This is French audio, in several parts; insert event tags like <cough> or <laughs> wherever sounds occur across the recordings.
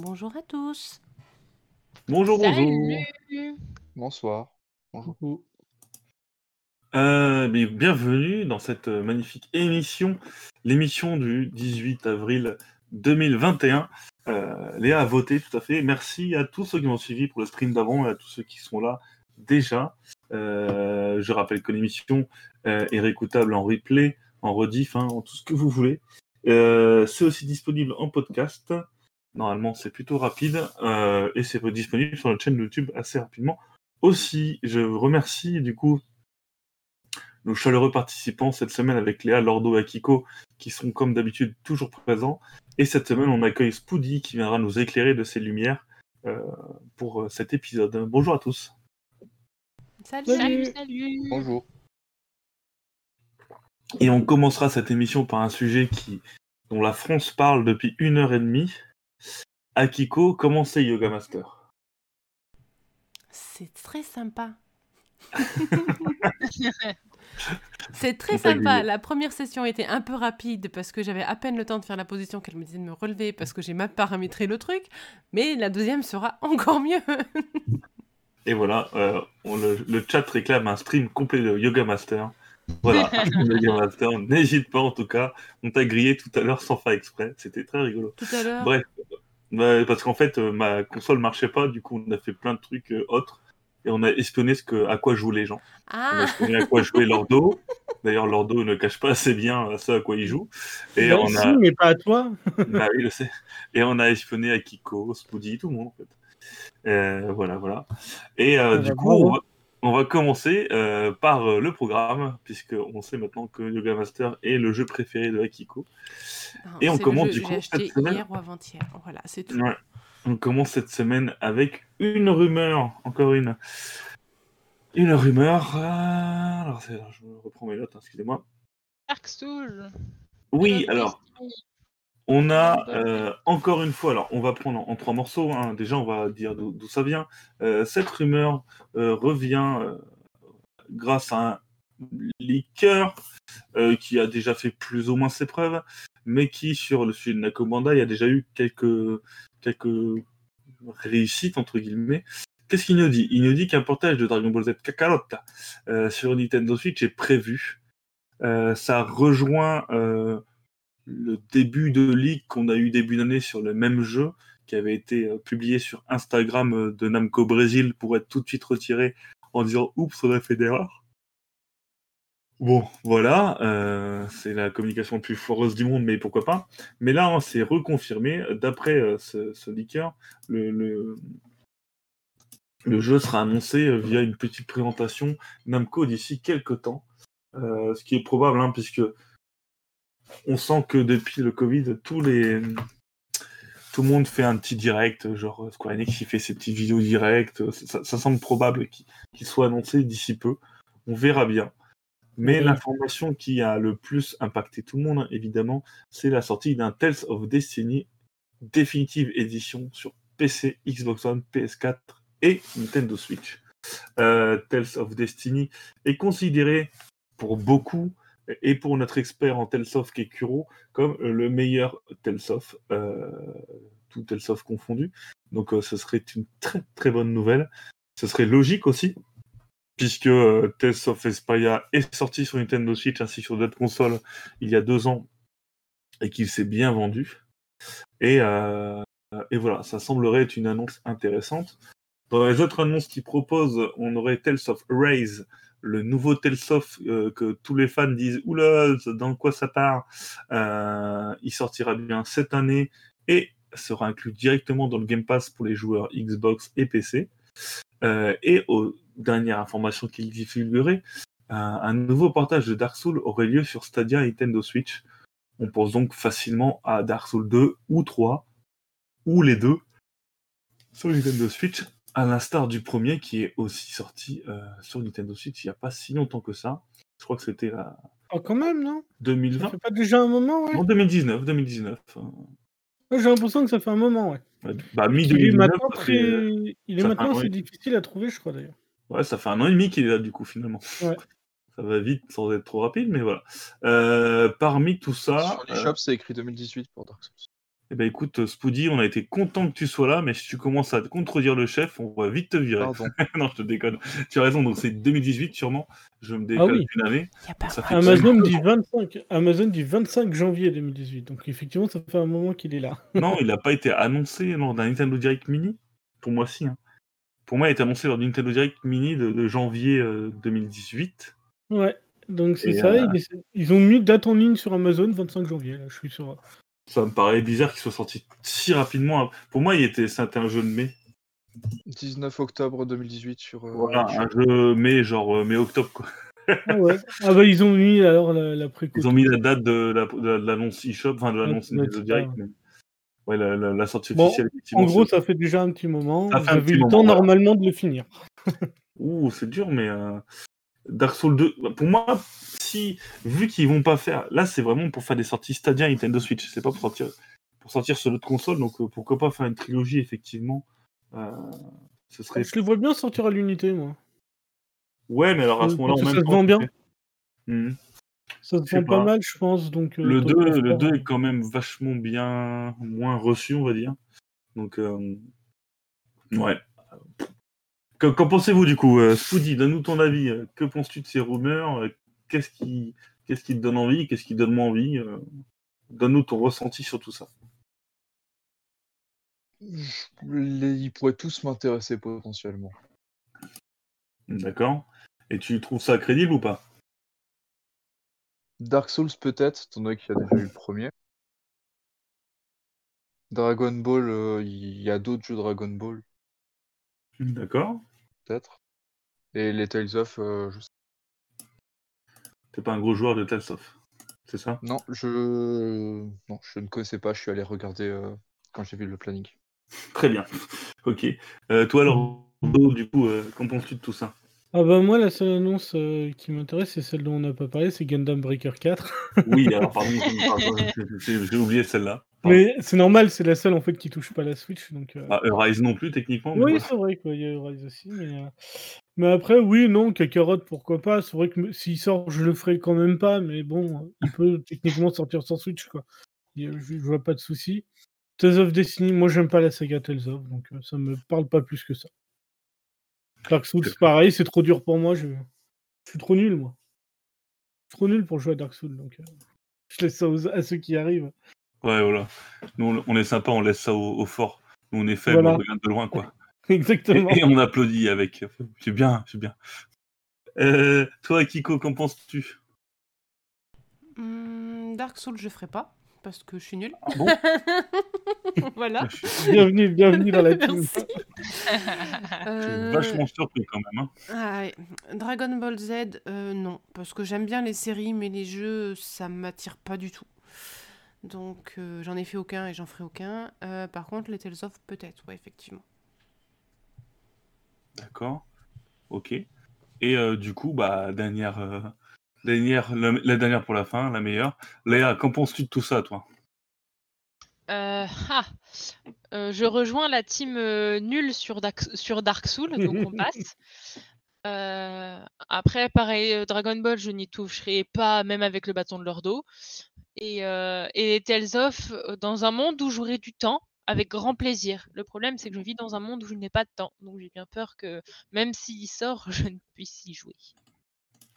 Bonjour à tous. Bonjour, bonjour. Salut. Bonsoir. Bonjour. Euh, mais bienvenue dans cette euh, magnifique émission, l'émission du 18 avril 2021. Euh, Léa a voté tout à fait. Merci à tous ceux qui m'ont suivi pour le stream d'avant et à tous ceux qui sont là déjà. Euh, je rappelle que l'émission euh, est réécoutable en replay, en rediff, hein, en tout ce que vous voulez. Euh, c'est aussi disponible en podcast. Normalement, c'est plutôt rapide euh, et c'est disponible sur notre chaîne YouTube assez rapidement. Aussi, je remercie du coup nos chaleureux participants cette semaine avec Léa, Lordo et Akiko qui sont comme d'habitude toujours présents. Et cette semaine, on accueille Spoody qui viendra nous éclairer de ses lumières euh, pour euh, cet épisode. Bonjour à tous. Salut. Salut, salut. Bonjour. Et on commencera cette émission par un sujet qui, dont la France parle depuis une heure et demie. Akiko, comment c'est Yoga Master? C'est très sympa. <laughs> C'est très sympa. La première session était un peu rapide parce que j'avais à peine le temps de faire la position qu'elle me disait de me relever parce que j'ai mal paramétré le truc. Mais la deuxième sera <laughs> encore mieux. Et voilà, euh, on- le, le chat réclame un stream complet de Yoga Master. Voilà, <laughs> n'hésite pas en tout cas. On t'a grillé tout à l'heure sans faire exprès, c'était très rigolo. Tout à l'heure. Bref, bah, parce qu'en fait, euh, ma console marchait pas, du coup, on a fait plein de trucs euh, autres et on a espionné ce que, à quoi jouent les gens. On a Ah, espionné à quoi jouait Lordo. D'ailleurs, Lordo ne cache pas assez bien euh, ce à quoi il joue. Et Bah on si, a, mais pas à toi. <laughs> bah oui, je sais. Et on a espionné à Kiko, Spoody, tout le monde en fait. Euh, voilà, voilà. Et euh, Ah du bah, coup, bravo. on va, on va commencer euh, par euh, le programme, puisque on sait maintenant que Yoga Master est le jeu préféré de Akiko. non, Et on commence du que coup cette semaine. hier ou avant-hier. Voilà, c'est tout. Ouais. On commence cette semaine avec une rumeur, encore une. Une rumeur. euh, Alors, c'est- je reprends mes notes, hein, excusez-moi. Dark Souls. Oui, alors. On a euh, encore une fois, alors on va prendre en, en trois morceaux, hein. déjà on va dire d'où ça vient. Euh, cette rumeur euh, revient euh, grâce à un leaker qui a déjà fait plus ou moins ses preuves, mais qui sur le sujet de Nakomanda, il y a déjà eu quelques, quelques réussites entre guillemets. Qu'est-ce qu'il nous dit? Il nous dit qu'un portage de Dragon Ball Z Kakarot euh, sur Nintendo Switch est prévu. Euh, ça rejoint euh, le début de leak qu'on a eu début d'année sur le même jeu qui avait été euh, publié sur Instagram euh, de Namco Brésil pour être tout de suite retiré en disant oups on a fait d'erreur. Bon, voilà, euh, c'est la communication la plus foireuse du monde, mais pourquoi pas. Mais là, hein, c'est reconfirmé. D'après ce, ce leaker, le, le, jeu sera annoncé via une petite présentation Namco d'ici quelques temps. Ce qui est probable, hein, puisque on sent que depuis le Covid, tous les tout le monde fait un petit direct, genre Square Enix qui fait ses petites vidéos directes. Ça, ça semble probable qu'il soit annoncé d'ici peu. On verra bien. Mais l'information qui a le plus impacté tout le monde, hein, évidemment, c'est la sortie d'un Tales of Destiny définitive édition sur PC, Xbox One, PS4 et Nintendo Switch. Euh, Tales of Destiny est considéré pour beaucoup et pour notre expert en Telsoft qui est Kuro comme euh, le meilleur Telsoft, euh, tout Telsoft confondu. Donc euh, ce serait une très très bonne nouvelle. Ce serait logique aussi, puisque euh, Tales of Vesperia est sorti sur Nintendo Switch ainsi que sur d'autres consoles il y a deux ans et qu'il s'est bien vendu. Et, voilà, ça semblerait être une annonce intéressante. Dans les autres annonces qu'ils proposent, on aurait Tales of le nouveau Tales of euh, que tous les fans disent oula, dans quoi ça part Euh, Il sortira bien cette année et sera inclus directement dans le Game Pass pour les joueurs Xbox et PC. Euh, et aux dernières informations qu'il divulguerait, un, un nouveau portage de Dark Souls aurait lieu sur Stadia et Nintendo Switch. On pense donc facilement à Dark Souls 2 ou 3, ou les deux, sur Nintendo Switch, à l'instar du premier qui est aussi sorti euh, sur Nintendo Switch il n'y a pas si longtemps que ça. Je crois que c'était la Oh, quand même, non? Ça 2020. fait pas déjà un moment, ouais En 2019, 2019. hein. Ouais, J'ai l'impression que ça fait un moment, ouais. Ouais, Bah, Il est mi-2019. maintenant, ça très... euh, Il est ça maintenant assez difficile à trouver, je crois, d'ailleurs. Ouais, ça fait un an et demi qu'il est là, du coup, finalement. Ouais. <laughs> Ça va vite sans être trop rapide, mais voilà. Euh, parmi tout ça. Sur euh, l'eShop, c'est écrit 2018 pour Dark Souls. Eh ben écoute, Spoody, on a été content que tu sois là, mais si tu commences à contredire le chef, on va vite te virer. <laughs> Non, je te déconne. Tu as raison, donc c'est 2018 sûrement. Je me décale Ah oui. d'une année. Amazon ans. 25, Amazon dit 25 janvier 2018. Donc effectivement, ça fait un moment qu'il est là. <laughs> Non, il n'a pas été annoncé lors d'un Nintendo Direct Mini. Pour moi, si. hein. Pour moi, il a été annoncé lors du Nintendo Direct Mini de, de janvier euh, 2018. Ouais. Donc c'est ça. euh, ils, ils ont mis date en ligne sur Amazon 25 janvier. Là, je suis sur. Ça me paraît bizarre qu'il soit sorti si rapidement. Pour moi, il était, c'était un jeu de mai. 19 octobre 2018 sur. euh, Voilà, sur- un jeu mai, genre euh, mai-octobre. quoi. Ah ouais. Ah bah ils ont mis alors la, la Ils ont mis la date de, la- de l'annonce eShop, enfin de Ouais, l'annonce être Direct. mais- Ouais, la, la- la sortie Bon, officielle, effectivement. En gros, ça fait déjà un petit moment. Ça Vous fait un avez petit eu le temps normalement de le finir. Ouh, c'est dur, mais euh, Dark Souls 2, bah, pour moi, si, vu qu'ils vont pas faire, là, c'est vraiment pour faire des sorties Stadia et Nintendo Switch, c'est pas pour sortir, pour sortir sur l'autre console, donc euh, pourquoi pas faire une trilogie, effectivement. Euh, ce serait. Je le vois bien sortir à l'unité, moi. Ouais, mais alors à ce Parce moment-là, en ça se vend bien. Ça se vend pas pas. mal, je pense. Donc, euh, Le tant 2, qu'à le faire, 2 est quand même vachement bien moins reçu, on va dire. Donc, euh, ouais. Qu'en pensez-vous du coup euh, Spoody, donne-nous ton avis. Euh, Que penses-tu de ces rumeurs? Euh, Qu'est-ce qui, qu'est-ce qui te donne envie? Qu'est-ce qui te donne moins envie? Donne-nous ton ressenti sur tout ça. Les- Ils pourraient tous m'intéresser potentiellement. D'accord Et tu trouves ça crédible ou pas? Dark Souls peut-être, étant donné qu'il y a déjà eu le premier. Dragon Ball, euh, il y a d'autres jeux Dragon Ball, D'accord peut-être. Et les Tales of, euh, je sais. T'es pas un gros joueur de Tales of, c'est ça? Non, je... non, je ne connaissais pas, je suis allé regarder euh, quand j'ai vu le planning. <laughs> Très bien. Ok. Euh, toi alors, du coup, euh, qu'en penses-tu de tout ça? Ah bah moi, la seule annonce euh, qui m'intéresse, c'est celle dont on n'a pas parlé, c'est Gundam Breaker 4. Oui, alors <laughs> pardon, j'ai oublié celle-là. Mais c'est normal, c'est la seule en fait qui touche pas la Switch. Donc, euh, Ah, Rise non plus, techniquement. oui, voilà. c'est vrai qu'il y a Rise aussi. Mais, euh, mais après, oui, non, Kakarot, pourquoi pas. C'est vrai que s'il sort, je le ferai quand même pas. Mais bon, euh, il peut techniquement sortir sans Switch. quoi. Il Je, je vois pas de souci. Tales of Destiny, moi j'aime pas la saga Tales of, donc euh, ça me parle pas plus que ça. Dark Souls, pareil, c'est trop dur pour moi. Je, je suis trop nul, moi. Je suis trop nul pour jouer à Dark Souls, donc je laisse ça aux- à ceux qui arrivent. Ouais, voilà. Nous, on- est sympa, on laisse ça au, au fort. Nous, on est faible, Voilà. on regarde de loin, quoi. <laughs> Exactement. Et, et on applaudit avec. C'est bien, c'est bien. Euh, toi, Kiko, qu'en penses-tu? Hmm, Dark Souls, je ferai pas parce que je suis nulle. Ah bon? <laughs> Voilà. <laughs> Bienvenue, bienvenue dans la team. Merci. je suis Euh, vachement surpris quand même. hein. ah ouais. Dragon Ball Z, euh, non, parce que j'aime bien les séries, mais les jeux, ça m'attire pas du tout. Donc euh, j'en ai fait aucun et j'en ferai aucun. Euh, par contre, les Tales of, peut-être, ouais, effectivement. D'accord. Ok. Et euh, du coup, bah, dernière, euh, dernière, la, la dernière pour la fin, la meilleure. Léa, qu'en penses-tu de tout ça, toi? Euh, ah, euh, je rejoins la team euh, nulle sur Dark, sur Dark Souls, donc on <laughs> passe. Euh, après, pareil, Dragon Ball, je n'y toucherai pas, même avec le bâton de leur dos. Et, euh, et les Tales of, euh, dans un monde où j'aurai du temps, avec grand plaisir. Le problème, c'est que je vis dans un monde où je n'ai pas de temps. Donc j'ai bien peur que, même s'il sort, <laughs> je ne puisse y jouer.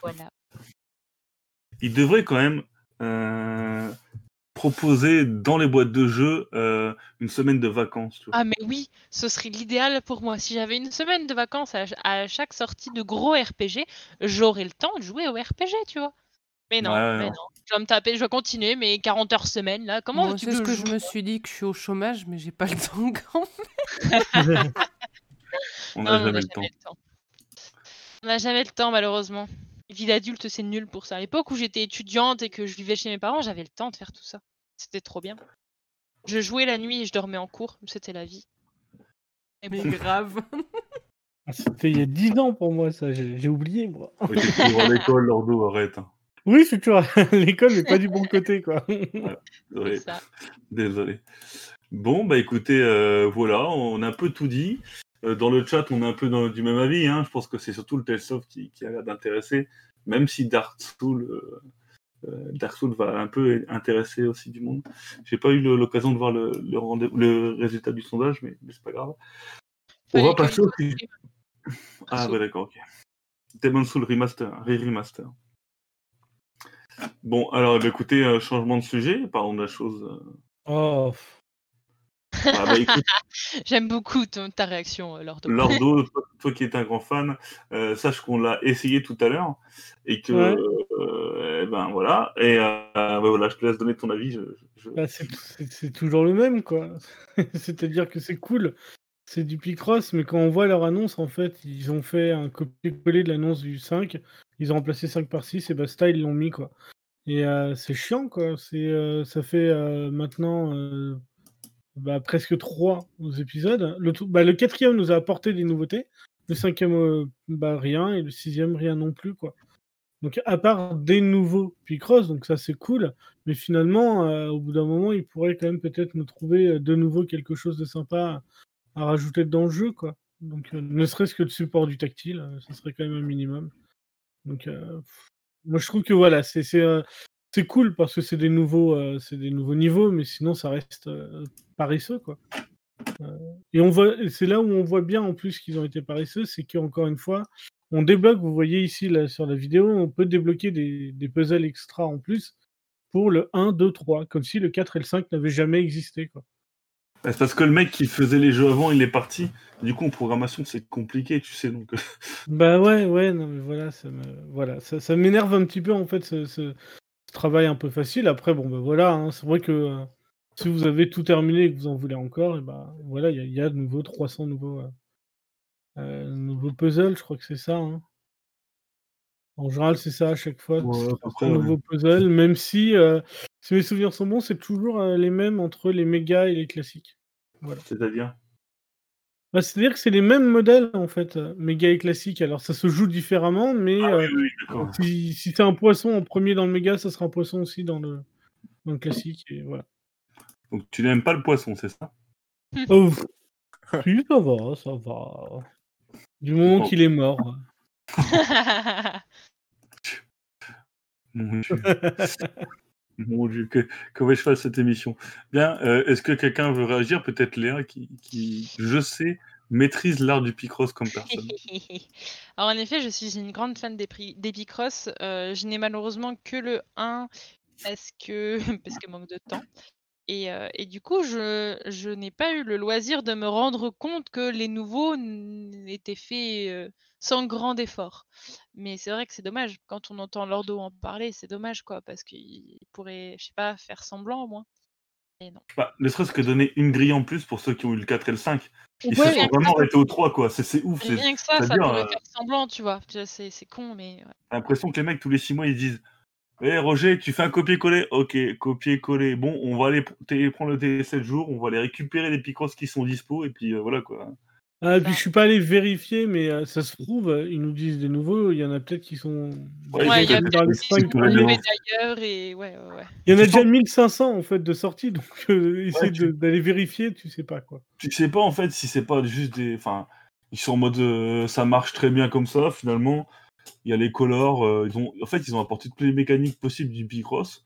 Voilà. Il devrait quand même euh, proposer dans les boîtes de jeux euh, une semaine de vacances. Tu vois. Ah mais oui, ce serait l'idéal pour moi. Si j'avais une semaine de vacances à chaque sortie de gros RPG, j'aurais le temps de jouer au RPG, tu vois. Mais non, Ouais, mais non. Je vais me taper, je vais continuer mes 40 heures semaine là. Comment Moi, veux-tu c'est ce que je me suis dit que je suis au chômage, mais j'ai pas le <laughs> temps quand même. <laughs> On n'a mais jamais le temps. On n'a jamais le temps malheureusement. Vie d'adulte, c'est nul pour ça. À l'époque où j'étais étudiante et que je vivais chez mes parents, j'avais le temps de faire tout ça. C'était trop bien. Je jouais la nuit et je dormais en cours. C'était la vie. Et Mais bon. grave. <laughs> C'était il y a 10 ans pour moi, ça, j'ai oublié, moi. Ouais, toujours à l'école, Lordo, arrête. hein. Oui, toujours à <laughs> l'école, mais pas du bon côté, quoi. Ouais, <laughs> c'est ça. désolé. Bon, bah écoutez, euh, voilà, on a un peu tout dit. Euh, dans le chat, on est un peu dans- du même avis. Hein. Je pense que c'est surtout le Tales of qui, qui a l'air d'intéresser, même si Dark Souls, euh, Dark Souls va un peu intéresser aussi du monde. J'ai pas eu le- l'occasion de voir le, le, rendez- le résultat du sondage, mais, mais c'est pas grave. On va passer même au sujet. Ah Soul. ouais, d'accord, ok. Demon Soul Remaster, Re-Remaster. Bon, alors bah, écoutez, euh, changement de sujet, parlons de la chose. euh. Oh, Ah, bah, écoute, <laughs> J'aime beaucoup ton- ta réaction, euh, Lordo. Lordo, <laughs> toi, toi qui es un grand fan, euh, sache qu'on l'a essayé tout à l'heure et que, Ouais. euh, eh ben voilà. Et euh, bah, voilà, je te laisse donner ton avis. Je, je- bah, c'est c'est- c'est toujours le même, quoi. <laughs> C'est-à-dire que c'est cool. C'est du Picross, mais quand on voit leur annonce, en fait, ils ont fait un copier-coller de l'annonce du 5. Ils ont remplacé 5 par 6 et basta, ils l'ont mis, quoi. Et euh, c'est chiant, quoi. C'est, euh, ça fait euh, maintenant bah, presque 3 épisodes. Le, bah, le quatrième nous a apporté des nouveautés. Le cinquième, bah, rien. Et le sixième, rien non plus, quoi. Donc, à part des nouveaux Picross, donc ça c'est cool. Mais finalement, au bout d'un moment, ils pourraient quand même peut-être nous trouver de nouveau quelque chose de sympa à rajouter dans le jeu, quoi. Donc, euh, ne serait-ce que le support du tactile, euh, ça serait quand même un minimum. Donc, euh, moi je trouve que voilà, c'est c'est euh, cool parce que c'est des nouveaux, c'est des nouveaux niveaux, mais sinon ça reste paresseux, quoi. Et on voit, c'est là où on voit bien en plus qu'ils ont été paresseux, c'est qu'encore une fois, on débloque, vous voyez ici là, sur la vidéo, on peut débloquer des, des puzzles extra en plus pour le 1, 2, 3, comme si le 4 et le 5 n'avaient jamais existé. Quoi. C'est parce que le mec qui faisait les jeux avant, il est parti. Du coup, en programmation, c'est compliqué, tu sais. Donc, Bah ouais, ouais, non mais voilà, ça me, voilà, ça, m'énerve un petit peu en fait ce, travail un peu facile. Après, bon bah voilà, hein, c'est vrai que euh, si vous avez tout terminé et que vous en voulez encore, et bah voilà, il y, a- de nouveau 300 nouveaux, euh, euh, nouveaux puzzles, je crois que c'est ça. hein. En général, c'est ça à chaque fois, Ouais, c'est à peu 300 près, ouais. nouveaux puzzles, même si, euh, si mes souvenirs sont bons, c'est toujours euh, les mêmes entre les méga et les classiques. c'est-à-dire? Bah, C'est-à-dire que c'est les mêmes modèles en fait, euh, méga et classique. Alors ça se joue différemment, mais Ah oui, oui, si, si c'est un poisson en premier dans le méga, ça sera un poisson aussi dans le, dans le classique. Et voilà. Donc, tu n'aimes pas le poisson, c'est ça? Oh, si, ça va, ça va. Du moment Bon. qu'il est mort. <laughs> Mon Dieu. <laughs> Mon Dieu, que, que vais-je faire cette émission? Bien, euh, est-ce que quelqu'un veut réagir? Peut-être Léa, qui, qui, je sais, maîtrise l'art du Picross comme personne. <laughs> Alors en effet, je suis une grande fan des d'Epicross. Euh, je n'ai malheureusement que le 1 parce que, <laughs> parce que manque de temps. Et, euh, et du coup, je, je n'ai pas eu le loisir de me rendre compte que les nouveaux étaient faits euh, sans grand effort. Mais c'est vrai que c'est dommage. Quand on entend Lordo en parler, c'est dommage, quoi, parce qu'il pourrait, je sais pas, faire semblant au moins. Et non. Bah, ne serait-ce que donner une grille en plus pour ceux qui ont eu le 4 et le 5. Ils Ouais, se sont vraiment arrêtés au 3, quoi. C'est ouf. c'est- Rien que ça, ça c'est-à-dire, pourrait euh, faire semblant, tu vois. C'est c'est con, mais ouais. J'ai l'impression que les mecs, tous les 6 mois, ils disent Hé Roger, tu fais un copier-coller Ok, copier-coller. Bon, on va aller prendre le télé 7 jours, on va aller récupérer les Picross qui sont dispo, et puis euh, voilà quoi. Ah, et puis je suis pas allé vérifier, mais euh, ça se trouve, euh, ils nous disent des nouveaux. Il y en a peut-être qui sont. Ouais, Ouais, ils il y a non. d'ailleurs et ouais, ouais, ouais. Il y en a Tu déjà penses- 1500 en fait de sorties, <laughs> donc euh, essayer tu- de- d'aller vérifier, tu sais pas quoi. Tu sais pas en fait si c'est pas juste des. Enfin, ils sont en mode euh, ça marche très bien comme ça, finalement. Il y a les colors, euh, ils ont... en fait, ils ont apporté toutes les mécaniques possibles du Picross.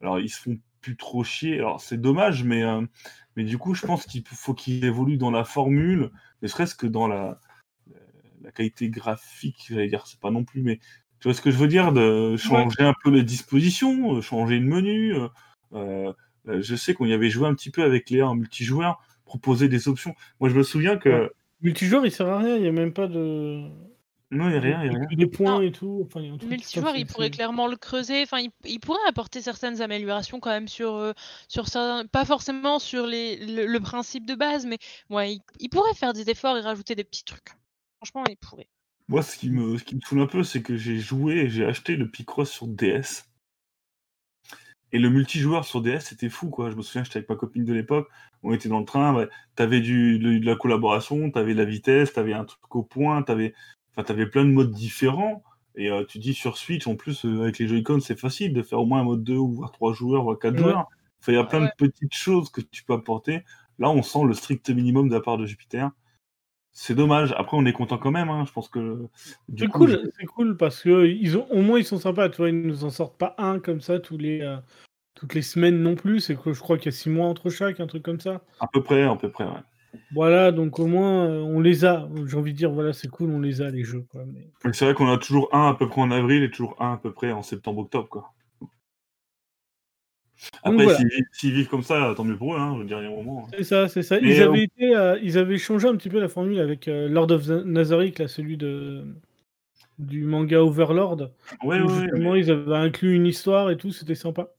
Alors, ils se font plus trop chier. Alors, c'est dommage, mais, euh, mais du coup, je pense qu'il faut qu'ils évoluent dans la formule, ne serait-ce que dans la, la qualité graphique, j'allais dire, c'est pas non plus, mais tu vois ce que je veux dire, de changer un peu les dispositions, euh, changer le menu. euh, je sais qu'on y avait joué un petit peu avec Léa en multijoueur, proposer des options. Moi, je me souviens que. Multijoueur, il sert à rien, il y a même pas de. Non, il n'y a rien, il y a rien. Des points Non. et tout. Enfin, il y a un Le multijoueur, il pourrait clairement le creuser. Enfin, il, il pourrait apporter certaines améliorations quand même sur, euh, sur certains, pas forcément sur les, le, le principe de base, mais ouais, il, il pourrait faire des efforts et rajouter des petits trucs. Franchement, il pourrait. Moi, ce qui me, ce qui me saoule un peu, c'est que j'ai joué et j'ai acheté le Picross sur DS. Et le multijoueur sur DS, c'était fou, quoi. Je me souviens, j'étais avec ma copine de l'époque, on était dans le train, ouais, t'avais du, de, de la collaboration, t'avais de la vitesse, t'avais un truc au point, t'avais, enfin, t'avais plein de modes différents. Et euh, tu dis sur Switch, en plus, euh, avec les Joy-Con, c'est facile de faire au moins un mode 2 ou voire 3 joueurs, voire 4 Ouais. joueurs. Enfin, il y a plein Ouais. de petites choses que tu peux apporter. Là, on sent le strict minimum de la part de Jupiter. c'est dommage. Après, on est content quand même. hein. Je pense que. du C'est coup, cool, je- c'est cool parce que ils ont, au moins ils sont sympas. Tu vois, ils nous en sortent pas un comme ça tous les, euh, toutes les semaines non plus. C'est que je crois qu'il y a six mois entre chaque, un truc comme ça. À peu près, à peu près, ouais. Voilà, donc au moins euh, on les a. J'ai envie de dire, voilà, c'est cool, on les a les jeux. Mais... C'est vrai qu'on a toujours un à peu près en avril et toujours un à peu près en septembre-octobre, quoi. Après, s'ils vivent, comme ça, tant mieux pour eux, hein, je a un moment. hein. C'est ça, c'est ça. Ils avaient, été, euh, ils avaient changé un petit peu la formule avec euh, Lord of Nazarick, là, celui de du manga Overlord. Ouais, ouais, ouais, justement, ils avaient inclus une histoire et tout, c'était sympa.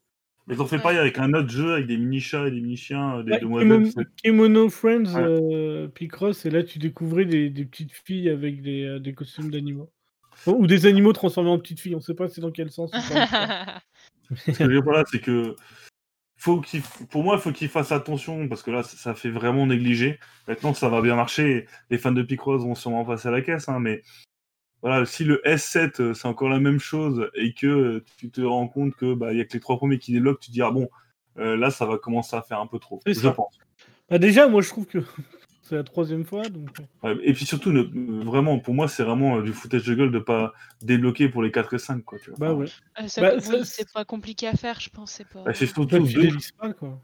Mais t'en fais Ouais. pareil avec un autre jeu, avec des mini-chats et des mini-chiens, euh, des Ouais, demoiselles. Kemono Friends, Ouais. euh, Picross, et là tu découvrais des, des petites filles avec des, euh, des costumes d'animaux. Ou- Ou des animaux transformés en petites filles, on sait pas c'est dans quel sens. <laughs> Ce que je veux dire, voilà, c'est que faut qu'il, pour moi, il faut qu'ils fassent attention parce que là, ça, ça fait vraiment négliger. Maintenant, ça va bien marcher. Les fans de Picross vont sûrement passer à la caisse, hein, mais voilà, si le S7 euh, c'est encore la même chose et que euh, tu te rends compte que bah il y a que les trois premiers qui débloquent, tu te dis ah bon, euh, là, ça va commencer à faire un peu trop. C'est Je ça. pense. Bah, déjà, moi je trouve que <laughs> c'est la troisième fois. Donc... Et puis surtout, ne- vraiment, pour moi, c'est vraiment du foutage de gueule de pas débloquer pour les 4 et 5, quoi. Tu vois. Bah ouais. Euh, ça- Bah, oui, ça- c'est pas compliqué à faire, je pense. C'est pas. Bah, surtout deux, pas, quoi.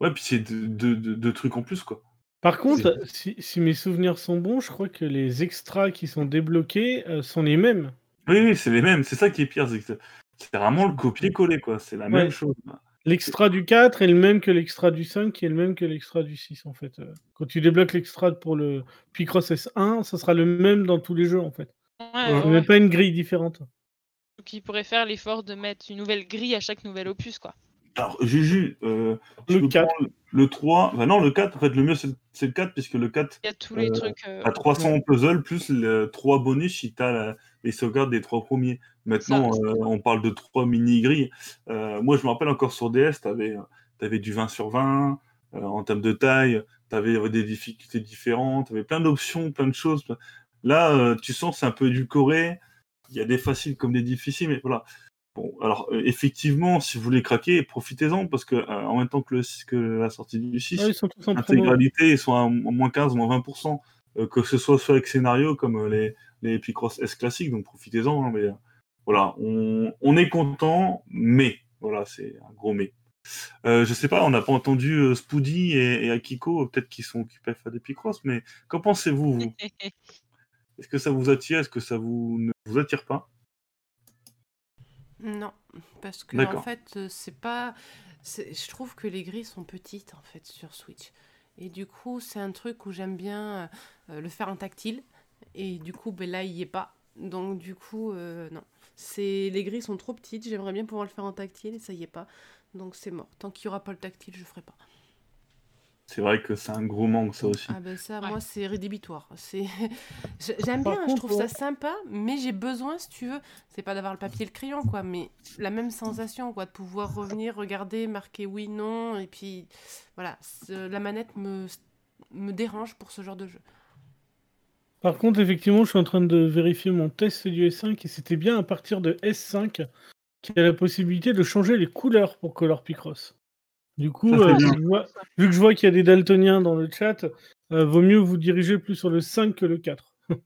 ouais, puis c'est deux, deux- deux- deux trucs en plus, quoi. Par contre, si, si mes souvenirs sont bons, je crois que les extras qui sont débloqués euh, sont les mêmes. Oui, oui, c'est les mêmes. C'est ça qui est pire. C'est vraiment le copier-coller, quoi. C'est la Ouais. même chose. L'extra du 4 est le même que l'extra du 5 qui est le même que l'extra du 6 en fait. Euh, Quand tu débloques l'extra pour le Picross S1, ça sera le même dans tous les jeux en fait. Ouais, Il ouais, pas une grille différente. Donc, ils pourraient faire l'effort de mettre une nouvelle grille à chaque nouvel opus, quoi. Alors, Juju, euh, Le peux 4. prendre le 3. Enfin, non, le 4, en fait, le mieux, c'est le- c'est le 4, puisque le 4 Il y a tous les Euh, trucs. euh, 300 puzzles plus le 3 bonus si tu as les sauvegardes des 3 premiers. Maintenant, Ça. euh, on parle de 3 mini-grilles. Euh, moi, je me rappelle encore sur DS, tu avais, du 20 sur 20 euh, en termes de taille, tu avais des difficultés différentes, tu avais plein d'options, plein de choses. Là, euh, tu sens que c'est un peu édulcoré. Il y a des faciles comme des difficiles, mais voilà. Bon, alors euh, effectivement, si vous voulez craquer, profitez-en parce que euh, en même temps que, le, que la sortie du 6, Ah, ils sont tous en promo. l'intégralité ils sont à moins 15, moins 20%, euh, que ce soit soit avec scénario comme euh, les, les Picross S classiques, donc profitez-en. hein, mais euh, voilà, on, on est content, mais voilà, c'est un gros mais. Euh, je sais pas, on n'a pas entendu euh, Spoody et, et Akiko, peut-être qu'ils sont occupés à faire des Picross, mais qu'en pensez-vous, vous? <laughs> Est-ce que ça vous attire? Est-ce que ça vous ne vous attire pas? Non, parce que en fait, euh, c'est pas. Je trouve que les grilles sont petites en fait sur Switch. Et du coup, c'est un truc où j'aime bien euh, le faire en tactile. Et du coup, ben là, il y est pas. Donc du coup, euh, non. C'est les grilles sont trop petites. J'aimerais bien pouvoir le faire en tactile et ça y est pas. Donc c'est mort. Tant qu'il y aura pas le tactile, je ferai pas. C'est vrai que c'est un gros manque, ça aussi. Ah ben ça, Ouais. moi, c'est rédhibitoire. C'est... <laughs> J'aime bien, je trouve ça sympa, mais j'ai besoin, si tu veux, c'est pas d'avoir le papier et le crayon, quoi, mais la même sensation, quoi, de pouvoir revenir, regarder, marquer oui, non, et puis, voilà, la manette me, me dérange pour ce genre de jeu. Par contre, effectivement, je suis en train de vérifier mon test du S5 et c'était bien à partir de S5 qu'il y a la possibilité de changer les couleurs pour Color Picross. Du coup, euh, je vois- vu que je vois qu'il y a des daltoniens dans le chat, euh, vaut mieux vous diriger plus sur le 5 que le 4. <laughs>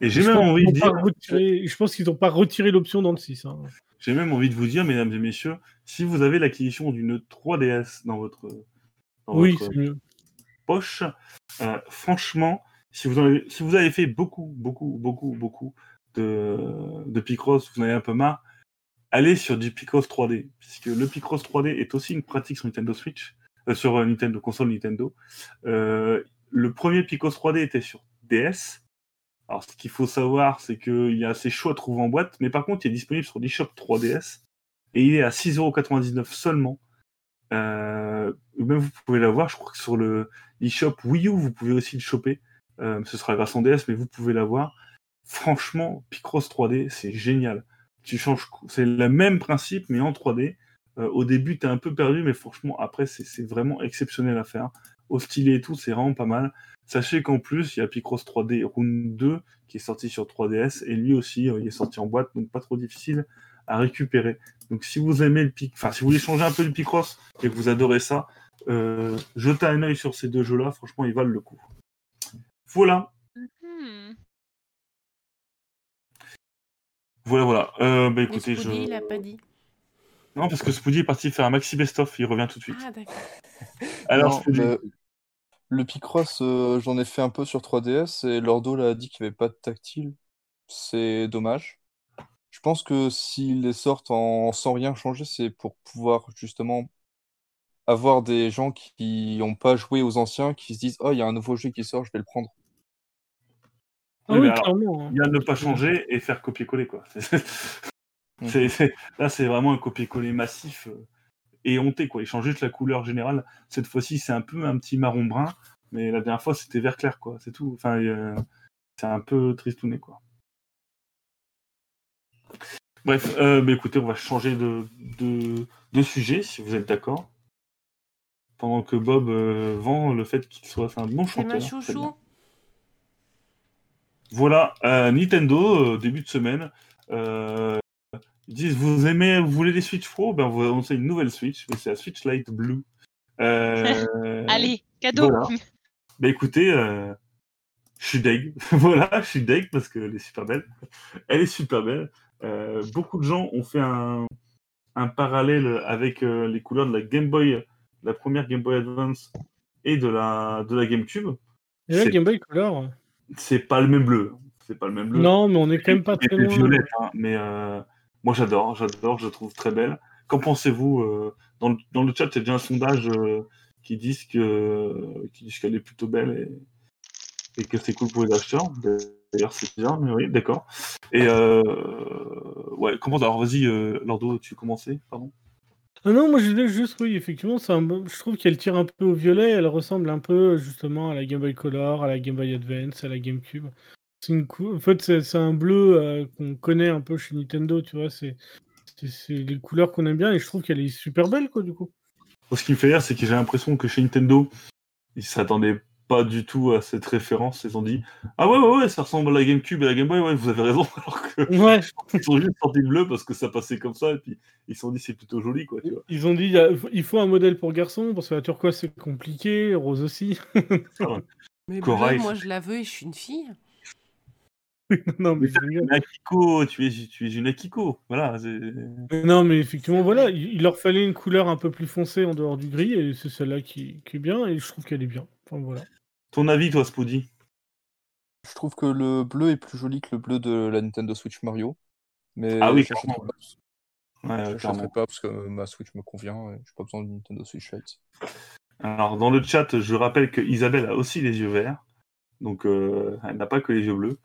Et j'ai même envie de dire, retiré- Je pense qu'ils n'ont pas retiré l'option dans le 6. hein. j'ai même envie de vous dire, mesdames et messieurs, si vous avez l'acquisition d'une 3DS dans votre, dans Oui, votre c'est mieux. poche, euh, franchement, si vous, avez, si vous avez fait beaucoup, beaucoup, beaucoup, beaucoup de, de Picross, vous en avez un peu marre, allez sur du Picross 3D, puisque le Picross 3D est aussi une pratique sur Nintendo Switch, euh, sur euh, Nintendo console Nintendo. Euh, le premier Picross 3D était sur DS. Alors, ce qu'il faut savoir, c'est qu'il y a assez chaud à trouver en boîte, mais par contre, il est disponible sur l'eShop 3DS et il est à 6,99€ seulement. Même vous pouvez l'avoir, je crois que sur le eShop Wii U, vous pouvez aussi le choper. Ce sera la version DS, mais vous pouvez l'avoir. Franchement, Picross 3D, c'est génial. Tu changes, c'est le même principe, mais en 3D. Euh, au début, tu un peu perdu, mais franchement, après, c'est c'est vraiment exceptionnel à faire. Au stylet et tout, c'est vraiment pas mal. Sachez qu'en plus, il y a Picross 3D Round 2 qui est sorti sur 3DS, et lui aussi, euh, il est sorti en boîte, donc pas trop difficile à récupérer. Donc si vous aimez le pic, enfin si vous voulez changer un peu le Picross et que vous adorez ça, euh, jetez un œil sur ces deux jeux-là, franchement, ils valent le coup. Voilà, voilà, voilà. Euh, bah Mais écoutez, je. Il a pas dit. Non, parce que Spoody est parti faire un maxi best-of, il revient tout de suite. Ah, d'accord. <laughs> Alors, Non, Spoody, le, le Picross, euh, j'en ai fait un peu sur 3DS et Lordo l'a dit qu'il n'y avait pas de tactile. C'est dommage. Je pense que s'ils les sortent en, sans rien changer, c'est pour pouvoir justement avoir des gens qui n'ont pas joué aux anciens qui se disent Oh, il y a un nouveau jeu qui sort, je vais le prendre. Ah Oui, oui, mais alors, clairement. hein. il y a ne pas changer et faire copier-coller, quoi. <laughs> C'est- c'est- c'est- Là, c'est vraiment un copier-coller massif euh, et honté, quoi. Ils changent juste la couleur générale. Cette fois-ci, c'est un peu un petit marron brun, mais la dernière fois, c'était vert clair, quoi. C'est tout. Enfin, euh, c'est un peu tristouné, quoi. Bref, euh, bah, écoutez, on va changer de, de, de sujet, si vous êtes d'accord. Pendant que Bob euh, vend le fait qu'il soit un bon C'est ma chanteur. Très bien. chouchou. Voilà, euh, Nintendo, euh, début de semaine. euh, ils disent Vous aimez, vous voulez les Switch Pro? Ben, on va annoncer une nouvelle Switch, mais c'est la Switch Lite Blue. Euh, <laughs> Allez, cadeau. voilà. Bah écoutez, euh, je suis deg. <laughs> voilà, je suis deg parce qu'elle est super belle. Elle est super belle. Euh, beaucoup de gens ont fait un, un parallèle avec euh, les couleurs de la Game Boy, la première Game Boy Advance et de la, de la GameCube. Et C'est- Game Boy Color. C'est pas le même bleu. C'est pas le même bleu. Non, mais on est quand même pas très loin. violette, hein, mais euh, moi j'adore, j'adore, je trouve très belle. Qu'en pensez-vous euh, dans, le, dans le chat, il y a déjà un sondage euh, qui dit que qui dit qu'elle est plutôt belle et, et que c'est cool pour les acheteurs. D'ailleurs, c'est bizarre, mais oui, d'accord. Et ouais, comment Alors vas-y, Lordo, tu commençais, pardon? Ah non, moi je disais juste, oui, effectivement, un je trouve qu'elle tire un peu au violet, elle ressemble un peu justement à la Game Boy Color, à la Game Boy Advance, à la GameCube. En fait, c'est un bleu euh, qu'on connaît un peu chez Nintendo, tu vois, c'est les couleurs qu'on aime bien et je trouve qu'elle est super belle, quoi, du coup. Ce qui me fait rire, c'est que j'ai l'impression que chez Nintendo, ils s'attendaient pas du tout à cette référence. Ils ont dit Ah ouais, ouais, ouais, ça ressemble à la GameCube et à la Game Boy, ouais, vous avez raison. <laughs> Alors que Ouais, Ils ont juste sorti le bleu parce que ça passait comme ça, et puis ils se sont dit c'est plutôt joli, quoi, tu vois. ils ont dit, il faut un modèle pour garçon, parce que la turquoise c'est compliqué, rose aussi. <laughs> Mais Corail, bleu, moi je la veux et je suis une fille. Non, mais. Une Akiko, tu es, tu es une Akiko, voilà. Non, mais effectivement, voilà, il, leur fallait une couleur un peu plus foncée en dehors du gris, et c'est celle-là qui, qui est bien, et je trouve qu'elle est bien. Enfin, voilà. Ton avis, toi, Spoody? Je trouve que le bleu est plus joli que le bleu de la Nintendo Switch Mario. Mais Ah oui, clairement. pas. Ouais, Je l'achèterai clairement. pas parce que ma Switch me convient et j'ai pas besoin d'une Nintendo Switch Lite. Alors, dans le chat, je rappelle que Isabelle a aussi les yeux verts, donc euh, elle n'a pas que les yeux bleus.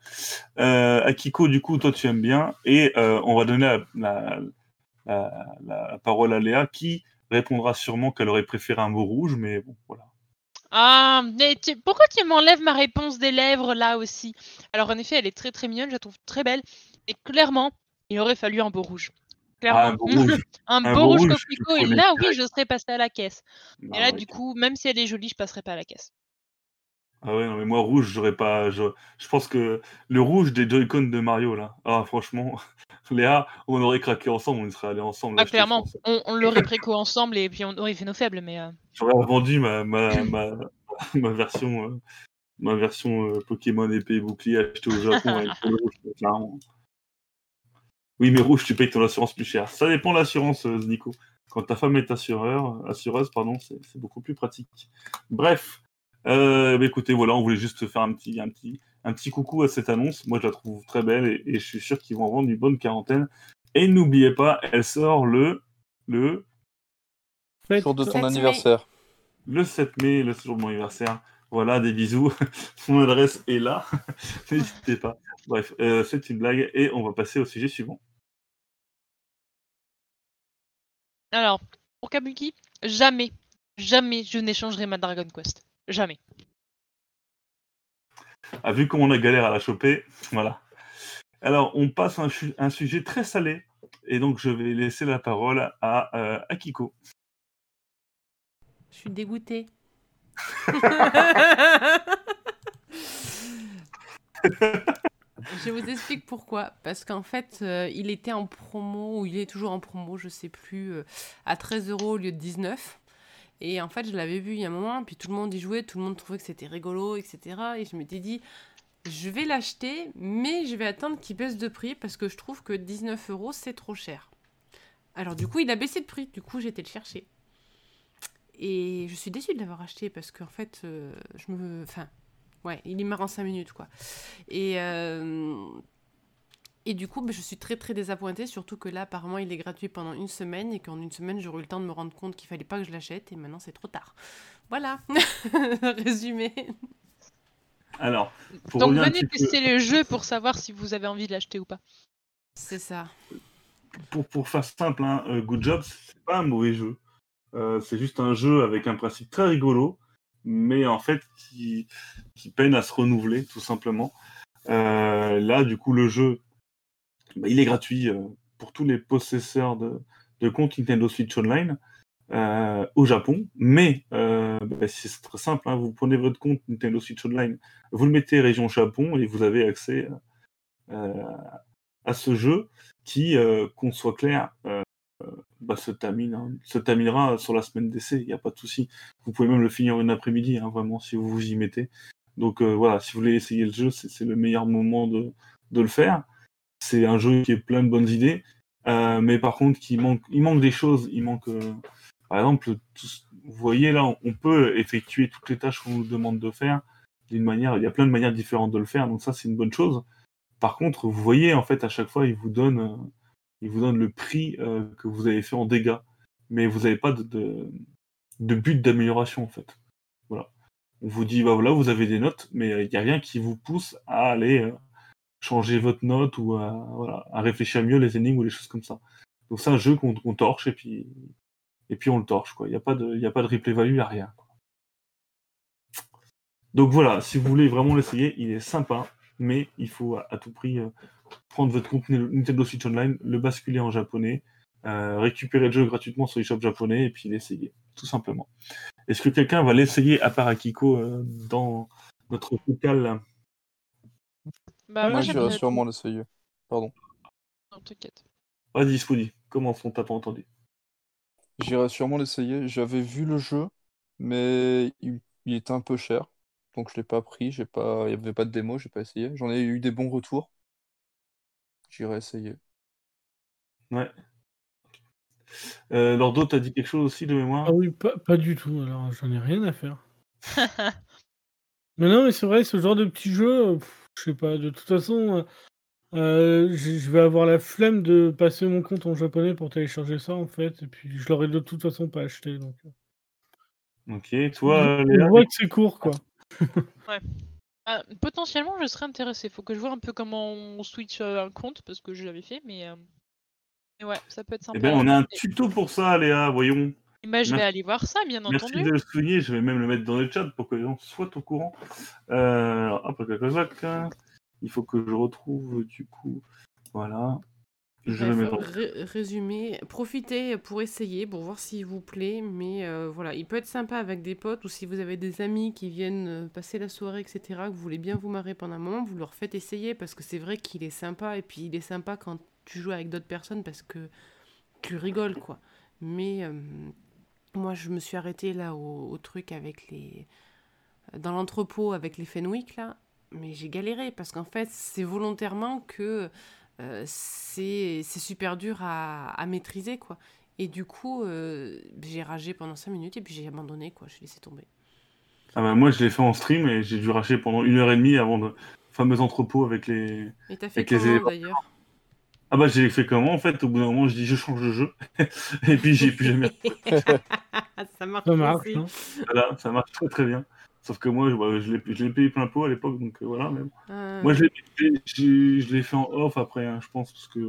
Euh, Akiko, du coup, toi, tu aimes bien, et euh, on va donner la, la- la- la parole à Léa, qui répondra sûrement qu'elle aurait préféré un mot rouge, mais bon, voilà. Ah, mais tu- pourquoi tu m'enlèves ma réponse des lèvres là aussi? Alors en effet, elle est très très mignonne, je la trouve très belle. Et clairement, il aurait fallu un beau rouge. Clairement. Ah, un beau rouge. <laughs> Un Un beau rouge rouge, coquelicot. Et là, oui, je serais passée à la caisse. Et Ah là, ouais, du coup, même si elle est jolie, je passerai pas à la caisse. Ah ouais, non, mais moi, rouge, j'aurais pas. Je, je pense que le rouge des Joy-Con de Mario, là. Ah, franchement, <laughs> Léa, on aurait craqué ensemble, on y serait allés ensemble. Ah, clairement, on, on l'aurait préco ensemble et puis on aurait fait nos faibles, mais. euh, J'aurais vendu ma, ma, ma, ma version, euh, ma version euh, Pokémon épée et bouclier achetée au Japon avec le rouge, clairement. Oui, mais rouge, tu payes ton assurance plus cher. Ça dépend de l'assurance, Nico. Quand ta femme est assureur, assureuse, pardon, c'est beaucoup plus pratique. Bref, euh, bah, écoutez, voilà, on voulait juste faire un petit, un petit, un petit coucou à cette annonce. Moi, je la trouve très belle et, et je suis sûr qu'ils vont en vendre une bonne quarantaine. Et n'oubliez pas, elle sort le, le, Jour de ton anniversaire. le 7 mai, le jour de mon anniversaire. Voilà, des bisous. <laughs> Mon adresse est là. <laughs> N'hésitez pas. Bref, euh, c'est une blague et on va passer au sujet suivant. Alors, pour Kabuki, jamais, jamais je n'échangerai ma Dragon Quest. Jamais. Ah, vu comment on a galère à la choper, voilà. Alors, on passe à un, sujet très salé et donc je vais laisser la parole à euh, Akiko. Je suis dégoûtée. <laughs> je vous explique pourquoi. Parce qu'en fait, euh, il était en promo, ou il est toujours en promo, je sais plus, euh, à 13 euros au lieu de 19. Et en fait, je l'avais vu il y a un moment, puis tout le monde y jouait, tout le monde trouvait que c'était rigolo, etc. Et je m'étais dit, je vais l'acheter, mais je vais attendre qu'il baisse de prix parce que je trouve que 19 euros, c'est trop cher. Alors du coup, il a baissé de prix, du coup, été le chercher. Et je suis déçue de l'avoir acheté parce qu'en fait, euh, je me... Enfin, ouais, il est marrant 5 minutes, quoi. Et... euh, Et du coup, bah, je suis très très désappointée, surtout que là, apparemment, il est gratuit pendant une semaine et qu'en une semaine, j'aurais eu le temps de me rendre compte qu'il fallait pas que je l'achète et maintenant, c'est trop tard. Voilà, <laughs> résumé. Alors, pour Donc venez peu- tester le jeu pour savoir si vous avez envie de l'acheter ou pas. C'est ça. pour, pour faire simple, hein, euh, Good Job, c'est pas un mauvais jeu. Euh, c'est juste un jeu avec un principe très rigolo, mais en fait qui, qui peine à se renouveler, tout simplement. Euh, là, du coup, le jeu, bah, il est gratuit euh, pour tous les possesseurs de, de comptes Nintendo Switch Online euh, au Japon. Mais euh, bah, c'est très simple, hein, vous prenez votre compte Nintendo Switch Online, vous le mettez région Japon et vous avez accès euh, à ce jeu qui, euh, qu'on soit clair, euh, bah, se, termine, hein, se terminera sur la semaine d'essai, il n'y a pas de souci. Vous pouvez même le finir une après-midi, hein, vraiment, si vous vous y mettez. Donc voilà, si vous voulez essayer le jeu, c'est c'est le meilleur moment de, de le faire. C'est un jeu qui est plein de bonnes idées, euh, mais par contre, il manque des choses. Il manque, euh, par exemple, vous voyez là, on- peut effectuer toutes les tâches qu'on nous demande de faire d'une manière. Il y a plein de manières différentes de le faire, donc ça, c'est une bonne chose. Par contre, vous voyez, en fait, à chaque fois, il vous donne, euh, il vous donne le prix euh, que vous avez fait en dégâts. Mais vous n'avez pas de, de, but d'amélioration, en fait. Voilà. On vous dit, bah voilà, vous avez des notes, mais il n'y a rien qui vous pousse à aller changer votre note ou à, voilà, à réfléchir mieux les énigmes ou les choses comme ça. Donc c'est un jeu qu'on torche et puis, on le torche. Il n'y a, pas de- a de replay value, il n'y rien. Donc voilà, si vous voulez vraiment l'essayer, il est sympa mais il faut à, tout prix euh, prendre votre compte Nintendo Switch Online, le basculer en japonais, euh, récupérer le jeu gratuitement sur les shops japonais et puis l'essayer, tout simplement. Est-ce que quelqu'un va l'essayer à part Akiko euh, dans notre focal là Bah, moi, j'irai sûrement l'essayer. Pardon. Non, t'inquiète. Vas-y, Spoody, comment on t'a pas entendu? J'irai sûrement l'essayer. J'avais vu le jeu, mais il, il était un peu cher. Donc je l'ai pas pris. J'ai pas... Il n'y avait pas de démo, j'ai pas essayé. J'en ai eu des bons retours. J'irai essayer. Ouais. Euh, Lordo, t'as dit quelque chose aussi de mémoire? Ah oui, pas, pas du tout, alors j'en ai rien à faire. <laughs> Mais non, mais c'est vrai, ce genre de petit jeu, pff, je sais pas, de toute façon, euh, euh, je je vais avoir la flemme de passer mon compte en japonais pour télécharger ça, en fait, et puis je l'aurais de toute façon pas acheté, donc... euh. Ok, toi, Je Léa? vois que c'est court, quoi. <laughs> Ah, potentiellement, je serais intéressée. Faut que je vois un peu comment on switch un compte parce que je l'avais fait, mais, euh, mais ouais, ça peut être sympa. Eh ben, on a un tuto pour ça, Léa, voyons. Et bah, je vais Merci. aller voir ça, bien Merci entendu. de le souligner, je vais même le mettre dans le chat pour que les gens soient au courant. Euh, hop, il faut que je retrouve du coup. Voilà. Je le Bref, mets dans- ré- résumé, profitez pour essayer, pour voir s'il vous plaît, mais euh, voilà, il peut être sympa avec des potes ou si vous avez des amis qui viennent euh, passer la soirée, etc., que vous voulez bien vous marrer pendant un moment, vous leur faites essayer parce que c'est vrai qu'il est sympa et puis il est sympa quand tu joues avec d'autres personnes parce que tu rigoles quoi. Mais euh, moi je me suis arrêtée là au, au truc avec les. dans l'entrepôt avec les Fenwick là, mais j'ai galéré parce qu'en fait c'est volontairement que euh, c'est super dur à, à maîtriser quoi. Et du coup, euh, j'ai ragé pendant 5 minutes et puis j'ai abandonné quoi, j'ai laissé tomber. Ah bah, moi, je l'ai fait en stream et j'ai dû racher pendant une heure et demie avant le fameux entrepôt avec les. Et t'as fait Avec les comment éléments. d'ailleurs? Ah bah, j'ai fait comment en fait? Au bout d'un moment, je dis je change de jeu. <laughs> et puis, j'ai plus jamais. <laughs> Ça marche Ça marche, aussi. Voilà, ça marche très très bien. Sauf que moi, je, bah, je l'ai je l'ai payé plein pot à l'époque, donc euh, voilà. Mais... Euh, Moi, je l'ai- j'ai- je l'ai fait en off après, hein, je pense, parce que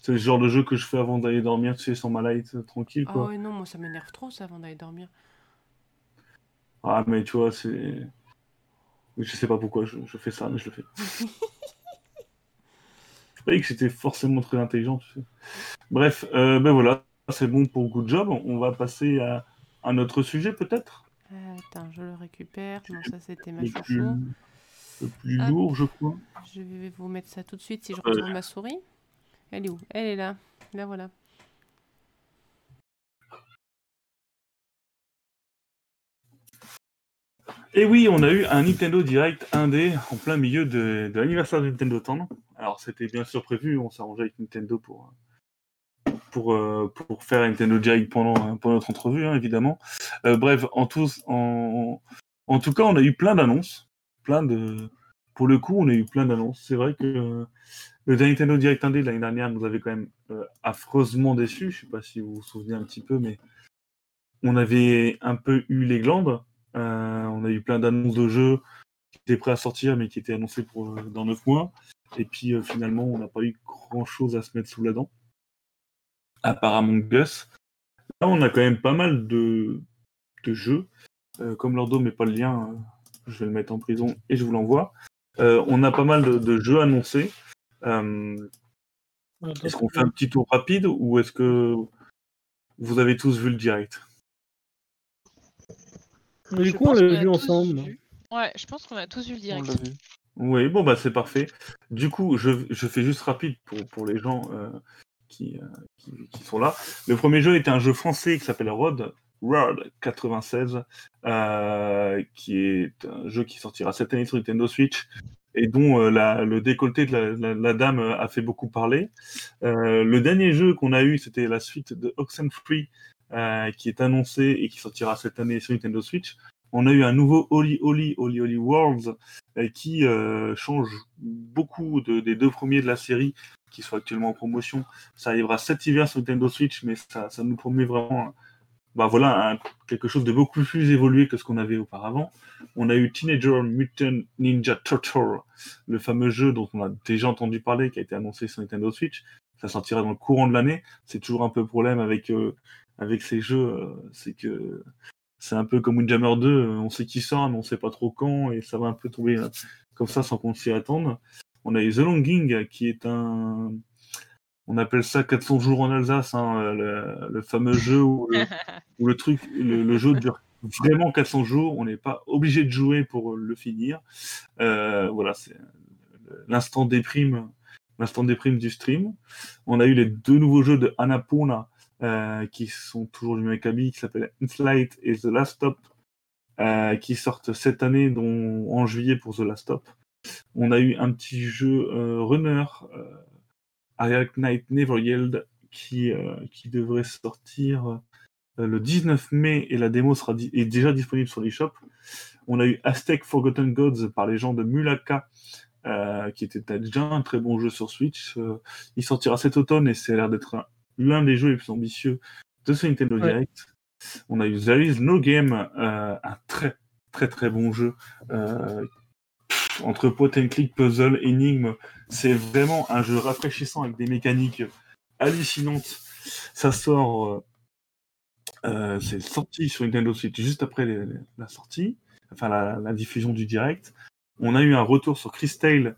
c'est le genre de jeu que je fais avant d'aller dormir, tu sais, sans ma light, euh, tranquille, Ah quoi. ouais, non, moi ça m'énerve trop ça avant d'aller dormir. Ah, mais tu vois, c'est. Je sais pas pourquoi je, je fais ça, mais je le fais. <laughs> Je croyais que c'était forcément très intelligent, tu sais. Bref, euh, ben voilà, c'est bon pour Good Job. On va passer à un autre sujet, peut-être? Euh, attends, je le récupère. Non, ça c'était ma plus, chouchou. le plus lourd, je crois. Je vais vous mettre ça tout de suite si je Euh. retrouve ma souris. Elle est où? Elle est là. Là voilà. Et oui, on a eu un Nintendo Direct 1D en plein milieu de, de l'anniversaire de Nintendo Town. Alors c'était bien sûr prévu, on arrangé avec Nintendo pour, pour, euh, pour faire Nintendo Direct pendant, pendant notre entrevue, hein, évidemment. Euh, bref, en, tous, en, en tout cas, on a eu plein d'annonces. Plein de... Pour le coup, on a eu plein d'annonces. C'est vrai que euh, le Nintendo Direct 1D de l'année dernière nous avait quand même euh, affreusement déçus. Je sais pas si vous vous souvenez un petit peu, mais on avait un peu eu les glandes. Euh, on a eu plein d'annonces de jeux qui étaient prêts à sortir, mais qui étaient annoncés pour, euh, dans 9 mois. Et puis euh, finalement, on n'a pas eu grand chose à se mettre sous la dent. Apparemment Gus. Là, on a quand même pas mal de, de jeux. Euh, comme Lordo met pas le lien, euh, je vais le mettre en prison et je vous l'envoie. Euh, on a pas mal de, de jeux annoncés. Euh, est-ce qu'on fait un petit tour rapide ou est-ce que vous avez tous vu le direct? Mais du coup, on l'a vu tous ensemble. vu. Ouais, je pense qu'on a tous vu le On direct. Oui, bon, bah c'est parfait. Du coup, je, fais juste rapide pour, les gens euh, qui, euh, qui, sont là. Le premier jeu était un jeu français qui s'appelle Road, Road 96, euh, qui est un jeu qui sortira cette année sur Nintendo Switch et dont le décolleté de la, dame a fait beaucoup parler. Le dernier jeu qu'on a eu, c'était la suite de Oxenfree, euh, qui est annoncé et qui sortira cette année sur Nintendo Switch. On a eu un nouveau Holy Holy Holy Holy Worlds euh, qui euh, change beaucoup de- des deux premiers de la série qui sont actuellement en promotion. Ça arrivera cet hiver sur Nintendo Switch, mais ça, nous promet vraiment bah voilà, quelque chose de beaucoup plus évolué que ce qu'on avait auparavant. On a eu Teenager Mutant Ninja Turtle, le fameux jeu dont on a déjà entendu parler, qui a été annoncé sur Nintendo Switch. Ça sortira dans le courant de l'année. C'est toujours un peu le problème avec, euh, ces jeux, c'est que c'est un peu comme Windjammer 2, euh, on sait qui sort, mais on sait pas trop quand, et ça va un peu tomber euh, comme ça sans qu'on s'y attende. On a eu The Longing, qui est un... On appelle ça 400 jours en Alsace, hein, le, le fameux jeu où le, <laughs> où le truc, le, le jeu dure vraiment 400 jours, on n'est pas obligé de jouer pour le finir. Euh, voilà, c'est l'instant déprime, l'instant déprime du stream. On a eu les deux nouveaux jeux de Annapurna euh, qui sont toujours du même acabit, qui s'appellent Inflight et The Last Stop, euh, qui sortent cette année, dont en juillet pour The Last Stop. On a eu un petit jeu euh, runner, Ariel Knight Never Yield, qui, qui devrait sortir le 19 mai et la démo sera est déjà disponible sur l'eShop. On a eu Aztec Forgotten Gods par les gens de Mulaka, qui était déjà un très bon jeu sur Switch. Il sortira cet automne et c'est l'air d'être un- l'un des jeux les plus ambitieux de ce Nintendo Ouais. Direct. On a eu There is No Game, euh, un très très très bon jeu. Euh, entre point and click, puzzle, énigme, c'est vraiment un jeu rafraîchissant avec des mécaniques hallucinantes. Ça sort, euh, c'est sorti sur Nintendo Switch juste après les- les- la sortie, enfin la, la diffusion du direct. On a eu un retour sur Crystal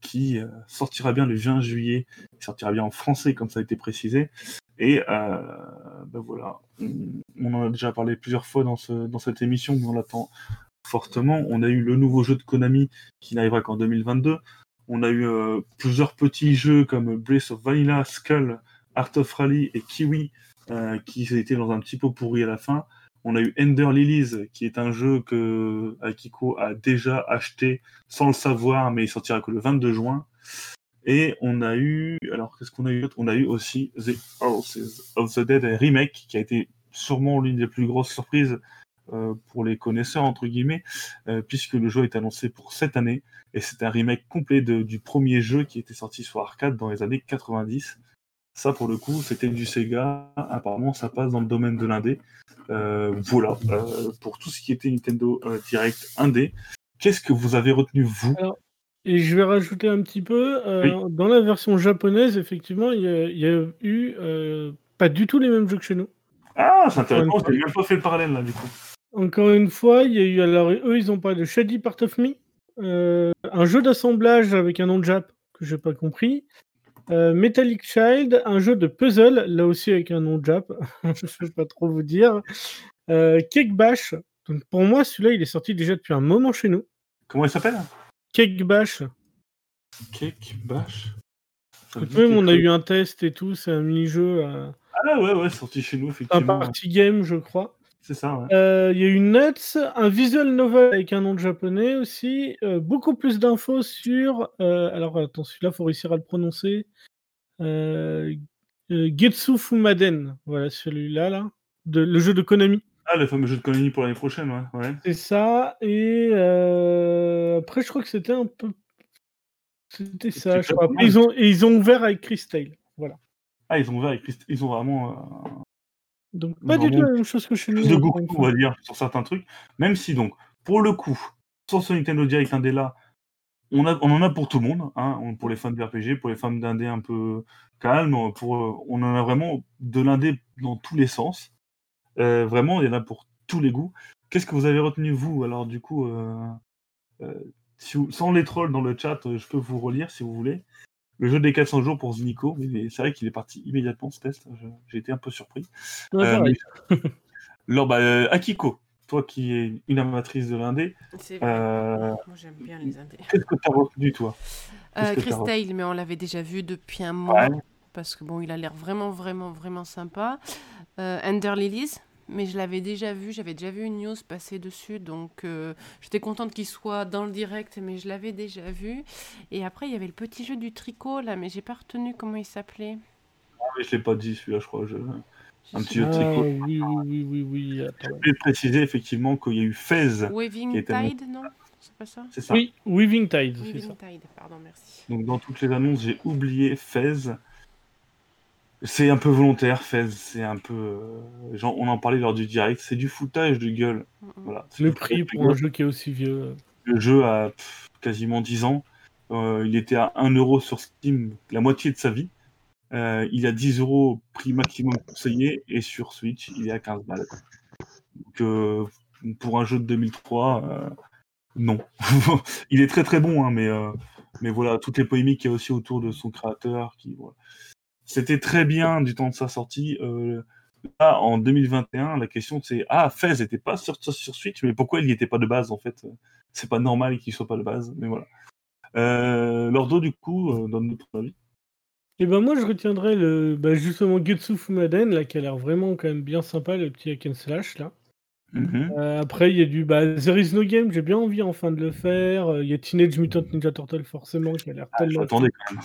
qui euh, sortira bien le 20 juillet, qui sortira bien en français comme ça a été précisé. Et euh, ben voilà, on, en a déjà parlé plusieurs fois dans, ce, dans cette émission, mais on l'attend fortement. On a eu le nouveau jeu de Konami qui n'arrivera qu'en 2022. On a eu euh, plusieurs petits jeux comme Breath of Vanilla, Skull, Art of Rally et Kiwi euh, qui étaient dans un petit pot pourri à la fin. On a eu Ender Lilies, qui est un jeu que Akiko a déjà acheté sans le savoir, mais il sortira que le 22 juin. Et on a eu, alors qu'est-ce qu'on a eu On a eu aussi The Horses of the Dead Remake, qui a été sûrement l'une des plus grosses surprises euh, pour les connaisseurs, entre guillemets, euh, puisque le jeu est annoncé pour cette année. Et c'est un remake complet du premier jeu qui était sorti sur arcade dans les années 90. Ça, pour le coup, c'était du Sega. Apparemment, ça passe dans le domaine de l'indé. Euh, voilà, euh, pour tout ce qui était Nintendo euh, Direct indé. Qu'est-ce que vous avez retenu, vous? Et je vais rajouter un petit peu, dans la version japonaise, effectivement, il y a, il y a eu pas du tout les mêmes jeux que chez nous. Ah, c'est intéressant, je même pas fait le parallèle, là, du coup. Encore une fois, il y a eu, alors eux, ils ont parlé de Shady Part of Me, un jeu d'assemblage avec un nom de Jap que j'ai pas compris. Euh, Metallic Child, un jeu de puzzle, là aussi avec un nom Jap, <laughs> je ne vais pas trop vous dire. Euh, Cake Bash, donc pour moi, celui-là, il est sorti déjà depuis un moment chez nous. Comment il s'appelle? Cake Bash, Cake Bash? Même on a eu un test et tout, c'est un mini-jeu, euh. Ah ouais, ouais, sorti chez nous, un effectivement. party game, je crois. C'est ça. ouais. Euh, Il y a eu Nuts, un visual novel avec un nom de japonais aussi. euh, beaucoup plus d'infos sur. euh, alors attends, celui-là, faut réussir à le prononcer. Getsu Fumaden. Voilà, celui-là, là. De, le jeu de Konami. Ah, le fameux jeu de Konami pour l'année prochaine, ouais. ouais. C'est ça. Et après, je crois que c'était un peu. C'était ça, je crois. Ils ont, et ils ont ouvert avec Chris Tale. Voilà. Ah, ils ont ouvert avec Christ- ils ont vraiment Donc, pas du tout la même chose que chez nous. plus de goût, une on va dire, sur certains trucs. Même si, donc, pour le coup, sur ce Nintendo Direct Indé là, on, a, on en a pour tout le monde, hein, pour les fans de RPG, pour les fans d'indé un peu calmes, pour, euh, on en a vraiment de l'indé dans tous les sens. Euh, vraiment, il y en a pour tous les goûts. Qu'est-ce que vous avez retenu, vous, alors, du coup, euh, euh, si vous- sans les trolls dans le chat, je peux vous relire si vous voulez. Le jeu des 400 jours pour Zinico, mais c'est vrai qu'il est parti immédiatement ce test, j'ai été un peu surpris. Ouais, Euh. Alors, <laughs> bah, euh, Akiko, toi qui es une amatrice de l'indé, euh, Moi, j'aime bien les indés. qu'est-ce que tu as retenu, toi? Euh, Qu'est-ce que Chris t'as re- Tale, mais on l'avait déjà vu depuis un mois. Ouais. Parce que bon, il a l'air vraiment, vraiment, vraiment sympa. Euh, Ender Lilies, mais je l'avais déjà vu. J'avais déjà vu une news passer dessus. Donc, euh, j'étais contente qu'il soit dans le direct, mais je l'avais déjà vu. Et après, il y avait le petit jeu du tricot, là, mais j'ai pas retenu comment il s'appelait. Ah, mais Je l'ai pas dit, celui-là, je crois. Je... Un petit jeu de Ah, tricot. oui, oui, oui, oui, oui. Attends. Je vais préciser effectivement qu'il y a eu Fez. Waving qui était mon- Tide, non? C'est pas ça? C'est ça. Oui, Weaving Tide, c'est Waving ça. Tide, pardon, merci. Donc dans toutes les annonces, j'ai oublié Fez. C'est un peu volontaire, Fez. C'est un peu. euh, genre, on en parlait lors du direct. C'est du foutage de gueule. Voilà. C'est Le prix pour un jeu qui est aussi vieux. Le jeu a pff, quasiment 10 ans. Euh, il était à 1 euro sur Steam, la moitié de sa vie. Euh, il a 10 euros prix maximum conseillé et sur Switch, il est à 15 balles. Donc, euh, pour un jeu de 2003, euh, non. <laughs> il est très très bon, hein, mais, euh, mais voilà, toutes les polémiques qu'il y a aussi autour de son créateur. Qui, voilà. C'était très bien du temps de sa sortie. Euh, là, en 2021, la question c'est Ah, Fez n'était pas sur, sur Switch, mais pourquoi il n'y était pas de base en fait? C'est pas normal qu'il soit pas de base, mais voilà. Euh, Lordo, du coup, euh, donne notre avis. Et ben moi je retiendrai le bah, justement Getsu Fumaden là qui a l'air vraiment quand même bien sympa le petit hack and slash là. Mhm. Euh, après il y a du bah, There is no game, j'ai bien envie enfin de le faire. Il y a Teenage Mutant Ninja Turtle forcément qui a l'air Ah, tellement J'attendais quand même.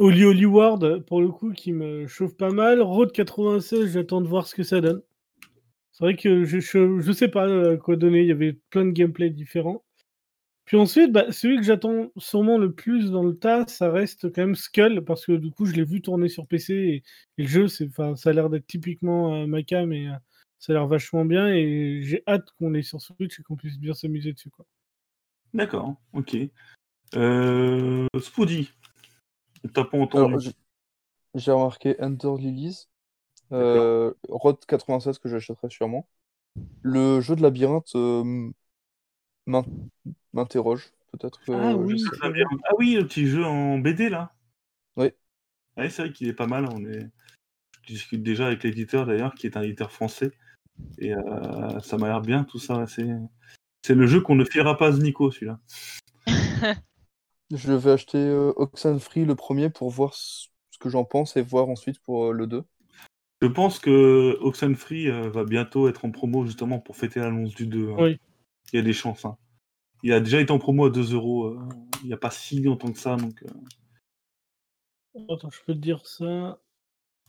Oli Oli Ward pour le coup qui me chauffe pas mal. Road 96, j'attends de voir ce que ça donne. C'est vrai que je, je, sais pas euh, quoi donner, il y avait plein de gameplay différents. Puis ensuite, bah, celui que j'attends sûrement le plus dans le tas, ça reste quand même Skull, parce que du coup, je l'ai vu tourner sur PC et, le jeu, ça a l'air d'être typiquement euh, ma euh, ça a l'air vachement bien et j'ai hâte qu'on l'ait sur Switch et qu'on puisse bien s'amuser dessus. D'accord, ok. Euh, Spoody, on t'a pas entendu. Alors, j'ai- remarqué Enter Lilies, euh, Road 96 que j'achèterai sûrement. Le jeu de labyrinthe euh, m'in- m'interroge, peut-être que Ah oui. Ah oui, le petit jeu en BD là. Oui. Ouais, c'est vrai qu'il est pas mal. On est... Je discute déjà avec l'éditeur d'ailleurs, qui est un éditeur français. Et euh, ça m'a l'air bien tout ça. C'est... c'est le jeu qu'on ne fiera pas à Nico, celui-là. <laughs> Je vais acheter euh, Oxenfree le premier pour voir ce que j'en pense et voir ensuite pour euh, le 2. Je pense que Oxenfree euh, va bientôt être en promo justement pour fêter l'annonce du 2. hein. Oui. Il y a des chances. hein. Il a déjà été en promo à 2 euros il n'y a pas si longtemps que ça. Donc, euh, Attends, je peux te dire ça.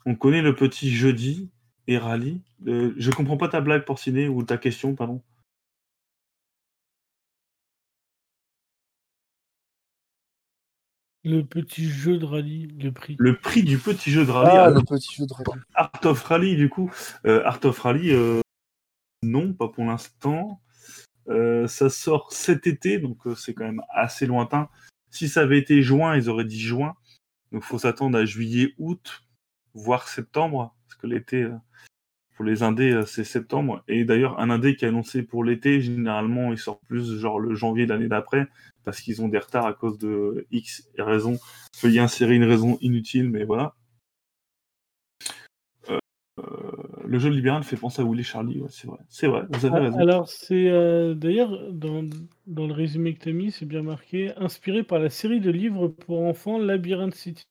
on connaît le petit jeudi et rallye. Euh, je comprends pas ta blague porcinée ou ta question, pardon. Le petit jeu de rallye, le prix. Le prix du petit jeu de rallye. Ah, le petit jeu de rallye. Art of Rally, du coup. Euh, Art of Rally, euh, non, pas pour l'instant. Euh, ça sort cet été, donc euh, c'est quand même assez lointain. Si ça avait été juin, ils auraient dit juin. Donc faut s'attendre à juillet, août, voire septembre, parce que l'été, euh, pour les indés, euh, c'est septembre. Et d'ailleurs, un indé qui est annoncé pour l'été, généralement, il sort plus genre le janvier de l'année d'après, parce qu'ils ont des retards à cause de X raisons. Veuillez insérer une raison inutile, mais voilà. Euh, euh, le jeu Libéral fait penser à Willy Charlie, ouais, c'est vrai. C'est vrai, vous avez Ah, raison. Alors, c'est euh, d'ailleurs dans, dans le résumé que tu as mis, c'est bien marqué inspiré par la série de livres pour enfants Labyrinth City.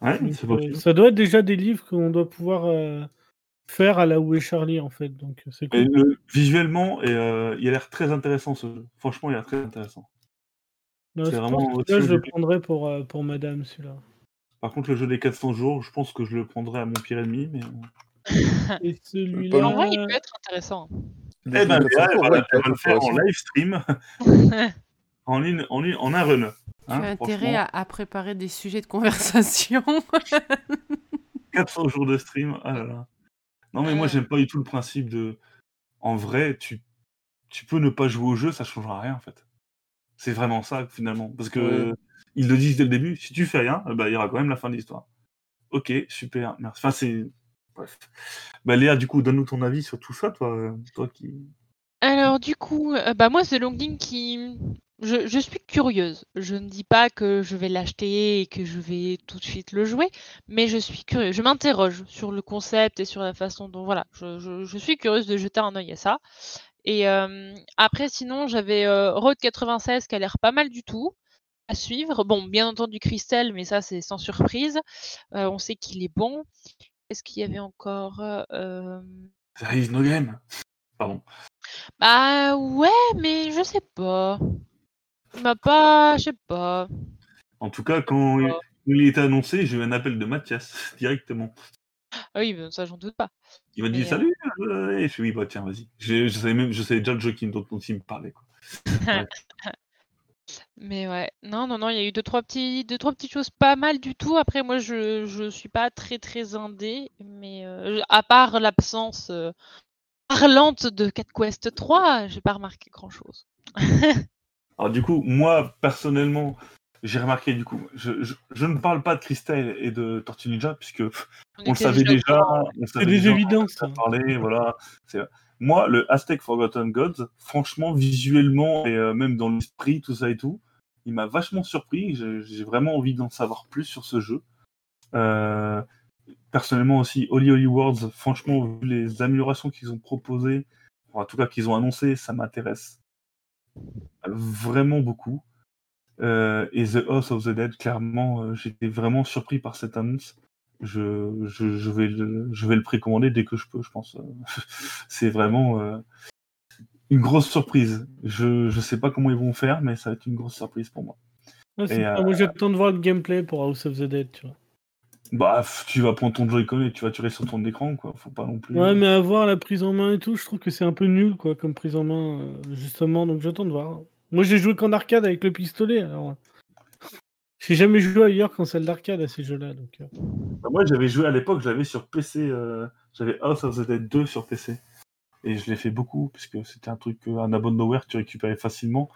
Ouais, Donc, c'est euh, ça doit être déjà des livres qu'on doit pouvoir faire à la Où est Charlie en fait. Donc c'est Et cool. le- visuellement, et, euh, il a l'air très intéressant ce jeu. Franchement, il a l'air très intéressant. Non, c'est vraiment là, je le prendrais pour, euh, pour Madame celui-là. Par contre, le jeu des 400 jours, je pense que je le prendrais à mon pire ennemi. Mais... <laughs> Et En celui-là. vrai, il peut être intéressant. Eh ben, Léa, elle va, Ouais, elle va le faire en live stream, <laughs> en, ligne, en, ligne, en un run. Tu Hein, as intérêt franchement, à, à préparer des sujets de conversation. <laughs> 400 jours de stream, ah là là. Non, mais moi, Ouais. j'aime pas du tout le principe de. En vrai, tu, tu peux ne pas jouer au jeu, ça changera rien en fait. C'est vraiment ça finalement. Parce que Ouais. ils le disent dès le début, si tu fais rien, ben, il y aura quand même la fin de l'histoire. Ok, super, merci. Enfin, c'est. Bref. Bah, Léa, du coup, donne-nous ton avis sur tout ça, toi, euh, toi qui. Alors du coup, euh, bah moi c'est Longing qui... Je, je suis curieuse. Je ne dis pas que je vais l'acheter et que je vais tout de suite le jouer, mais je suis curieuse. Je m'interroge sur le concept et sur la façon dont... Voilà, je, je- je suis curieuse de jeter un œil à ça. Et euh, après, sinon, j'avais euh, Road 96 qui a l'air pas mal du tout à suivre. Bon, bien entendu Christelle, mais ça c'est sans surprise. Euh, on sait qu'il est bon. Est-ce qu'il y avait encore... euh, There is no game. Pardon. Bah ouais, mais je sais pas. Il m'a pas, je sais pas. En tout cas, quand il, était annoncé, j'ai eu un appel de Mathias <laughs> directement. Ah oui, ben ça j'en doute pas. Il m'a dit euh, salut. euh, et je suis oui, bah tiens, vas-y. Je, je savais même, je savais déjà le jeu qui, dont, il me parlait. Quoi. <laughs> Mais ouais, non, non, non, il y a eu deux trois petits, deux trois petites choses pas mal du tout. Après, moi, je, je suis pas très très indé, mais euh, à part l'absence euh, parlante de Cat Quest 3, j'ai pas remarqué grand chose. <laughs> Alors du coup, moi personnellement, j'ai remarqué du coup, je, je, je ne parle pas de Christelle et de Tortue Ninja puisque on le savait déjà, C'est déjà, a hein. parlé, voilà. Moi, le Aztec Forgotten Gods, franchement, visuellement et euh, même dans l'esprit, tout ça et tout, il m'a vachement surpris. J'ai vraiment envie d'en savoir plus sur ce jeu. Euh, personnellement aussi, Holy Holy Worlds, franchement, vu les améliorations qu'ils ont proposées, en tout cas qu'ils ont annoncées, ça m'intéresse vraiment beaucoup. Euh, et The House of the Dead, clairement, euh, j'étais vraiment surpris par cette annonce. Je, je, je vais, le, je vais le précommander dès que je peux, je pense. <laughs> C'est vraiment euh, une grosse surprise. Je ne sais pas comment ils vont faire, mais ça va être une grosse surprise pour moi. Ouais, Et, euh, Moi j'attends de voir le gameplay pour House of the Dead. Tu vois. Bah, tu vas prendre ton Joy-Con et tu vas tirer sur ton écran, quoi. Faut pas non plus. Ouais, mais avoir la prise en main et tout, je trouve que c'est un peu nul quoi, comme prise en main, euh, justement. Donc j'attends de voir. Moi j'ai joué qu'en arcade avec le pistolet. Alors... J'ai jamais joué ailleurs qu'en salle d'arcade à ces jeux-là. Donc, euh. Bah, moi, j'avais joué à l'époque, j'avais sur PC, euh, j'avais House of the Dead 2 sur PC. Et je l'ai fait beaucoup, puisque c'était un truc, euh, un abandonware que tu récupérais facilement.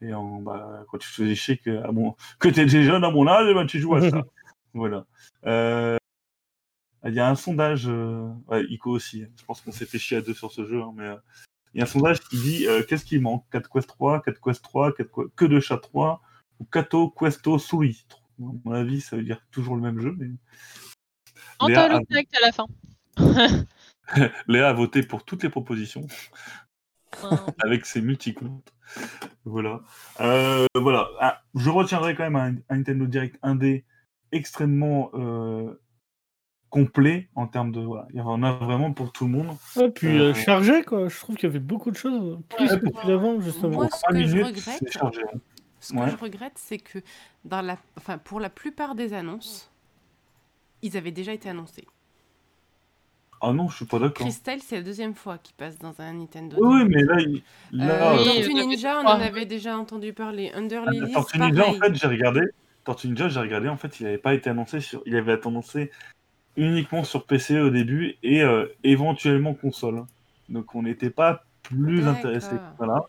Et en, bah, quand tu te faisais chier que, à mon... que jeune à mon âge, eh ben, tu joues à ça. <laughs> voilà. Euh, Il y a un sondage, euh, ouais, Ico aussi, je pense qu'on s'est fait chier à deux sur ce jeu, hein, mais euh, il y a un sondage qui dit qu'est-ce qui manque? 4 Quest 3, 4 Quest 3, 4 que... de chat 3, ou Kato, Questo, Souris. À mon avis, ça veut dire toujours le même jeu, mais Léa a- à la fin. <laughs> Léa a voté pour toutes les propositions <laughs> avec ses multi-comptes. Voilà. Euh, voilà. Ah, je retiendrai quand même un, un Nintendo Direct 1D extrêmement euh, complet en termes de. Voilà. Il y en a vraiment pour tout le monde. Ouais, puis euh, Euh, chargé quoi. Je trouve qu'il y avait beaucoup de choses, plus Ouais, que d'avant justement. Moi, ce que je minutes, regrette- c'est chargé. Ce Ouais. que je regrette, c'est que dans la... enfin, pour la plupart des annonces, ils avaient déjà été annoncés. Ah non, je suis pas d'accord. Christelle, c'est la deuxième fois qu'il passe dans un Nintendo. Oui, oui, mais là, il- là Euh, Oui, Tortue Ninja, on en avait déjà entendu parler. Under Ah, Lilies, Tortue Ninja, en fait, j'ai regardé. Tortue Ninja, j'ai regardé. En fait, il n'avait pas été annoncé sur. Il avait été annoncé uniquement sur PC au début et euh, éventuellement console. Donc, on n'était pas plus intéressé. Voilà.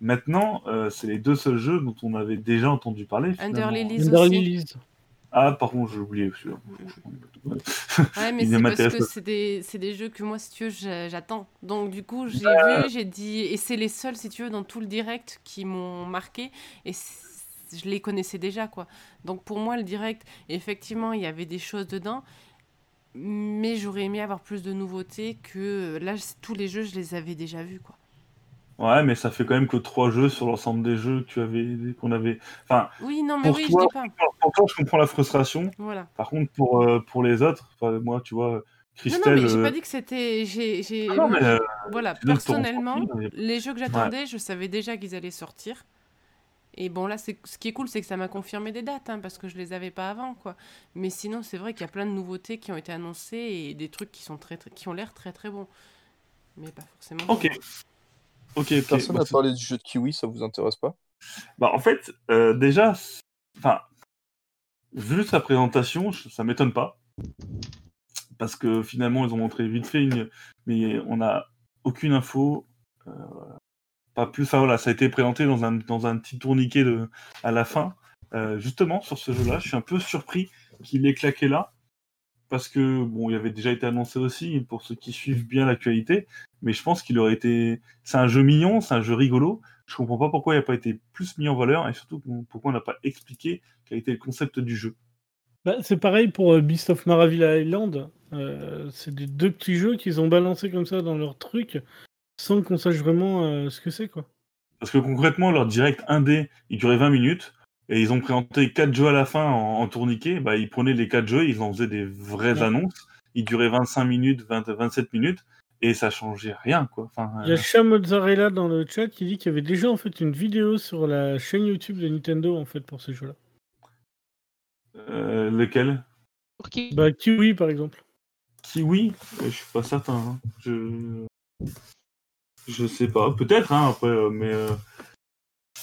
Maintenant, euh, c'est les deux seuls jeux dont on avait déjà entendu parler. Under. Lilies Under aussi. Lilies. Ah, par contre, j'ai oublié. Ouais, <laughs> mais c'est parce que c'est des, jeux que moi, si tu veux, j'a- j'attends. Donc, du coup, j'ai Bah. vu, j'ai dit. Et c'est les seuls, si tu veux, dans tout le direct qui m'ont marqué. Et je les connaissais déjà, quoi. Donc, pour moi, le direct, effectivement, il y avait des choses dedans. Mais j'aurais aimé avoir plus de nouveautés que. Là, c- tous les jeux, je les avais déjà vus, quoi. Ouais, mais ça fait quand même que trois jeux sur l'ensemble des jeux que tu avais, qu'on avait. Enfin, Oui, non, mais Pour oui, toi, je dis pas. pour toi, je comprends la frustration. Voilà. Par contre, pour, euh, pour les autres, moi, tu vois, Non, non, Christelle. mais j'ai euh, pas dit que c'était. j'ai- ah non, euh, Voilà, personnellement, les jeux que j'attendais, je savais déjà qu'ils allaient sortir. Et bon, là, c'est ce qui est cool, c'est que ça m'a confirmé des dates, hein, parce que je les avais pas avant, quoi. Mais sinon, c'est vrai qu'il y a plein de nouveautés qui ont été annoncées et des trucs qui sont très, très- qui ont l'air très très bons. Mais pas forcément. Ok. Personne Bah, n'a parlé du jeu de Kiwi, ça vous intéresse pas? Bah, en fait, euh, déjà, enfin, vu sa présentation, ça m'étonne pas. Parce que finalement, ils ont montré vite fait, une... mais on n'a aucune info. euh, plus. Voilà, ça a été présenté dans un, dans un petit tourniquet à la fin. Euh, justement, sur ce jeu-là, je suis un peu surpris qu'il ait claqué là. Parce que, bon, il avait déjà été annoncé aussi, pour ceux qui suivent bien l'actualité. Mais je pense qu'il aurait été. C'est un jeu mignon, c'est un jeu rigolo. Je comprends pas pourquoi il n'a pas été plus mis en valeur et surtout pourquoi on n'a pas expliqué quel était le concept du jeu. Bah, c'est pareil pour euh, Beast of Maravilla Island. Euh, c'est des deux petits jeux qu'ils ont balancés comme ça dans leur truc sans qu'on sache vraiment euh, ce que c'est quoi. Parce que concrètement, leur direct 1D, il durait 20 minutes et ils ont présenté 4 jeux à la fin en, en tourniquet. Bah, ils prenaient les 4 jeux, ils en faisaient des vraies Ouais. annonces. Ils duraient 25 minutes, 20, 27 minutes et ça changeait rien. Quoi. Enfin, Il y a euh, Chat Mozzarella dans le chat qui dit qu'il y avait déjà en fait une vidéo sur la chaîne YouTube de Nintendo en fait pour ces jeux-là. euh, lequel? Pour qui? Bah Kiwi par exemple. Kiwi? Euh, Je suis pas certain. hein. Je je sais pas. Peut-être. Hein, après, euh, mais euh,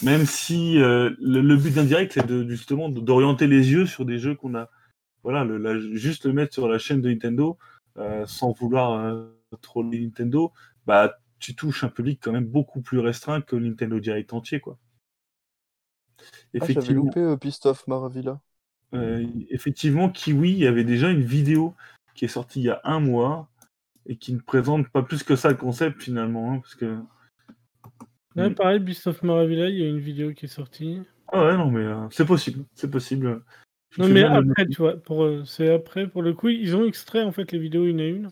même si euh, le, le but d'un direct, c'est de, justement d'orienter les yeux sur des jeux qu'on a. Voilà, le, la- juste le mettre sur la chaîne de Nintendo euh, sans vouloir troller Nintendo. Bah, tu touches un public quand même beaucoup plus restreint que Nintendo Direct entier, quoi. Ah, j'avais Effectivement. loupé Beast of Maravilla. Effectivement, Kiwi, il y avait déjà une vidéo qui est sortie il y a un mois et qui ne présente pas plus que ça le concept finalement. hein, parce que... Ouais, pareil, Beast of Maravilla, il y a une vidéo qui est sortie. Ah ouais, non, mais euh, c'est possible. C'est possible. Je Non mais après, tu vois, pour, euh, c'est après pour le coup, ils ont extrait en fait les vidéos une à une.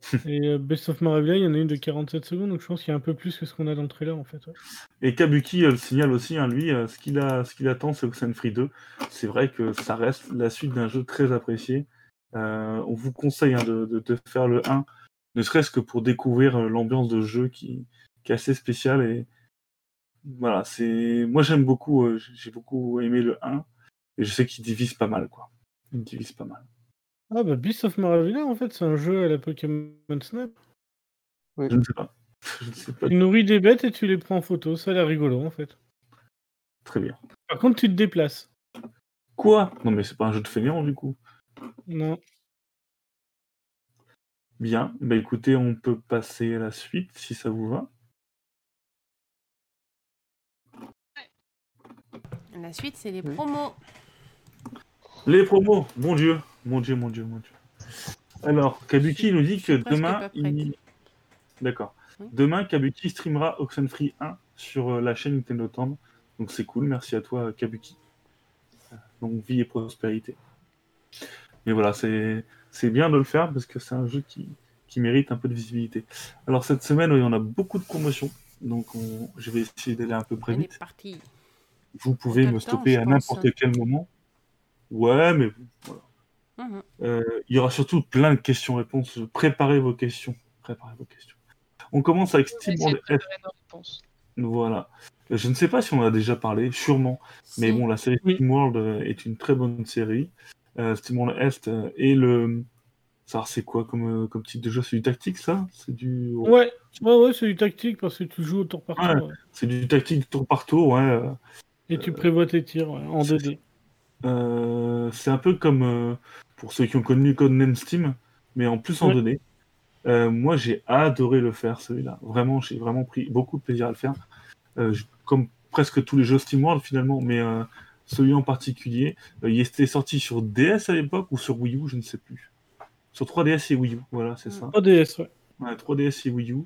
<laughs> Et euh, Best of Maravilla, il y en a une de 47 secondes, donc je pense qu'il y a un peu plus que ce qu'on a dans le trailer en fait. ouais. Et Kabuki euh, le signale aussi, hein, lui, ce qu'il a, ce qu'il attend, c'est Oxenfree 2. C'est vrai que ça reste la suite d'un jeu très apprécié. Euh, on vous conseille hein, de, de- de faire le 1, ne serait-ce que pour découvrir euh, l'ambiance de jeu qui, qui est assez spéciale. Et voilà, c'est moi j'aime beaucoup, euh, j'ai beaucoup aimé le 1 et je sais qu'il divise pas mal, quoi. Il divise pas mal. Ah bah Beast of Maravilla, en fait, c'est un jeu à la Pokémon Snap. Je ne sais pas. <laughs> Je ne sais pas Tu nourris des bêtes et tu les prends en photo, ça a l'air rigolo en fait. très bien. Par contre, tu te déplaces. Quoi? Non mais c'est pas un jeu de fainéant du coup. Non. Bien, bah écoutez, on peut passer à la suite si ça vous va. La suite, c'est les promos. Les promos, mon dieu, mon dieu, mon dieu, mon dieu. Alors, Kabuki nous dit que demain, il... D'accord. Oui. Demain, Kabuki streamera Oxenfree 1 sur euh, la chaîne Nintendo Town. Donc c'est cool, merci à toi, Kabuki. Donc vie et prospérité. Mais voilà, c'est c'est bien de le faire parce que c'est un jeu qui, qui mérite un peu de visibilité. Alors cette semaine, il y en a beaucoup de promotions. Donc on- je vais essayer d'aller un peu près vite. est. Vous pouvez me temps, stopper à pense. n'importe quel moment. Ouais, mais voilà. Mhm. Euh, il y aura surtout plein de questions-réponses. Préparez vos questions. Préparez vos questions. On commence avec Steam. Voilà. Je ne sais pas si on en a déjà parlé, sûrement. Mais bon, la série Oui. Steam World euh, est une très bonne série. Euh, Steam World Est euh, et le. Ça, c'est quoi comme, euh, comme type de jeu? C'est du tactique, ça? C'est du... Ouais, ouais, ouais, c'est du tactique parce que tu joues au tour par tour. ouais. c'est du tactique tour par tour, ouais. Et tu prévois tes tirs en c'est 2D. Euh, c'est un peu comme euh, pour ceux qui ont connu Codename Steam, mais en plus en Ouais. 2D. Euh, moi, j'ai adoré le faire, celui-là. Vraiment, j'ai vraiment pris beaucoup de plaisir à le faire. Comme presque tous les jeux Steam World, finalement, mais celui en particulier, euh, il était sorti sur DS à l'époque ou sur Wii U, je ne sais plus. Sur 3DS et Wii U, voilà, c'est ça. 3DS, ouais. Ouais, 3DS et Wii U.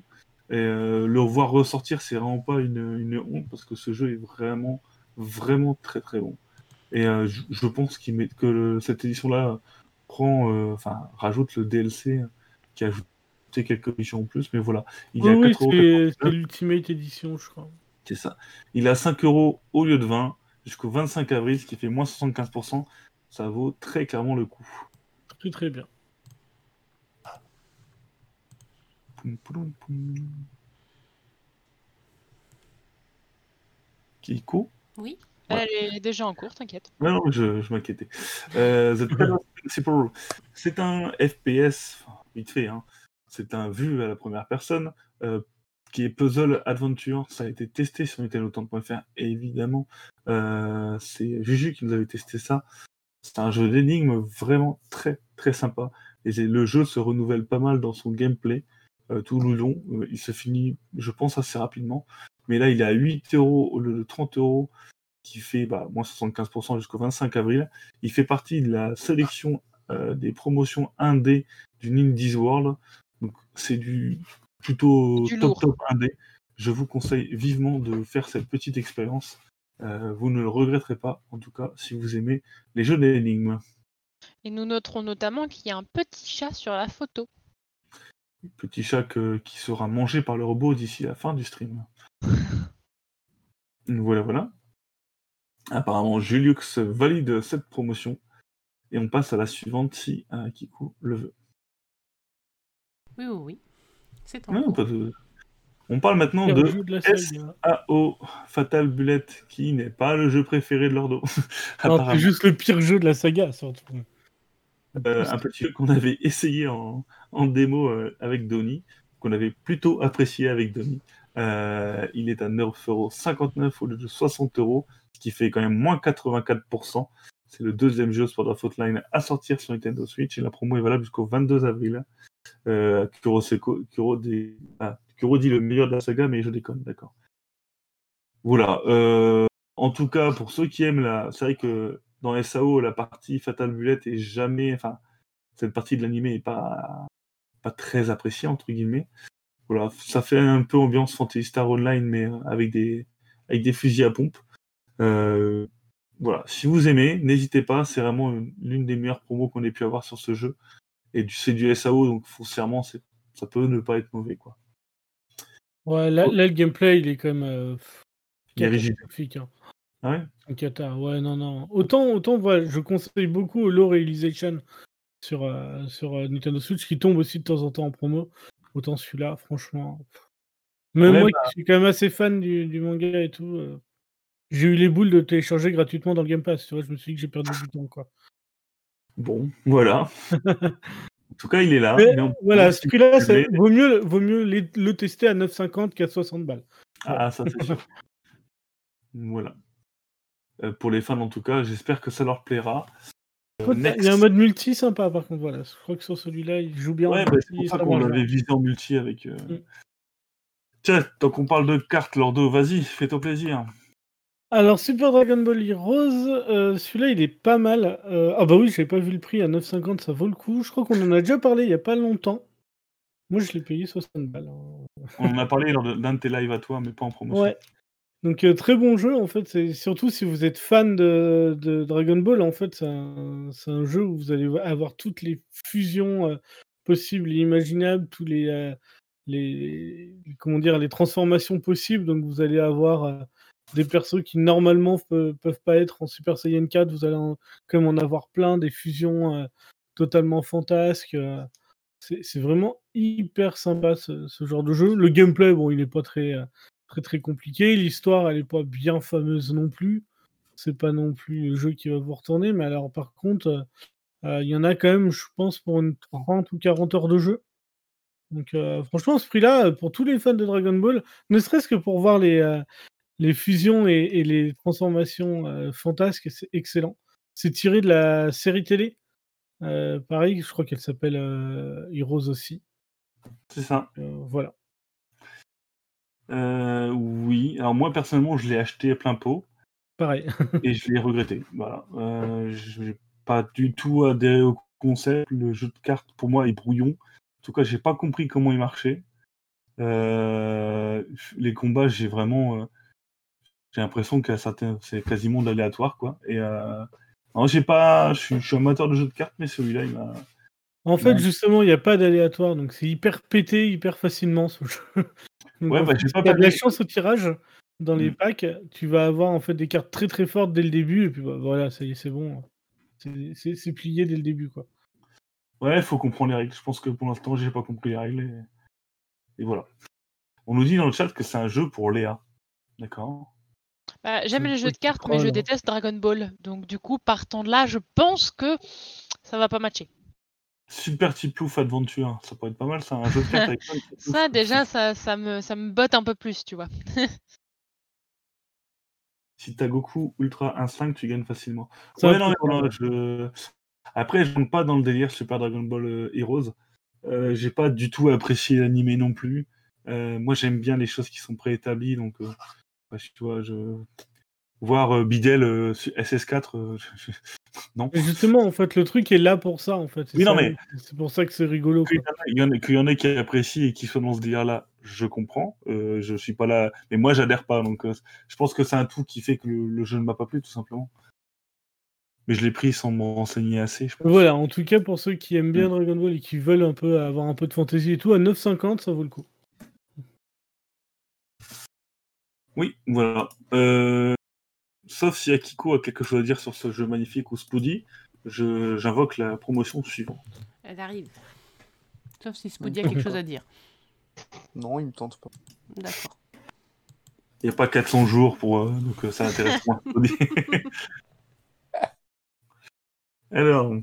Et euh, le voir ressortir, c'est vraiment pas une, une honte parce que ce jeu est vraiment, vraiment très très bon. Et euh, je, je pense qu'il met, que le- cette édition-là prend, euh, enfin, rajoute le DLC qui a ajouté quelques missions en plus, mais voilà. Il Oui, oui, 4 euros. c'est l'Ultimate Edition, je crois. C'est ça. Il à 5 euros au lieu de 20 jusqu'au 25 avril, ce qui fait moins 75%. Ça vaut très clairement le coup. Très très bien. poum, poum, poum. Kiko Oui. Ouais. Elle est déjà en cours, t'inquiète. Non, non, je, je m'inquiétais. Euh, c'est un FPS, vite fait, hein. c'est un vu à la première personne, euh, qui est puzzle adventure. Ça a été testé sur nintendo.fr, et évidemment, euh, c'est Juju qui nous avait testé ça. C'est un jeu d'énigmes vraiment très très sympa. Et le jeu se renouvelle pas mal dans son gameplay euh, tout le long. Euh, il se finit, je pense, assez rapidement. Mais là, il est à 8 euros au lieu de 30 euros qui fait bah, moins 75% jusqu'au 25 avril. Il fait partie de la sélection des promotions 1D du Indies World. Donc c'est du plutôt Du top lourd. top 1D. Je vous conseille vivement de faire cette petite expérience. Euh, vous ne le regretterez pas, en tout cas, si vous aimez les jeux d'énigmes. Et nous noterons notamment qu'il y a un petit chat sur la photo. Petit chat que- qui sera mangé par le robot d'ici la fin du stream. <laughs> Voilà, voilà. Apparemment, Juliux valide cette promotion. Et on passe à la suivante si euh, Kiku le veut. Oui, oui, oui. C'est en Non, cours. On parle maintenant de de la S- saga. AO Fatal Bullet, qui n'est pas le jeu préféré de Lordo. <laughs> C'est juste le pire jeu de la saga, surtout. Euh, un petit jeu qu'on avait <laughs> essayé en, en démo euh, avec Donny, qu'on avait plutôt apprécié avec Donny. Euh, il est à 9,59€ au lieu de 60 euros, ce qui fait quand même moins 84%. C'est le deuxième jeu Sword of Outline à sortir sur Nintendo Switch et la promo est valable jusqu'au 22 avril. Euh, ah, Kuro dit le meilleur de la saga, mais je déconne, d'accord. Voilà. euh, en tout cas, pour ceux qui aiment la. C'est vrai que dans SAO, la partie Fatal Bullet est jamais. Enfin, cette partie de l'animé est pas, très appréciée, entre guillemets. Voilà, ça fait un peu ambiance Fantasy Star Online, mais euh, avec des, fusils à pompe. Voilà, si vous aimez, n'hésitez pas, c'est vraiment une- l'une des meilleures promos qu'on ait pu avoir sur ce jeu. Et c'est du SAO, donc foncièrement, c'est- ça peut ne pas être mauvais. Quoi. Ouais, là, là, le gameplay, il est quand même euh, Il est rigide. Hein. Ah ouais? Cata, ouais, non, non. Autant, autant voilà, je conseille beaucoup Low Realization sur, euh, sur euh, Nintendo Switch, qui tombe aussi de temps en temps en promo. Autant celui-là, franchement. Même Ouais, moi qui suis quand même assez fan du, du manga et tout, euh, j'ai eu les boules de télécharger gratuitement dans le Game Pass. Tu vois, je me suis dit que j'ai perdu du temps, quoi. Bon, voilà. <laughs> en tout cas, il est là. Mais, mais on- voilà, celui-là, vaut mieux, vaut mieux les- le tester à 9,50 qu'à 60 balles. Ah, ça c'est sûr. <laughs> voilà. Euh, pour les fans, en tout cas, j'espère que ça leur plaira. Euh, Il y a un mode multi sympa, par contre, voilà. Je crois que sur celui-là, il joue bien. en Ouais, bah, c'est pour ça qu'on l'avait visé en multi avec. euh, Mm. Tiens, tant qu'on parle de cartes, Lordo, vas-y, fais-toi plaisir. Alors, Super Dragon Ball Heroes, euh, celui-là, il est pas mal. Euh, ah bah oui, j'avais pas vu le prix à 9,50, ça vaut le coup. Je crois qu'on en a déjà parlé il y a pas longtemps. Moi, je l'ai payé 60 balles. hein. On en a parlé lors d'un de tes lives à toi, mais pas en promotion. Ouais. Donc, euh, très bon jeu, en fait. C'est surtout si vous êtes fan de, de Dragon Ball, en fait, c'est un, jeu où vous allez avoir toutes les fusions possibles et imaginables, tous les, comment dire, les transformations possibles. Donc, vous allez avoir des persos qui normalement pe- peuvent pas être en Super Saiyan 4. Vous allez en- même en avoir plein, des fusions euh, totalement fantasques. euh. c'est vraiment hyper sympa ce, genre de jeu. Le gameplay, bon, il est pas très, euh, très très compliqué. L'histoire, elle est pas bien fameuse non plus. C'est pas non plus le jeu qui va vous retourner. Mais alors, par contre, il y en a quand même, je pense, pour une 30 ou 40 heures de jeu. Donc, franchement, ce prix-là, pour tous les fans de Dragon Ball, ne serait-ce que pour voir les, les fusions et, et les transformations euh, fantasques, c'est excellent. C'est tiré de la série télé. Euh, pareil, je crois qu'elle s'appelle euh, Heroes aussi. C'est ça. Voilà. Oui. Alors, moi, personnellement, je l'ai acheté à plein pot Pareil. <laughs> et je l'ai regretté. Voilà. Je n'ai pas du tout adhéré au concept. Le jeu de cartes, pour moi, est brouillon. En tout cas, j'ai pas compris comment il marchait. Euh, les combats, j'ai vraiment. euh, j'ai l'impression que certains, c'est quasiment de l'aléatoire, quoi. Et euh, non, j'ai pas. Je suis, je suis amateur de jeux de cartes, mais celui-là, il m'a. En fait, Ouais. justement, il n'y a pas d'aléatoire, donc c'est hyper pété, hyper facilement ce jeu. <laughs> Donc, Ouais, bah, fait, pas t'as de la chance au tirage dans les Mm. packs, tu vas avoir en fait des cartes très très fortes dès le début, et puis bah, voilà, ça y est, c'est bon. C'est- plié dès le début, quoi. Ouais, faut comprendre les règles. Je pense que pour l'instant, j'ai pas compris les règles. et Et voilà. On nous dit dans le chat que c'est un jeu pour Léa. D'accord Bah, J'aime les jeux de cartes, mais je déteste Dragon Ball. Donc du coup, partant de là, je pense que ça va pas matcher. Super Tiplouf Adventure, ça pourrait être pas mal, ça, un jeu de cartes avec. <laughs> Ça, déjà, ça, ça, me, ça me botte un peu plus, tu vois. <laughs> Si t'as Goku Ultra Instinct, tu gagnes facilement. Ça ouais, peut non, mais être voilà, je... Après, je rentre pas dans le délire Super Dragon Ball euh, Heroes. Euh, j'ai pas du tout apprécié l'animé non plus. Euh, moi, j'aime bien les choses qui sont préétablies, donc euh, tu vois, je voir euh, Bidel euh, sur SS4, euh, je- <laughs> non. Mais justement, en fait, le truc est là pour ça, en fait. C'est Oui, non, mais- C'est pour ça que c'est rigolo. Qu'il y, en a- qu'il y en ait qui apprécient et qui sont dans ce délire-là, je comprends. Euh, je suis pas là, mais moi, j'adhère pas. Donc, euh, je pense que c'est un tout qui fait que le, le jeu ne m'a pas plu, tout simplement. Mais je l'ai pris sans me renseigner assez. je pense. Voilà, en tout cas, pour ceux qui aiment Mm. bien Dragon Ball et qui veulent un peu avoir un peu de fantaisie et tout, à 9,50, ça vaut le coup. Oui, voilà. Euh, Sauf si Akiko a quelque chose à dire sur ce jeu magnifique ou Spoody, je- j'invoque la promotion suivante. Elle arrive. Sauf si Spoody a quelque chose à dire. Non, il me tente pas. D'accord. Il n'y a pas 400 jours pour euh, donc euh, ça intéresse moins <laughs> Spoody. Alors,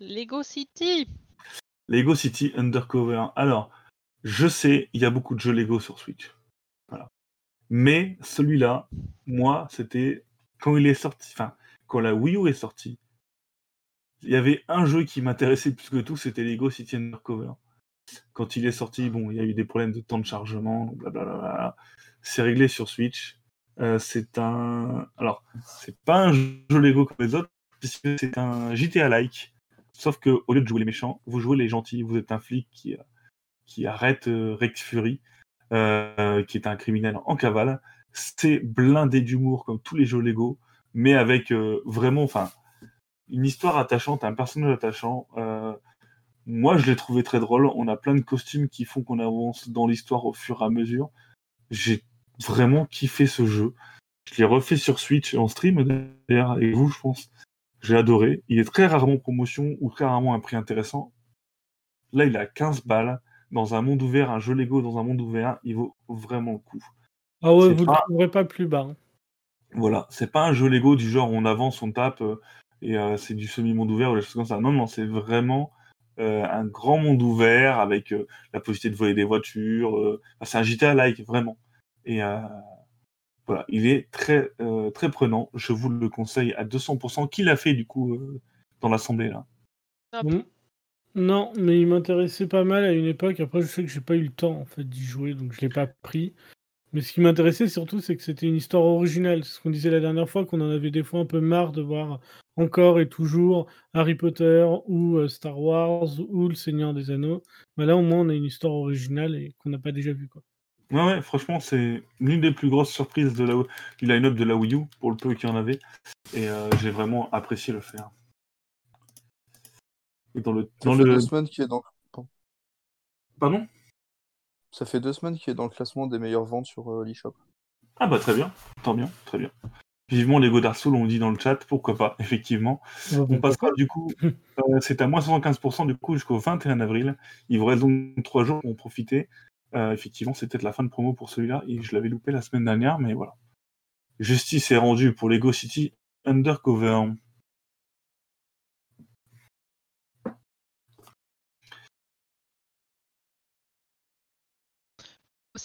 Lego City. Lego City Undercover. Alors, je sais, il y a beaucoup de jeux Lego sur Switch. Mais celui-là, moi, c'était quand il est sorti, enfin, quand la Wii U est sortie, il y avait un jeu qui m'intéressait plus que tout, c'était Lego City Undercover. Quand il est sorti, bon, il y a eu des problèmes de temps de chargement, blablabla. C'est réglé sur Switch. Euh, c'est un. Alors, c'est pas un jeu Lego comme les autres, c'est un GTA-like. Sauf que au lieu de jouer les méchants, vous jouez les gentils. Vous êtes un flic qui, euh, qui arrête euh, Rex Fury, euh, qui est un criminel en cavale. C'est blindé d'humour comme tous les jeux Lego, mais avec euh, vraiment, enfin, une histoire attachante, un personnage attachant. Moi, je l'ai trouvé très drôle. On a plein de costumes qui font qu'on avance dans l'histoire au fur et à mesure. J'ai vraiment kiffé ce jeu. Je l'ai refait sur Switch en stream, d'ailleurs, avec vous, je pense. J'ai adoré. Il est très rarement en promotion ou très rarement un prix intéressant. Là, il a 15 balles. Dans un monde ouvert, un jeu Lego dans un monde ouvert, il vaut vraiment le coup. Ah ouais, vous ne pas- le trouverez pas plus bas. hein. Voilà, c'est pas un jeu Lego du genre on avance, on tape euh, et euh, c'est du semi-monde ouvert ou des choses comme ça. Non, non, c'est vraiment euh, un grand monde ouvert avec euh, la possibilité de voler des voitures. euh, enfin, c'est un GTA-like, vraiment. Et euh, voilà, il est très, euh, très prenant. Je vous le conseille à 200%. Qui l'a fait du coup euh, dans l'assemblée là? Top. Non, mais il m'intéressait pas mal à une époque. Après, je sais que j'ai pas eu le temps en fait d'y jouer, donc je l'ai pas pris. Mais ce qui m'intéressait surtout, c'est que c'était une histoire originale. C'est ce qu'on disait la dernière fois, qu'on en avait des fois un peu marre de voir encore et toujours Harry Potter ou euh, Star Wars ou Le Seigneur des Anneaux. Mais là, au moins, on a une histoire originale et qu'on n'a pas déjà vue. Quoi. Ouais, ouais, franchement, c'est l'une des plus grosses surprises de la, du line-up de la Wii U, pour le peu qu'il y en avait. Et euh, j'ai vraiment apprécié le faire. Et dans le, Ça dans fait le... deux semaines qu'il est dans... Pardon? Ça fait deux semaines qu'il est dans le classement des meilleures ventes sur euh, l'eShop. Ah bah très bien, tant bien, très bien. Vivement Lego Dark Souls, on dit dans le chat, pourquoi pas, <laughs> effectivement. On passera du coup, <laughs> euh, c'est à moins 75% du coup jusqu'au 21 avril. Il vous reste donc trois jours pour en profiter. Euh, effectivement, c'est peut-être la fin de promo pour celui-là, et je l'avais loupé la semaine dernière, mais voilà. Justice est rendue pour Lego City Undercover.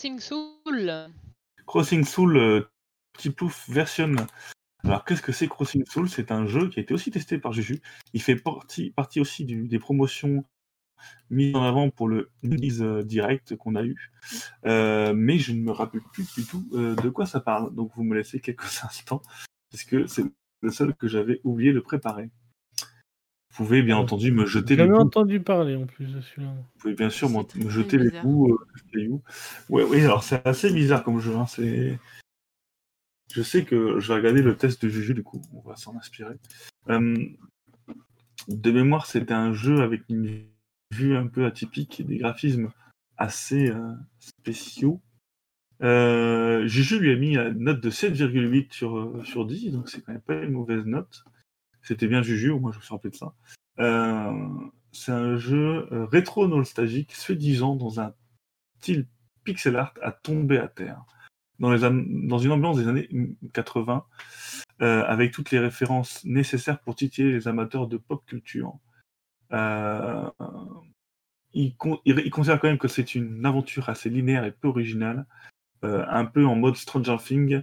Crossing Soul. Crossing Soul euh, version. Alors, qu'est-ce que c'est Crossing Soul? C'est un jeu qui a été aussi testé par Juju. Il fait partie, aussi des promotions mises en avant pour le Indies euh, Direct qu'on a eu. Euh, mais je ne me rappelle plus du tout de quoi ça parle. Donc, vous me laissez quelques <laughs> instants, parce que c'est le seul que j'avais oublié de préparer. Vous pouvez bien Ouais. entendu me jeter J'ai les entendu parler en plus de celui-là. Vous pouvez bien sûr me jeter les goûts. euh. Ouais, oui, alors c'est assez bizarre comme jeu. hein, C'est. Je sais que je vais regarder le test de Juju, du coup, on va s'en inspirer. Euh, de mémoire, c'était un jeu avec une vue un peu atypique et des graphismes assez euh, spéciaux. Euh, Juju lui a mis une note de 7,8 sur, euh, sur 10, donc c'est quand même pas une mauvaise note. C'était bien Juju, moi je me suis rappelé de ça. Euh, c'est un jeu euh, rétro-nostalgique, suédigeant dans un style pixel art à tomber à terre. Dans, les dans une ambiance des années 80, euh, avec toutes les références nécessaires pour titiller les amateurs de pop culture. Euh, il, con- il, il considère quand même que c'est une aventure assez linéaire et peu originale, euh, un peu en mode Stranger Things.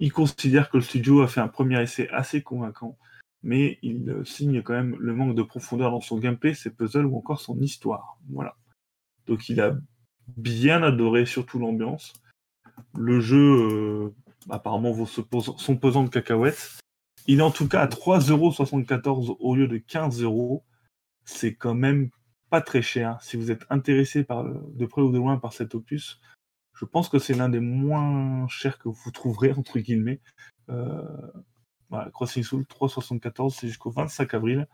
Euh, il considère que le studio a fait un premier essai assez convaincant, mais il euh, signe quand même le manque de profondeur dans son gameplay, ses puzzles ou encore son histoire. Voilà. Donc il a bien adoré surtout l'ambiance. Le jeu euh, apparemment vaut son pesant de cacahuètes. Il est en tout cas à 3,74€ au lieu de 15€. C'est quand même pas très cher. Si vous êtes intéressé par, de près ou de loin par cet opus, je pense que c'est l'un des moins chers que vous trouverez, entre guillemets. Euh, voilà, Crossing Soul 3,74, c'est jusqu'au 25 avril.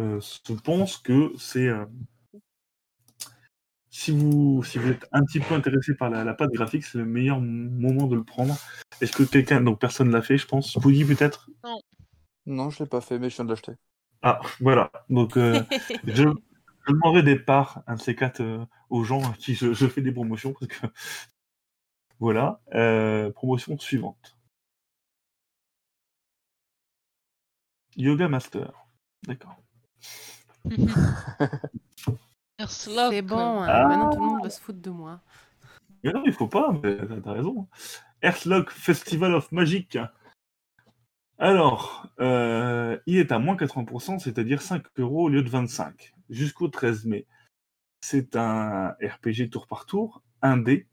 Euh, je pense que c'est. euh, si, vous, si vous êtes un petit peu intéressé par la, la patte graphique, c'est le meilleur moment de le prendre. Est-ce que quelqu'un. Donc personne l'a fait, je pense? Pouilly peut-être? Non, je l'ai pas fait, mais je viens de l'acheter. Ah, voilà. Donc euh, <laughs> je, je demanderai des parts, un de ces quatre, euh, aux gens à qui je, je fais des promotions. Parce que... <laughs> Voilà. Euh, promotion suivante. Yoga Master. D'accord. <laughs> Earthlock. C'est bon, hein, Ah. maintenant tout le monde va se foutre de moi. Mais non, il faut pas, mais t'as t'as raison. Earthlock Festival of Magic. Alors, euh, il est à moins 80%, c'est-à-dire 5 euros au lieu de 25, jusqu'au 13 mai. C'est un RPG tour par tour, 1D,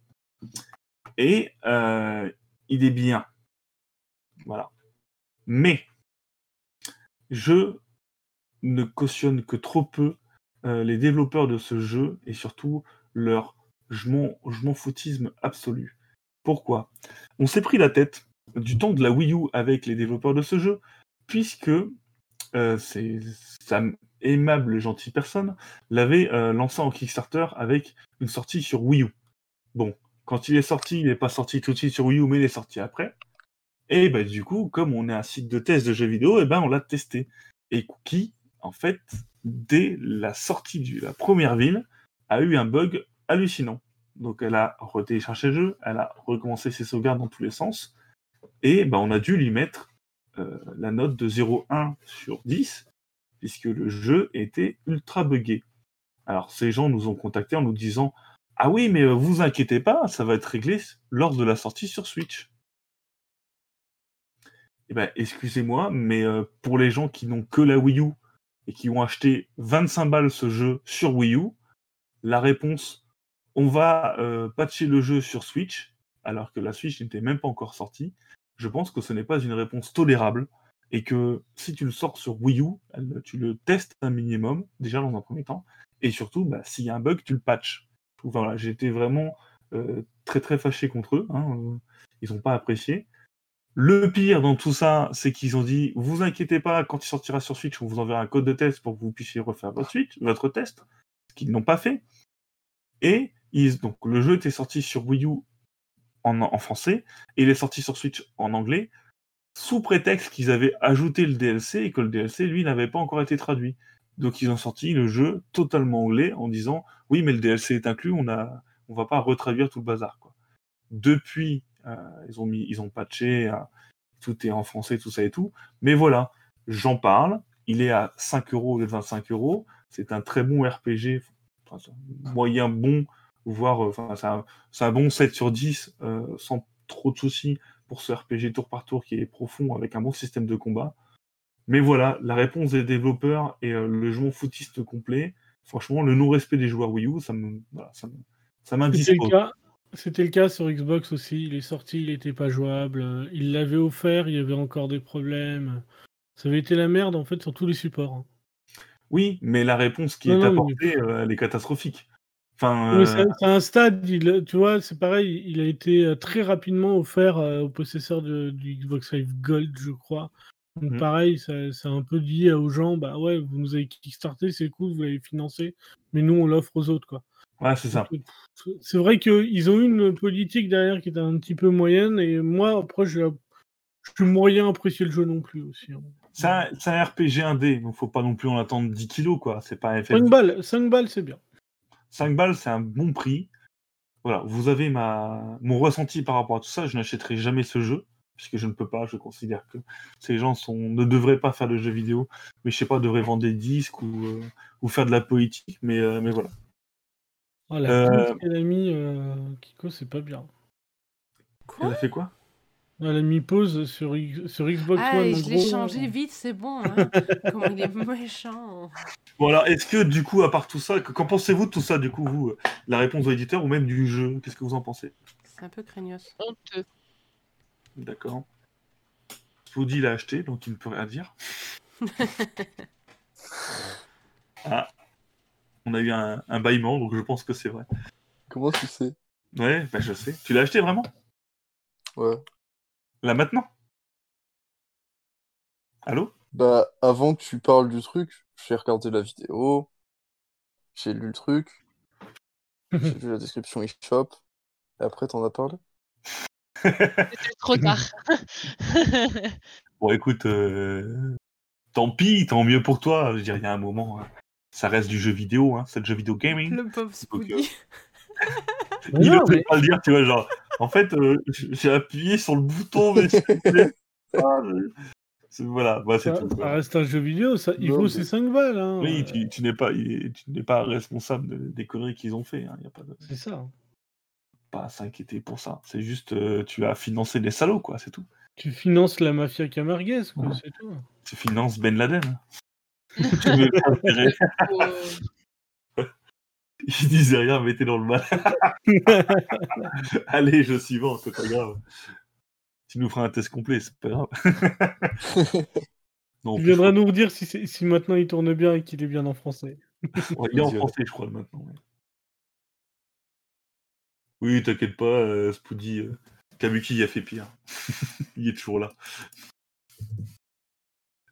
et euh, il est bien. Voilà. Mais, je ne cautionne que trop peu euh, les développeurs de ce jeu, et surtout leur je m'en foutisme absolu. Pourquoi? On s'est pris la tête du temps de la Wii U avec les développeurs de ce jeu, puisque euh, ces sa aimable gentille personne l'avait euh, lancé en Kickstarter avec une sortie sur Wii U. Bon, quand il est sorti, il n'est pas sorti tout de suite sur Wii U, mais il est sorti après. Et ben du coup, comme on est un site de test de jeux vidéo, et ben on l'a testé. Et Cookie, en fait, dès la sortie de la première ville, a eu un bug hallucinant. Donc elle a retéléchargé le jeu, elle a recommencé ses sauvegardes dans tous les sens, et ben, on a dû lui mettre la note de 0,1 sur 10, puisque le jeu était ultra buggé. Alors ces gens nous ont contactés en nous disant Ah oui, mais euh, vous inquiétez pas, ça va être réglé lors de la sortie sur Switch. Eh ben, excusez-moi, mais euh, pour les gens qui n'ont que la Wii U et qui ont acheté 25 balles ce jeu sur Wii U, la réponse on va euh, patcher le jeu sur Switch, alors que la Switch n'était même pas encore sortie, je pense que ce n'est pas une réponse tolérable et que si tu le sors sur Wii U, tu le testes un minimum, déjà dans un premier temps, et surtout, bah, s'il y a un bug, tu le patches. Été vraiment euh, très très fâché contre eux, hein, euh, ils n'ont pas apprécié. Le pire dans tout ça, c'est qu'ils ont dit vous inquiétez pas, quand il sortira sur Switch, on vous enverra un code de test pour que vous puissiez refaire votre Switch, votre test, ce qu'ils n'ont pas fait. Et donc le jeu était sorti sur Wii U en, français et il est sur Switch en anglais sous prétexte qu'ils avaient ajouté le DLC et que le DLC lui n'avait pas encore été traduit. Donc ils ont sorti le jeu totalement anglais en disant oui mais le DLC est inclus, on a on va pas retraduire tout le bazar quoi. Depuis euh, ils ont mis ils ont patché euh, tout est en français tout ça et tout, mais voilà j'en parle. Il est à 5 euros de 25 euros. C'est un très bon RPG, moyen bon, voire euh, enfin, c'est un, c'est un bon 7 sur 10 euh, sans trop de soucis pour ce RPG tour par tour qui est profond avec un bon système de combat. Mais voilà, la réponse des développeurs et euh, le jeu footiste complet, franchement, le non-respect des joueurs Wii U, ça me, voilà, ça ça C'était le cas. C'était le cas sur Xbox aussi. Il est sorti, il n'était pas jouable. Il l'avait offert, il y avait encore des problèmes. Ça avait été la merde en fait sur tous les supports. hein. Oui, mais la réponse qui Non, est non, apportée, elle est catastrophique. Enfin, euh, c'est un stade, il- tu vois, c'est pareil, il a été euh, très rapidement offert euh, aux possesseurs de- du Xbox Live Gold, je crois. Donc Mhm. pareil, ça, ça a un peu dit aux gens, bah ouais, vous nous avez kickstarté, c'est cool, vous l'avez financé, mais nous on l'offre aux autres, quoi. ouais, c'est ça. C'est vrai qu'ils ont eu une politique derrière qui était un petit peu moyenne, et moi, après, je, je suis moyen à apprécier le jeu non plus aussi. hein. C'est un, un RPG 1D, donc faut pas non plus en attendre 10 kilos, quoi. C'est pas un FF. 5 balles, 5 balles, c'est bien. 5 balles, c'est un bon prix. Voilà, vous avez ma... mon ressenti par rapport à tout ça. Je n'achèterai jamais ce jeu, puisque je ne peux pas. Je considère que ces gens sont... ne devraient pas faire de jeux vidéo, mais je sais pas, devraient vendre des disques ou, euh, ou faire de la politique, mais, euh, mais voilà. La Euh, pause qu'elle a mis, euh, Kiko, c'est pas bien. Quoi? Elle a fait quoi? Elle a mis pause sur, Xbox Ah, One. et je l'ai changé vite, c'est bon. Hein. <laughs> Comment il est méchant. Bon alors, est-ce que du coup, à part tout ça, que- qu'en pensez-vous de tout ça, du coup, vous, euh, la réponse de l'éditeur ou même du jeu Qu'est-ce que vous en pensez? C'est un peu craignos. Honteux. D'accord. Spoody l'a acheté, donc il ne peut rien dire. <laughs> ah, on a eu un, un bâillement, donc je pense que c'est vrai. Comment tu sais? Ouais, bah je sais. Tu l'as acheté vraiment? Ouais. Là maintenant Allô? Bah, avant que tu parles du truc, j'ai regardé la vidéo, j'ai lu le truc, <laughs> j'ai lu la description eShop, et après t'en as parlé? C'était trop tard. <laughs> Bon, écoute, euh, tant pis, tant mieux pour toi. Je veux dire, il y a un moment, hein, ça reste du jeu vidéo, hein, c'est le jeu vidéo gaming. Le pauvre Spoody. Mais <laughs> Il ne peut mais- pas le dire, tu vois, genre, en fait, euh, j'ai appuyé sur le bouton, mais s'il vous plaît. Ah, je- c'est- Voilà, bah, c'est tout. ça reste un jeu vidéo, ça, il Non, vaut mais- ses 5 balles. Hein. Oui, tu, tu n'es pas, il- tu n'es pas responsable de- des conneries qu'ils ont fait. Il n'y a pas, de, C'est ça. pas à s'inquiéter pour ça. C'est juste, euh, tu as financé des salauds, quoi, c'est tout. Tu finances la mafia camarguaise, quoi, Ouais. c'est tout. Tu finances Ben Laden. <laughs> Tu veux <laughs> t'intéresser. <laughs> Il disait rien, mais t'es dans le mal. <laughs> Allez, jeu suivant, c'est pas grave. Tu nous feras un test complet, c'est pas grave. non, Il viendra nous redire si, c'est- si maintenant il tourne bien et qu'il est bien en français. <laughs> Ouais, il est en français, je crois, maintenant. Oui, t'inquiète pas, euh, Spoody, euh, Kabuki y a fait pire. il est toujours là.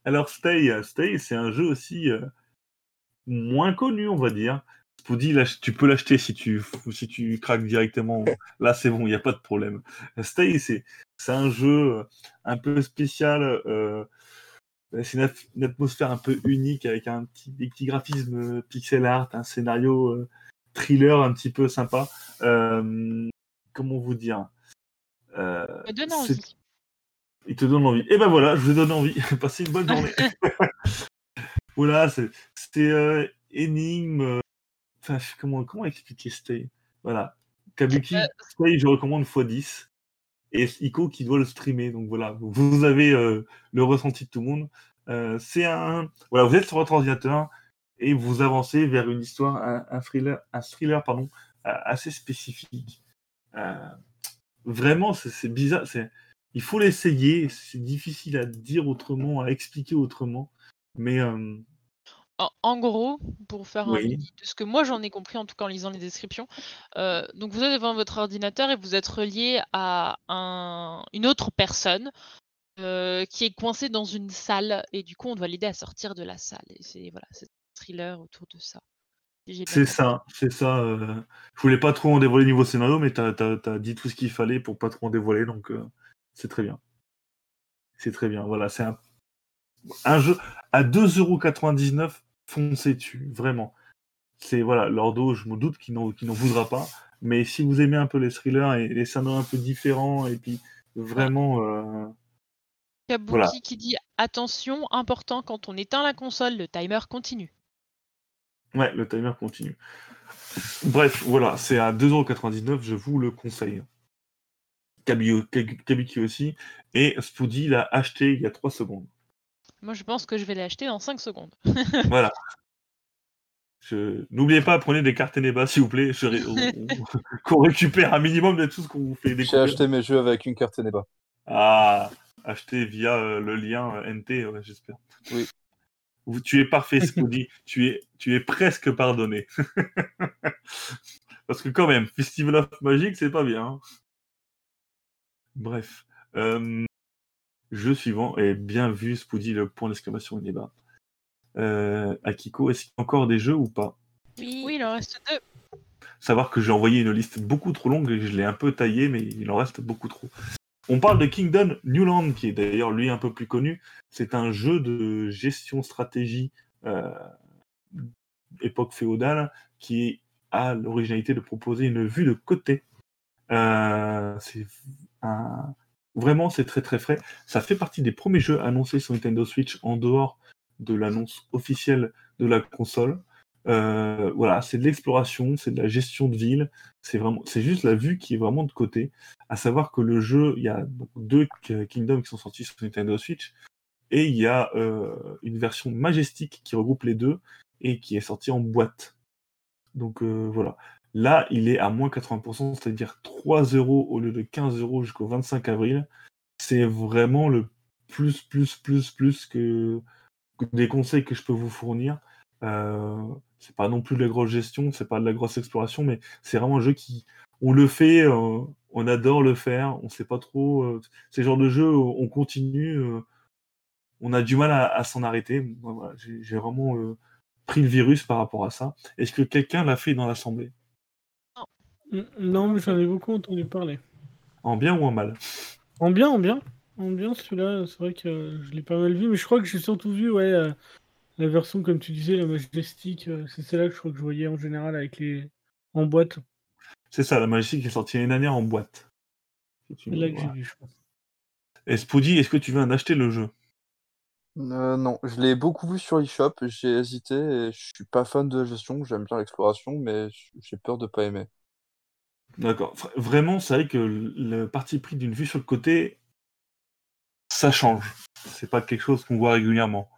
Alors, Stay, euh, Stay c'est un jeu aussi euh, moins connu, on va dire. Spoody, tu peux l'acheter si tu, si tu craques directement. Là, c'est bon, il n'y a pas de problème. Stay, c'est un jeu euh, un peu spécial. euh, c'est une, at- une atmosphère un peu unique avec un petit, des petits graphismes euh, pixel art, un scénario euh, thriller un petit peu sympa. Euh, comment vous dire Euh, me donne envie. Il te donne envie. Et ben voilà, je vous donne envie. <laughs> Passez une bonne journée. <laughs> voilà, c'est énigme. Euh, comment, comment expliquer Stay Voilà. Kabuki, Euh, Stay, je recommande x10. Et Ico qui doit le streamer. Donc voilà, vous avez euh, le ressenti de tout le monde. Euh, c'est un. Voilà, vous êtes sur votre ordinateur et vous avancez vers une histoire, un, un thriller, un thriller pardon, euh, assez spécifique. Euh, vraiment, c'est bizarre. C'est, il faut l'essayer. C'est difficile à dire autrement, à expliquer autrement. Mais euh, En, en gros, pour faire un Oui. de ce que moi j'en ai compris en tout cas en lisant les descriptions, euh, donc vous êtes devant votre ordinateur et vous êtes relié à un- une autre personne euh, qui est coincée dans une salle et du coup on doit l'aider à sortir de la salle. Et c'est voilà, c'est un thriller autour de ça. C'est ça, c'est ça. euh, je voulais pas trop en dévoiler niveau scénario, mais t'as as, dit tout ce qu'il fallait pour pas trop en dévoiler, donc c'est très bien. C'est très bien. Voilà, c'est un, un jeu à 2,99€. Foncez dessus, vraiment. C'est voilà, Lordo, je me doute qu'il n'en voudra pas, mais si vous aimez un peu les thrillers et les scénarios un peu différents, et puis vraiment. euh, Kabuki Voilà. qui dit attention, important quand on éteint la console, le timer continue. Ouais, le timer continue. Bref, voilà, c'est à 2,99€, je vous le conseille. Kabuki aussi. Et Spoody l'a acheté il y a 3 secondes. Moi je pense que je vais l'acheter dans 5 secondes. <laughs> Voilà. Je- N'oubliez pas, prenez des cartes Eneba, <laughs> s'il vous plaît, je qu'on récupère un minimum de tout ce qu'on vous fait J'ai découvrir. acheté mes jeux avec une carte Neba. Ah, acheté via euh, le lien euh, NT, ouais, j'espère. Oui. Vous- Tu es parfait, Spoody. tu, es, tu es presque pardonné. <laughs> Parce que quand même, Festival of Magic, c'est pas bien. hein. Bref. Euh, jeu suivant, et bien vu, Spoody, le point d'exclamation Eneba. Euh, Akiko, est-ce qu'il y a encore des jeux ou pas? Oui. Oui, il en reste deux. Savoir que j'ai envoyé une liste beaucoup trop longue et je l'ai un peu taillée, mais il en reste beaucoup trop. On parle de Kingdom Newland, qui est d'ailleurs lui un peu plus connu. C'est un jeu de gestion stratégie euh, époque féodale qui a l'originalité de proposer une vue de côté. Euh, c'est un- Vraiment, c'est très très frais. Ça fait partie des premiers jeux annoncés sur Nintendo Switch en dehors de l'annonce officielle de la console. Euh, voilà, c'est de l'exploration, c'est de la gestion de ville, c'est vraiment, c'est juste la vue qui est vraiment de côté. À savoir que le jeu, il y a deux Kingdoms qui sont sortis sur Nintendo Switch et il y a euh, une version majestique qui regroupe les deux et qui est sortie en boîte. Donc euh, voilà. Là, il est à moins 80%, c'est-à-dire 3 euros au lieu de 15 euros jusqu'au 25 avril. C'est vraiment le plus, plus, plus, plus que, des conseils que je peux vous fournir. Euh, c'est pas non plus de la grosse gestion, c'est pas de la grosse exploration, mais c'est vraiment un jeu qui, on le fait, euh, on adore le faire, on sait pas trop. euh, c'est le genre de jeu, où on continue, euh, on a du mal à, s'en arrêter. J'ai vraiment pris le virus par rapport à ça. Est-ce que quelqu'un l'a fait dans l'assemblée? Non, mais j'en ai beaucoup entendu parler. En bien ou en mal? En bien, en bien. En bien, celui-là, c'est vrai que euh, je l'ai pas mal vu, mais je crois que j'ai surtout vu, ouais, euh, la version, comme tu disais, la Majestic, euh, c'est celle-là que je crois que je voyais en général avec les... en boîte. C'est ça, la Majestic est sortie l'année dernière en boîte. C'est là que j'ai vu, je pense. Et Spoody, est-ce que tu veux en acheter le jeu? Euh, non, je l'ai beaucoup vu sur eShop, j'ai hésité et je suis pas fan de la gestion, j'aime bien l'exploration, mais j'ai peur de pas aimer. D'accord. Vra- Vraiment, c'est vrai que le parti pris d'une vue sur le côté, ça change. C'est pas quelque chose qu'on voit régulièrement.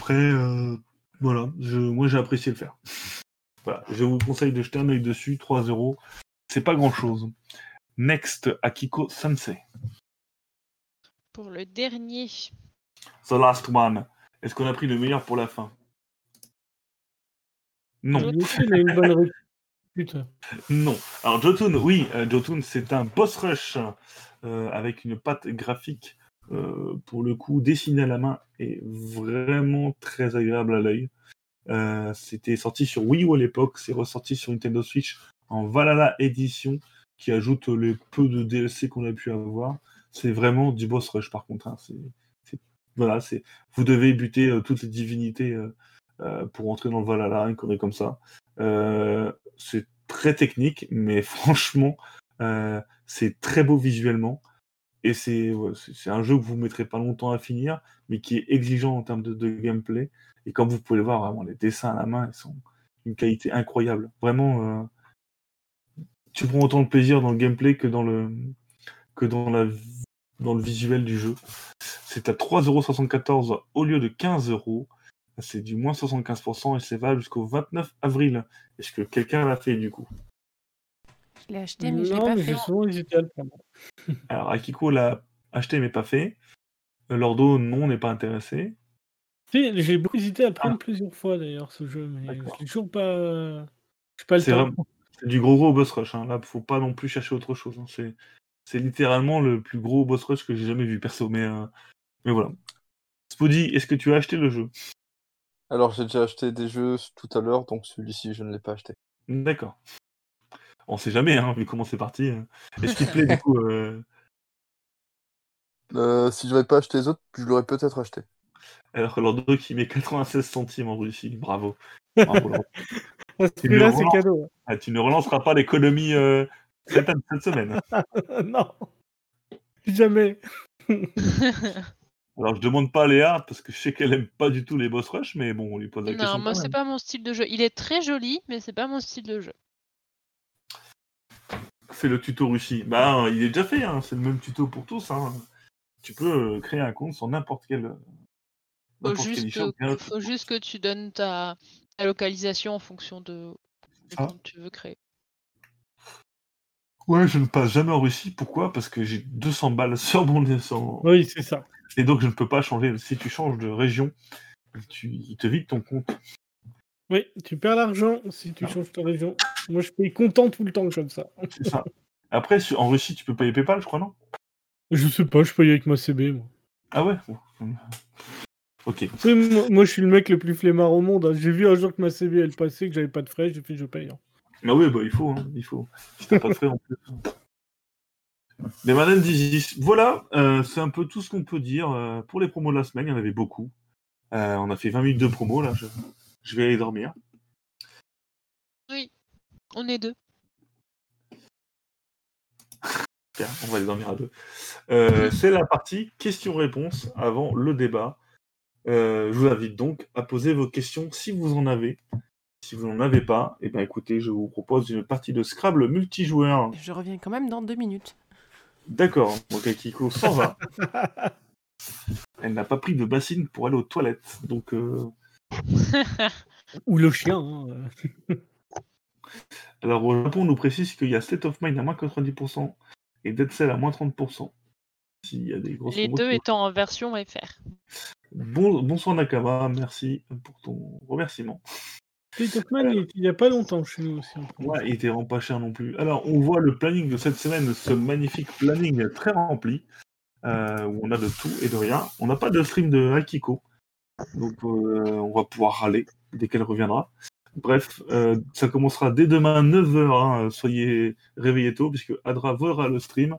Après, euh, voilà, je, moi j'ai apprécié le faire. <laughs> Voilà, je vous conseille de jeter un œil dessus, 3 euros. C'est pas grand chose. Next, Akiko Sensei. Pour le dernier. The Last One. Est-ce qu'on a pris le meilleur pour la fin? Non. Non. Alors Jotun, oui, euh, Jotun, c'est un boss rush euh, avec une patte graphique euh, pour le coup dessinée à la main et vraiment très agréable à l'œil. Euh, C'était sorti sur Wii U à l'époque, c'est ressorti sur Nintendo Switch en Valhalla Edition qui ajoute les peu de DLC qu'on a pu avoir. C'est vraiment du boss rush par contre. hein. Voilà, c'est vous devez buter toutes les divinités pour entrer dans le Valhalla, une connerie comme ça. Euh, c'est très technique, mais <laughs> franchement, euh, c'est très beau visuellement. Et c'est ouais, un jeu que vous ne mettrez pas longtemps à finir, mais qui est exigeant en termes de, gameplay. Et comme vous pouvez le voir, vraiment, les dessins à la main, ils sont d'une qualité incroyable. Vraiment, euh, tu prends autant de plaisir dans le gameplay que dans le, que dans la, dans le visuel du jeu. C'est à 3,74€ au lieu de 15€. C'est du moins 75% et c'est valable jusqu'au 29 avril. Est-ce que quelqu'un l'a fait du coup? Je l'ai acheté, mais je l'ai Non, pas mais fait. à le prendre. <laughs> Alors Akiko l'a acheté mais pas fait. Euh, Lordo, non, n'est pas intéressé. Si, J'ai beaucoup hésité à le prendre plusieurs fois d'ailleurs, ce jeu, mais Ah. D'accord. je l'ai toujours pas. Je pas le C'est temps. vraiment- c'est du gros gros boss rush. Hein. Là, faut pas non plus chercher autre chose. hein. C'est, c'est littéralement le plus gros boss rush que j'ai jamais vu perso. Mais, euh, mais voilà. Spoody, est-ce que tu as acheté le jeu? Alors j'ai déjà acheté des jeux tout à l'heure, donc celui-ci je ne l'ai pas acheté. D'accord. On sait jamais, hein, vu comment c'est parti. hein. Est-ce qu'il te plaît du <laughs> coup euh, Euh, si je n'avais pas acheté les autres, je l'aurais peut-être acheté. Alors Lordo qui met 96 centimes en Russie. Bravo. Bravo, <laughs> Tu c'est relances. cadeau. Ah, tu ne relanceras pas l'économie euh, cette, cette semaine. <laughs> non. Jamais. Alors je demande pas à Léa parce que je sais qu'elle aime pas du tout les boss rush, mais bon, on lui pose la question. non, moi c'est pas mon style de jeu. Il est très joli, mais c'est pas mon style de jeu. Fais le tuto Russie. Bah, il est déjà fait, hein, c'est le même tuto pour tous. hein. Tu peux euh, créer un compte sur n'importe quel. Faut n'importe quel juste, que- faut juste que tu donnes ta, ta localisation en fonction de du Ah. compte que tu veux créer. Ouais, je ne passe jamais en Russie. Pourquoi? Parce que j'ai 200 balles sur mon descend. Oui, c'est ça. Et donc je ne peux pas changer. Si tu changes de région, tu... il te vide ton compte. Oui, tu perds l'argent si tu changes ta région. Moi, je paye content tout le temps comme ça. C'est ça. Après, en Russie, tu peux payer PayPal, je crois, non? Je sais pas, je paye avec ma CB, moi. Ah ouais? Ok. Moi, je suis le mec le plus flemmard au monde. hein. J'ai vu un jour que ma CB elle passait, que j'avais pas de frais, j'ai fait je paye. hein. Ah oui, bah il faut, hein, il faut. Si t'as pas de frais en plus. Les Madame d'Isis. Voilà, euh, c'est un peu tout ce qu'on peut dire euh, pour les promos de la semaine. Il y en avait beaucoup. Euh, on a fait 20 minutes de promos là. Je, je vais aller dormir. Oui, on est deux. Tiens, on va aller dormir à deux. Euh, c'est la partie questions-réponses avant le débat. Euh, je vous invite donc à poser vos questions si vous en avez. Si vous n'en avez pas, eh ben écoutez, je vous propose une partie de Scrabble multijoueur. Je reviens quand même dans deux minutes. D'accord, donc Akiko s'en va. Elle n'a pas pris de bassine pour aller aux toilettes, donc euh, <laughs> Ou le chien. hein, euh. Alors au Japon, on nous précise qu'il y a State of Mind à moins 90% et Dead Cell à moins 30%. S'il y a des grosses Les deux étant en version FR. Bon, bonsoir Nakama, merci pour ton remerciement. Il était il y a pas longtemps chez nous aussi. Ouais, il était vraiment pas cher non plus. Alors, on voit le planning de cette semaine, ce magnifique planning très rempli, euh, où on a de tout et de rien. On n'a pas de stream de Akiko, donc euh, on va pouvoir râler dès qu'elle reviendra. Bref, euh, ça commencera dès demain 9h, soyez réveillés tôt, puisque Adra verra le stream.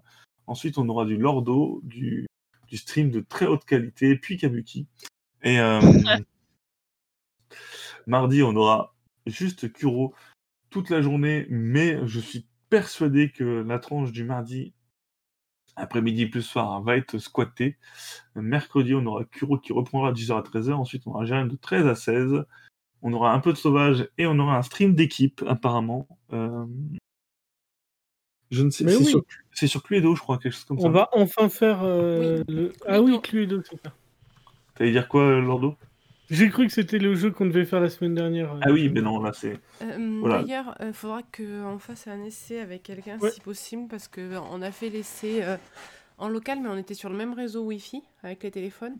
Ensuite, on aura du Lordo, du, du stream de très haute qualité, puis Kabuki. Et euh, <laughs> mardi, on aura juste Kuro toute la journée, mais je suis persuadé que la tranche du mardi après-midi plus soir va être squattée. Mercredi, on aura Kuro qui reprendra de 10h à 13h. Ensuite, on aura Jérém de 13 à 16. On aura un peu de sauvage et on aura un stream d'équipe, apparemment. Euh, Je ne sais Mais c'est oui. sur, c'est sur Cluedo, je crois, quelque chose comme ça. On va enfin faire. euh, le... Ah oui, Cluedo, c'est ça. T'allais dire quoi, euh, Lordo? J'ai cru que c'était le jeu qu'on devait faire la semaine dernière. euh. Ah oui, mais non, là, c'est. Euh, Voilà. D'ailleurs, il faudra qu'on fasse un essai avec quelqu'un Ouais. si possible, parce qu'on a fait l'essai euh, en local, mais on était sur le même réseau Wi-Fi avec les téléphones.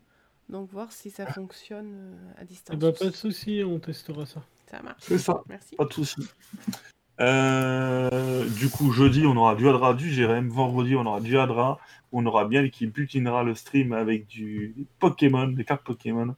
Donc voir si ça fonctionne euh, à Eh distance. ben, pas de souci, on testera ça. Ça marche. C'est ça. Merci. Pas de souci. Euh, du coup, jeudi, on aura du Hadra, du Jérém. Vendredi, on aura du Hadra. On aura bien qui butinera le stream avec du Pokémon, des cartes Pokémon.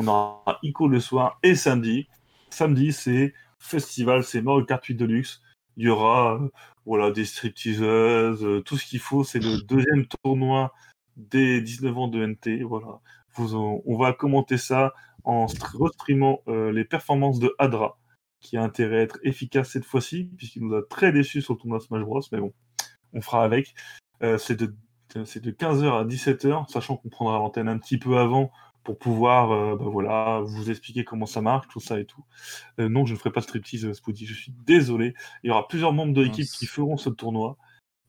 On aura Ico le soir et samedi. Samedi, c'est festival, c'est Mario Kart 8 Deluxe. Il y aura euh, voilà, des stripteaseuses, euh, tout ce qu'il faut. C'est le deuxième tournoi des 19 ans de NT. Voilà. On va commenter ça en st- restreamant euh, les performances de Hadra qui a intérêt à être efficace cette fois-ci, puisqu'il nous a très déçus sur le tournoi Smash Bros. Mais bon, on fera avec. C'est de, de 15h à 17h, sachant qu'on prendra l'antenne un petit peu avant pour pouvoir euh, bah voilà, vous expliquer comment ça marche, tout ça et tout. Euh, non, je ne ferai pas striptease, euh, Spooty, je suis désolé. Il y aura plusieurs membres de l'équipe qui feront ce tournoi.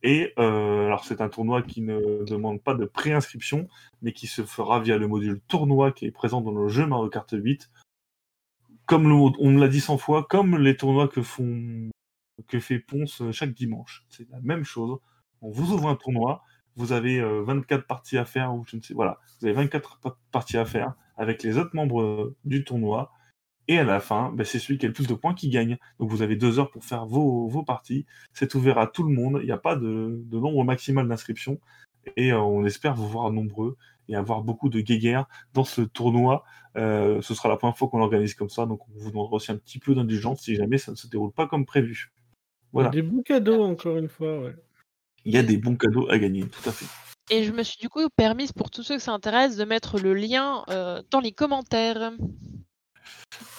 Et euh, alors, c'est un tournoi qui ne demande pas de préinscription, mais qui se fera via le module tournoi qui est présent dans le jeu Mario Kart 8 comme le- on l'a dit 100 fois, comme les tournois que font que fait Ponce chaque dimanche. C'est la même chose. On vous ouvre un tournoi, vous avez euh, 24 parties à faire, ou je ne sais, voilà, vous avez 24 pa- parties à faire avec les autres membres euh, du tournoi. Et à la fin, ben, c'est celui qui a le plus de points qui gagne. Donc vous avez deux heures pour faire vos, vos parties. C'est ouvert à tout le monde. Il n'y a pas de, nombre maximal d'inscriptions. Et euh, on espère vous voir nombreux et avoir beaucoup de guéguerres dans ce tournoi. Euh, ce sera la première fois qu'on l'organise comme ça. Donc on vous demandera aussi un petit peu d'indulgence si jamais ça ne se déroule pas comme prévu. Des beaux cadeaux, encore une fois. Il y a des bons cadeaux à gagner, tout à fait. Et je me suis du coup permise pour tous ceux que ça intéresse de mettre le lien euh, dans les commentaires.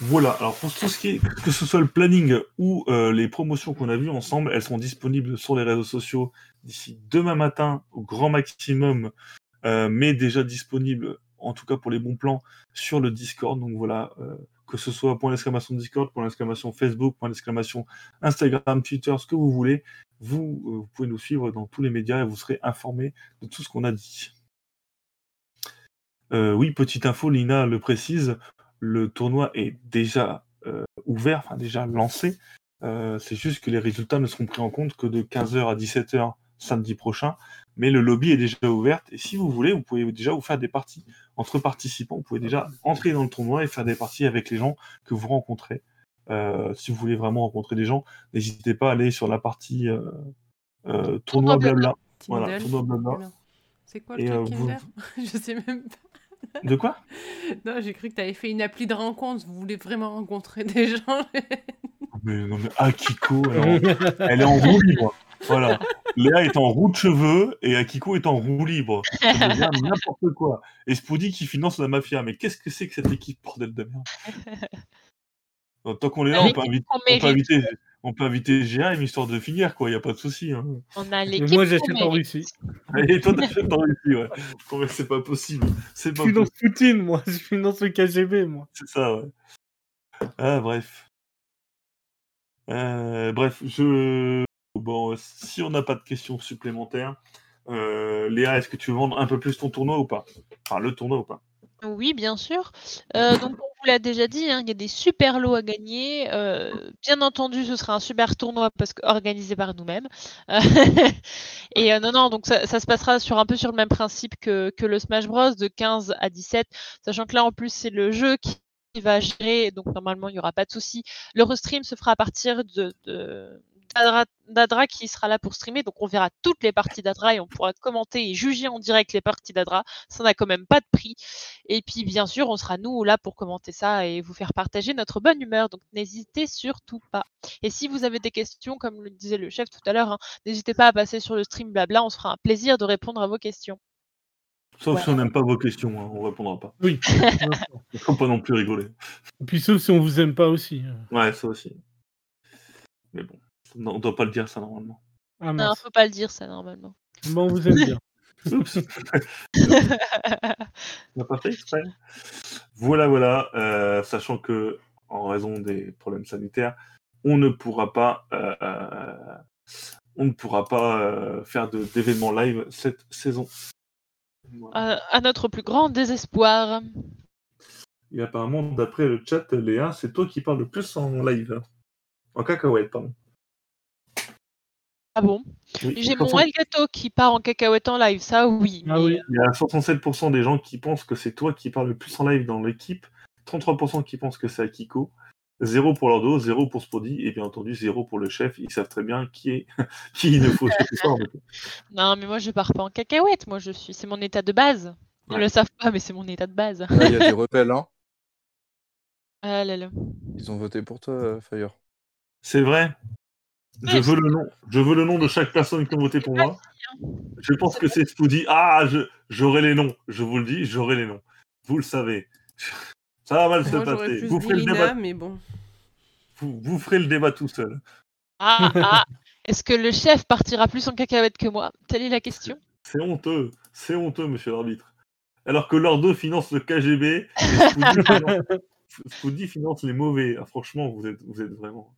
Voilà, alors pour tout ce qui est, que ce soit le planning ou euh, les promotions qu'on a vues ensemble, elles seront disponibles sur les réseaux sociaux d'ici demain matin au grand maximum, euh, mais déjà disponibles, en tout cas pour les bons plans, sur le Discord. Donc voilà, que ce soit point d'exclamation Discord, point d'exclamation Facebook, point d'exclamation Instagram, Twitter, ce que vous voulez, vous, euh, pouvez nous suivre dans tous les médias et vous serez informés de tout ce qu'on a dit. Euh, oui, petite info, Lina le précise, le tournoi est déjà euh, ouvert, enfin déjà lancé. C'est juste que les résultats ne seront pris en compte que de 15h à 17h samedi prochain. Mais le lobby est déjà ouvert et si vous voulez, vous pouvez déjà vous faire des parties entre participants. Vous pouvez déjà entrer dans le tournoi et faire des parties avec les gens que vous rencontrez. Euh, si vous voulez vraiment rencontrer des gens, n'hésitez pas à aller sur la partie euh, euh, tournoi blabla. Voilà, tournoi blabla. C'est quoi le Et, truc euh, vous- Tinder <laughs> Je sais même pas. De quoi? <laughs> Non, j'ai cru que tu avais fait une appli de rencontre. Vous voulez vraiment rencontrer des gens <laughs> mais, non, mais Akiko, elle est en- elle est en roue libre. Voilà. Léa est en roue de cheveux et Akiko est en roue libre. N'importe quoi. Et Spoody qui finance la mafia. Mais qu'est-ce que c'est que cette équipe, bordel de merde? Donc, Tant qu'on est là, on peut, inviter, on, peut mérite. inviter, on peut inviter GM histoire de finir, quoi. Il n'y a pas de souci. Hein. On a Et l'équipe. moi, j'achète en. Russie. Et toi, t'achètes en Russie, ouais. C'est pas possible. C'est Je pas finance possible. Poutine, moi. Je finance le KGB, moi. C'est ça, ouais. Ah, bref. Euh, bref, je. Bon, si on n'a pas de questions supplémentaires, euh, Léa, est-ce que tu veux vendre un peu plus ton tournoi ou pas? Enfin, le tournoi ou pas? Oui, bien sûr. Euh, donc, on vous l'a déjà dit, hein, il y a des super lots à gagner. Euh, bien entendu, ce sera un super tournoi parce que organisé par nous-mêmes. <laughs> Et non, non, donc ça, se passera sur un peu sur le même principe que, que le Smash Bros, de 15 à 17, sachant que là, en plus, c'est le jeu qui va gérer, donc normalement, il n'y aura pas de souci. Le restream se fera à partir de- d'Adra, d'Adra qui sera là pour streamer, donc on verra toutes les parties d'Adra et on pourra commenter et juger en direct les parties d'Adra. Ça n'a quand même pas de prix. Et puis, bien sûr, on sera nous là pour commenter ça et vous faire partager notre bonne humeur. Donc, n'hésitez surtout pas. Et si vous avez des questions, comme le disait le chef tout à l'heure, hein, n'hésitez pas à passer sur le stream blabla. On se fera un plaisir de répondre à vos questions. Sauf Ouais. si on n'aime pas vos questions, hein, on répondra pas. Oui. <laughs> Il faut pas non plus rigoler. Et puis, sauf si on vous aime pas aussi. Ouais, ça aussi. Mais bon, non, on doit pas le dire ça normalement. Ah Non, faut pas le dire ça normalement. Bon, <laughs> <laughs> on vous aime bien. Oups, on n'a pas fait exprès? Voilà, voilà. euh, sachant que, en raison des problèmes sanitaires, on ne pourra pas, euh, on ne pourra pas euh, faire de- d'événements live cette saison. Voilà. à, à notre plus grand désespoir. Et apparemment, d'après le chat, Léa, c'est toi qui parles le plus en live. En cacahuète, pardon. Ah bon Oui, J'ai mon façon, Elgato qui part en cacahuète en live, ça oui. Ah mais, oui. Il y a 67% des gens qui pensent que c'est toi qui parles le plus en live dans l'équipe, 33% qui pensent que c'est Akiko, 0 pour Lordo, 0 pour Spody, et bien entendu 0 pour le chef. Ils savent très bien qui est <laughs> qui il ne faut ce soir. <laughs> Non, mais moi je pars pas en cacahuète. Moi je suis, c'est mon état de base. Ils Ouais. le savent pas, mais c'est mon état de base. Là, il y a des rebelles, hein. <laughs> Ah là là. Ils ont voté pour toi, euh, Fire. C'est vrai. Je veux le nom. Je veux le nom de chaque personne qui a voté pour moi. Je pense que c'est Spody. Ah, j'aurai les noms. Je vous le dis, j'aurai les noms. Vous le savez. Ça va mal se passer. plus Vous ferez, le débat, mais bon. vous, vous ferez le débat tout seul. Ah, ah. Est-ce que le chef partira plus en cacahuète que moi? Telle est la question. C'est honteux. C'est honteux, monsieur l'arbitre. Alors que Lordo finance le KGB et <laughs> finance, les mauvais. Ah, franchement, vous êtes, vous êtes vraiment.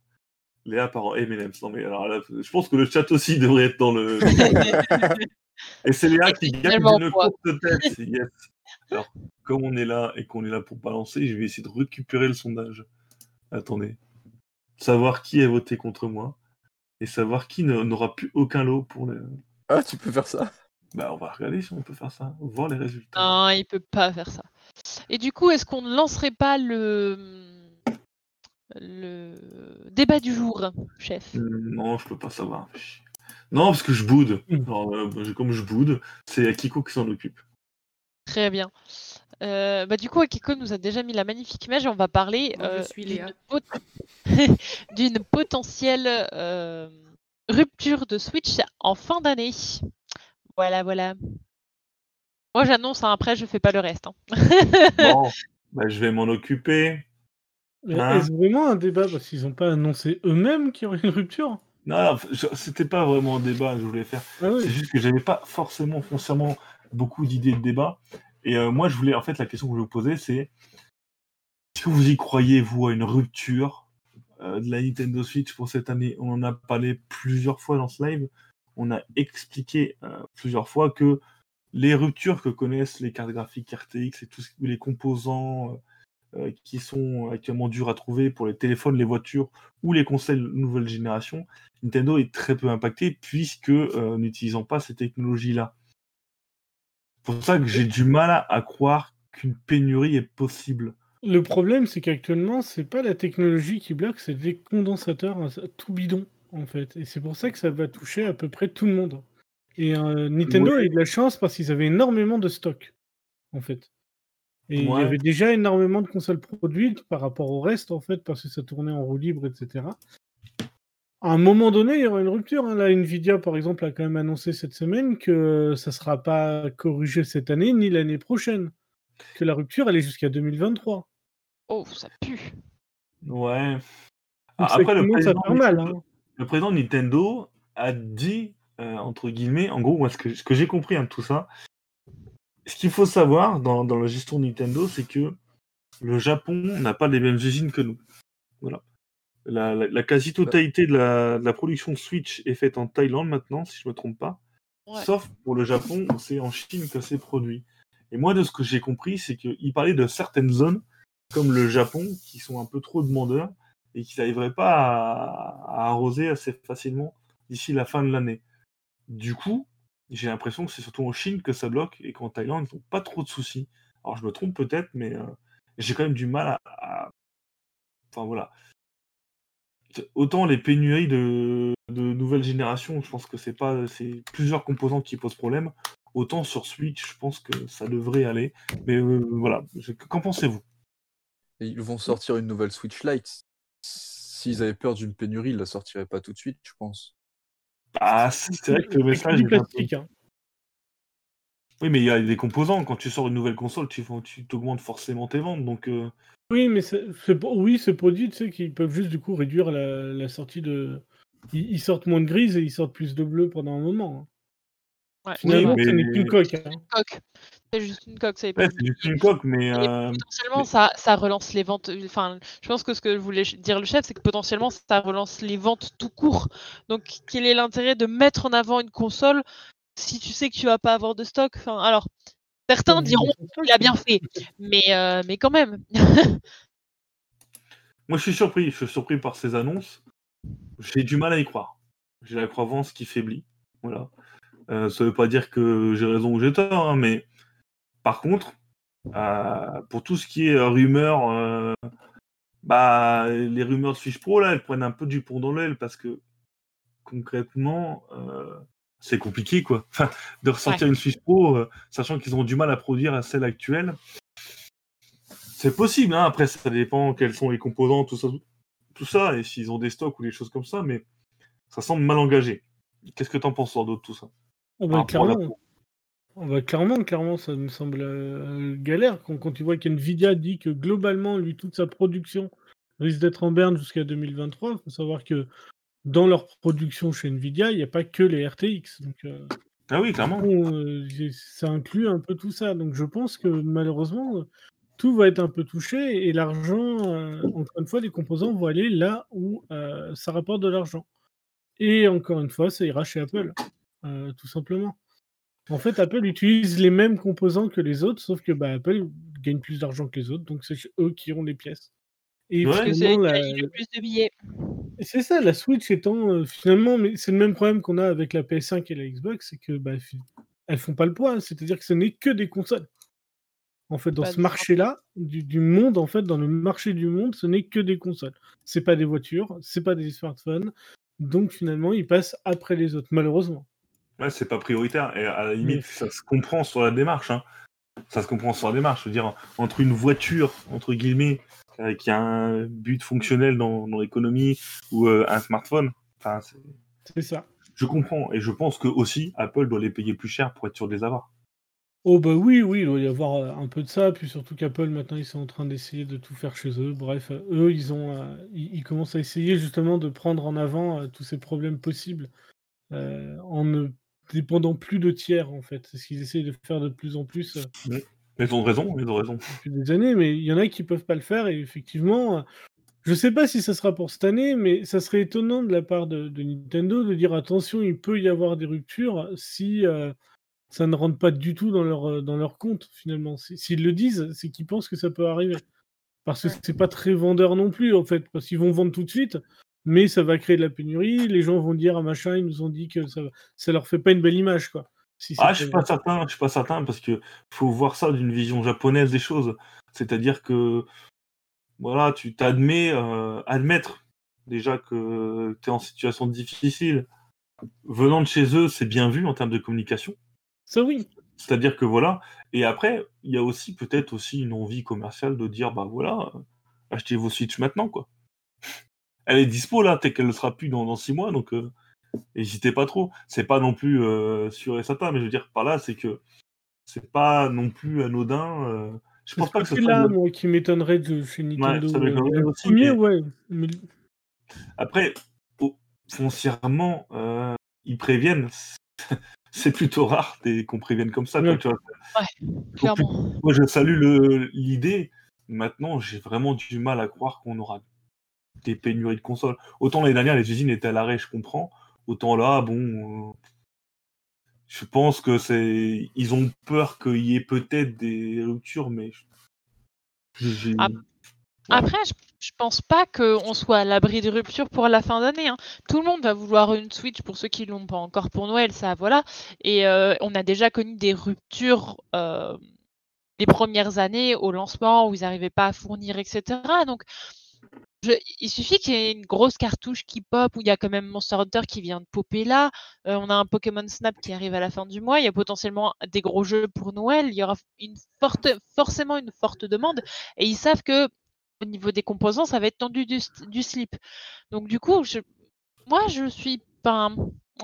Léa par en M&M's. Non, mais alors là, je pense que le chat aussi <laughs> devrait être dans le. <laughs> Et c'est Léa qui gagne une quoi. courte tête. Yes. Alors, comme on est là et qu'on est là pour balancer, je vais essayer de récupérer le sondage. Attendez. Savoir qui a voté contre moi et savoir qui n'aura plus aucun lot pour les. Ah, tu peux faire ça. Bah, on va regarder si on peut faire ça, voir les résultats. Non, il peut pas faire ça. Et du coup, est-ce qu'on ne lancerait pas le le débat du jour, chef Hmm, Non, je peux pas savoir. Non, parce que je boude. Mm. Alors, euh, comme je boude, c'est Akiko qui s'en occupe. Très bien. Euh, bah, du coup, Akiko nous a déjà mis la magnifique image et on va parler euh, d'une pot- <laughs> potentielle euh, rupture de Switch en fin d'année. Voilà, voilà. Moi, j'annonce, hein, après, je fais pas le reste. hein. <laughs> Bon, bah, je vais m'en occuper. Hein Est-ce vraiment un débat? Parce qu'ils n'ont pas annoncé eux-mêmes qu'il y aurait une rupture Non, c'était pas vraiment un débat que je voulais faire. Ah oui. C'est juste que j'avais pas forcément foncièrement beaucoup d'idées de débat. Et euh, moi, je voulais, en fait, la question que je vous posais, c'est est-ce que vous y croyez, vous, à une rupture euh, de la Nintendo Switch pour cette année? On en a parlé plusieurs fois dans ce live. On a expliqué euh, plusieurs fois que les ruptures que connaissent les cartes graphiques RTX et tous les composants euh, qui sont actuellement durs à trouver pour les téléphones, les voitures ou les consoles nouvelle génération, Nintendo est très peu impacté puisque euh, n'utilisant pas ces technologies-là. C'est pour ça que j'ai du mal à, à croire qu'une pénurie est possible. Le problème, c'est qu'actuellement, c'est pas la technologie qui bloque, c'est des condensateurs tout bidon, en fait. Et c'est pour ça que ça va toucher à peu près tout le monde. Et euh, Nintendo Ouais. a eu de la chance parce qu'ils avaient énormément de stock, en fait. Et il y avait déjà énormément de consoles produites par rapport au reste, en fait, parce que ça tournait en roue libre, etc. À un moment donné, il y aura une rupture. hein. Là, Nvidia, par exemple, a quand même annoncé cette semaine que ça ne sera pas corrigé cette année ni l'année prochaine. Que la rupture, elle est jusqu'à 2023. Oh, ça pue. Ouais. Donc Ah, ça Après, le mal. hein. le président de Nintendo a dit, euh, entre guillemets, en gros, moi, ce que, ce que j'ai compris hein, de tout ça, ce qu'il faut savoir dans, dans la gestion de Nintendo, c'est que le Japon n'a pas les mêmes usines que nous. Voilà. La, la- la quasi-totalité de la, de la production Switch est faite en Thaïlande maintenant, si je ne me trompe pas. Ouais. Sauf pour le Japon, où c'est en Chine que c'est produit. Et moi, de ce que j'ai compris, c'est qu'il parlait de certaines zones, comme le Japon, qui sont un peu trop demandeurs et qui n'arriveraient pas à, à arroser assez facilement d'ici la fin de l'année. Du coup, j'ai l'impression que c'est surtout en Chine que ça bloque et qu'en Thaïlande, ils n'ont pas trop de soucis. Alors, je me trompe peut-être, mais euh, j'ai quand même du mal à, Enfin, voilà. Autant les pénuries de, de nouvelles générations, je pense que c'est pas c'est plusieurs composants qui posent problème. Autant sur Switch, je pense que ça devrait aller. Mais euh, voilà, qu'en pensez-vous? Ils vont sortir une nouvelle Switch Lite. S'ils avaient peur d'une pénurie, ils la sortiraient pas tout de suite, je pense. Ah, c'est vrai que le message du est un peu- plastique. hein. Oui, mais il y a des composants. Quand tu sors une nouvelle console, tu tu augmentes forcément tes ventes. Donc, euh, Oui, mais c'est c'est pour- oui, c'est produit, tu sais, qu'ils peuvent juste du coup réduire la, la sortie de. Ils, ils sortent moins de grise et ils sortent plus de bleu pendant un moment. hein. Ouais. Finalement, mais- ce n'est qu'une coque. hein. C'est juste une coque, ça y est ouais, pas. c'est juste une coque, mais euh, potentiellement, ça, ça relance les ventes. Enfin, je pense que ce que voulait dire le chef, c'est que potentiellement, ça relance les ventes tout court. Donc, quel est l'intérêt de mettre en avant une console si tu sais que tu vas pas avoir de stock? Enfin, Alors, certains diront qu'il a bien fait, mais, euh, mais quand même. <laughs> moi, je suis surpris. Je suis surpris par ces annonces. J'ai du mal à y croire. J'ai la croyance qui faiblit. Voilà. Euh, ça veut pas dire que j'ai raison ou j'ai tort, hein, mais par contre, euh, pour tout ce qui est euh, rumeurs, euh, bah, les rumeurs de Switch Pro, là, elles prennent un peu du pont dans l'aile parce que concrètement, euh, c'est compliqué, quoi. <laughs> Enfin, de ressortir une Switch Pro, euh, sachant qu'ils ont du mal à produire à celle actuelle. C'est possible, hein. après ça dépend quels sont les composants, tout ça, tout ça, et s'ils ont des stocks ou des choses comme ça, mais ça semble mal engagé. Qu'est-ce que t'en penses, Sordo, de tout ça? Rapport à la clairement, on va clairement, clairement, ça me semble euh, galère quand, quand tu vois qu'NVIDIA dit que globalement, lui, toute sa production risque d'être en berne jusqu'à 2023. Il faut savoir que dans leur production chez NVIDIA, il n'y a pas que les RTX. Donc, euh, Ah oui, clairement. bon, euh, ça inclut un peu tout ça. Donc, je pense que malheureusement, tout va être un peu touché et l'argent, euh, encore une fois, les composants vont aller là où ça rapporte de l'argent. Et encore une fois, ça ira chez Apple, tout simplement. En fait, Apple utilise les mêmes composants que les autres, sauf que bah, Apple gagne plus d'argent que les autres, donc c'est eux qui ont les pièces. Et Ouais. C'est la- le plus de billets. et c'est ça, la Switch étant euh, finalement, mais c'est le même problème qu'on a avec la PS5 et la Xbox, c'est que bah, elles font pas le poids, c'est-à-dire que ce n'est que des consoles. En fait, dans Pas ce marché-là, du, du monde, en fait, dans le marché du monde, ce n'est que des consoles. C'est pas des voitures, c'est pas des smartphones, donc finalement, ils passent après les autres, malheureusement. Ouais, c'est pas prioritaire. Et à la limite, ça se comprend sur la démarche. hein. Ça se comprend sur la démarche. Je veux dire, entre une voiture, entre guillemets, euh, qui a un but fonctionnel dans, dans l'économie, ou euh, un smartphone, enfin, c'est- ça. je comprends. Et je pense que aussi, Apple doit les payer plus cher pour être sûr de les avoir. Oh bah oui, oui, il doit y avoir euh, un peu de ça, puis surtout qu'Apple maintenant ils sont en train d'essayer de tout faire chez eux. Bref, eux ils ont, euh, ils, ils commencent à essayer justement de prendre en avant euh, tous ces problèmes possibles euh, en ne dépendant plus de tiers en fait. C'est ce qu'ils essayent de faire de plus en plus euh, Ils ont raison, ils ont raison. depuis des années, mais il y en a qui peuvent pas le faire et effectivement, euh, je sais pas si ça sera pour cette année, mais ça serait étonnant de la part de, de Nintendo de dire attention, il peut y avoir des ruptures si euh, ça ne rentre pas du tout dans leur, dans leur compte finalement. Si- S'ils le disent, c'est qu'ils pensent que ça peut arriver. Parce que c'est pas très vendeur non plus en fait, parce qu'ils vont vendre tout de suite, mais ça va créer de la pénurie. Les gens vont dire à machin, ils nous ont dit que ça, ça leur fait pas une belle image quoi. Si Ah, je suis pas certain, je suis pas certain parce que faut voir ça d'une vision japonaise des choses. C'est-à-dire que voilà, tu t'admets euh, admettre déjà que tu es en situation difficile. Venant de chez eux, c'est bien vu en termes de communication. Ça oui. C'est-à-dire que voilà, et après, il y a aussi peut-être aussi une envie commerciale de dire bah voilà, achetez vos Switch maintenant quoi. Elle est dispo là, peut-être qu'elle ne sera plus dans, dans six mois, donc euh, n'hésitez pas trop. C'est pas non plus euh, sûr et certain, mais je veux dire par là, c'est que c'est pas non plus anodin. euh, je pense pas que ce C'est soit là, moi, qui m'étonnerait de chez Nintendo. aussi, premier, mais- ouais. mais- Après, foncièrement, euh, ils préviennent. <laughs> C'est plutôt rare des- qu'on prévienne comme ça. quoi, Ouais. tu vois. Clairement. Moi, je salue le- l'idée. Maintenant, j'ai vraiment du mal à croire qu'on aura des pénuries de consoles. Autant l'année dernière, les usines étaient à l'arrêt, je comprends. Autant là, bon, euh, je pense que c'est, ils ont peur qu'il y ait peut-être des ruptures, mais j'ai- Ah. Après, je, je pense pas qu'on soit à l'abri de rupture pour la fin d'année. hein. Tout le monde va vouloir une Switch pour ceux qui l'ont pas encore pour Noël, ça voilà. Et euh, on a déjà connu des ruptures euh, les premières années au lancement où ils n'arrivaient pas à fournir, etc. Donc, il suffit qu'il y ait une grosse cartouche qui pop, où il y a quand même Monster Hunter qui vient de popper là. Euh, on a un Pokémon Snap qui arrive à la fin du mois. Il y a potentiellement des gros jeux pour Noël. Il y aura forcément une forte demande. Et ils savent que au niveau des composants, ça va être tendu du, slip. Donc du coup, moi, je suis pas...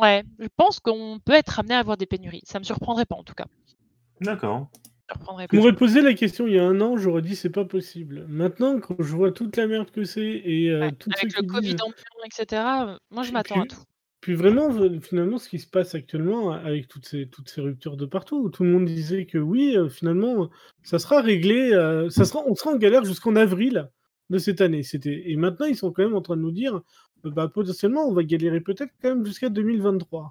Ouais, je pense qu'on peut être amené à avoir des pénuries. Ça me surprendrait pas en tout cas. D'accord. Je m'aurais posé la question il y a un an, j'aurais dit c'est pas possible. Maintenant, quand je vois toute la merde que c'est et euh, Ouais, Avec le Covid disent... ambulant, etc., euh, moi je m'attends à tout. Puis vraiment, euh, finalement, ce qui se passe actuellement avec toutes ces, toutes ces ruptures de partout, tout le monde disait que oui, euh, finalement, ça sera réglé, euh, ça sera, on sera en galère jusqu'en avril de cette année. C'était Et maintenant, ils sont quand même en train de nous dire, euh, bah, potentiellement, on va galérer peut-être quand même jusqu'à 2023.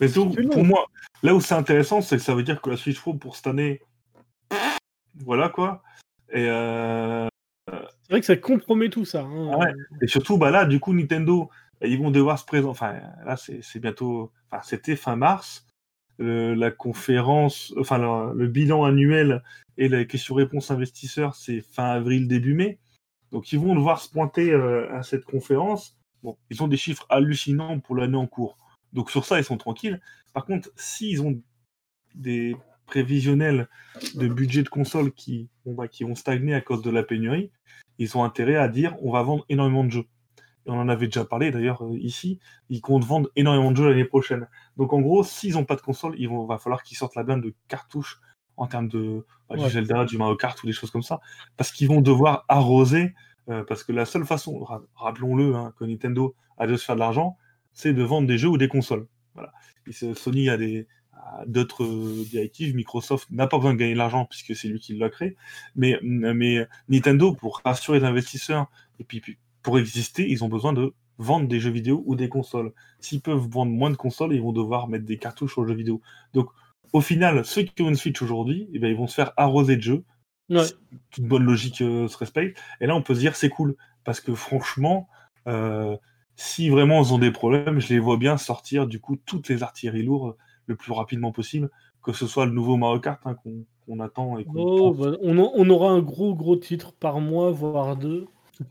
Mais long. pour moi, là où c'est intéressant, c'est que ça veut dire que la Switch Pro pour cette année, voilà quoi. Et, euh, C'est vrai que ça compromet tout ça. hein. Ah ouais. et surtout, bah là, du coup, Nintendo, ils vont devoir se présenter. Enfin, là, c'est c'est bientôt. Enfin, c'était fin mars. Euh, la conférence, enfin, le, le bilan annuel et la question-réponse investisseurs, c'est fin avril, début mai. Donc, ils vont devoir se pointer euh, à cette conférence. Bon, ils ont des chiffres hallucinants pour l'année en cours. Donc, sur ça, ils sont tranquilles. Par contre, s'ils ont des prévisionnels de budget de console qui, bon, bah, qui vont stagner à cause de la pénurie, ils ont intérêt à dire on va vendre énormément de jeux. Et on en avait déjà parlé d'ailleurs euh, ici, ils comptent vendre énormément de jeux l'année prochaine. Donc en gros, s'ils n'ont pas de console, il va falloir qu'ils sortent la blinde de cartouches en termes de bah, du Ouais. Zelda, du Mario Kart ou des choses comme ça, parce qu'ils vont devoir arroser, euh, parce que la seule façon, ra- rappelons-le, hein, que Nintendo a de se faire de l'argent, c'est de vendre des jeux ou des consoles. Voilà. Et Sony a des d'autres euh, directives, Microsoft n'a pas besoin de gagner de l'argent puisque c'est lui qui l'a créé, mais, mais Nintendo, pour rassurer les investisseurs et puis, pour exister, ils ont besoin de vendre des jeux vidéo ou des consoles. S'ils peuvent vendre moins de consoles, ils vont devoir mettre des cartouches aux jeux vidéo. Donc, au final, ceux qui ont une Switch aujourd'hui, eh ben, ils vont se faire arroser de jeux. Ouais. Toute bonne logique euh, se respecte. Et là, on peut se dire c'est cool. Parce que franchement, euh, si vraiment ils ont des problèmes, je les vois bien sortir du coup toutes les artilleries lourdes le plus rapidement possible. Que ce soit le nouveau Mario Kart hein, qu'on attend et qu'on Oh, bah, on, aura un gros gros titre par mois, voire deux. <laughs>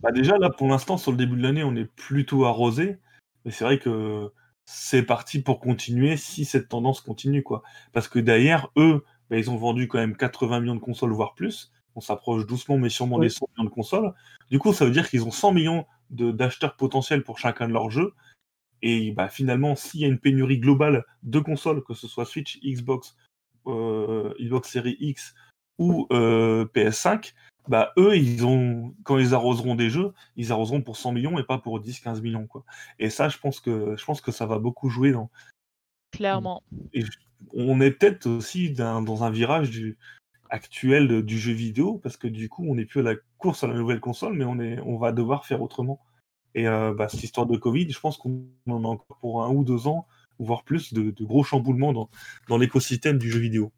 Bah déjà, là, pour l'instant, sur le début de l'année, on est plutôt arrosé. Mais c'est vrai que c'est parti pour continuer si cette tendance continue, quoi. Parce que derrière, eux, bah, ils ont vendu quand même 80 millions de consoles, voire plus. On s'approche doucement, mais sûrement des 100 millions de consoles. Du coup, ça veut dire qu'ils ont 100 millions d'acheteurs potentiels pour chacun de leurs jeux. Et bah, finalement, s'il y a une pénurie globale de consoles, que ce soit Switch, Xbox, euh, Xbox Series X ou euh, PS5, bah, eux, ils ont, quand ils arroseront des jeux, ils arroseront pour 100 millions et pas pour 10-15 millions. Quoi. Et ça, je pense, que, je pense que ça va beaucoup jouer. Dans... Clairement. On est peut-être aussi d'un- dans un virage du, actuel de- du jeu vidéo, parce que du coup, on n'est plus à la course à la nouvelle console, mais on, est, on va devoir faire autrement. Et euh, bah, cette histoire de Covid, je pense qu'on en a encore pour un ou deux ans, voire plus, de, de gros chamboulements dans, dans l'écosystème du jeu vidéo.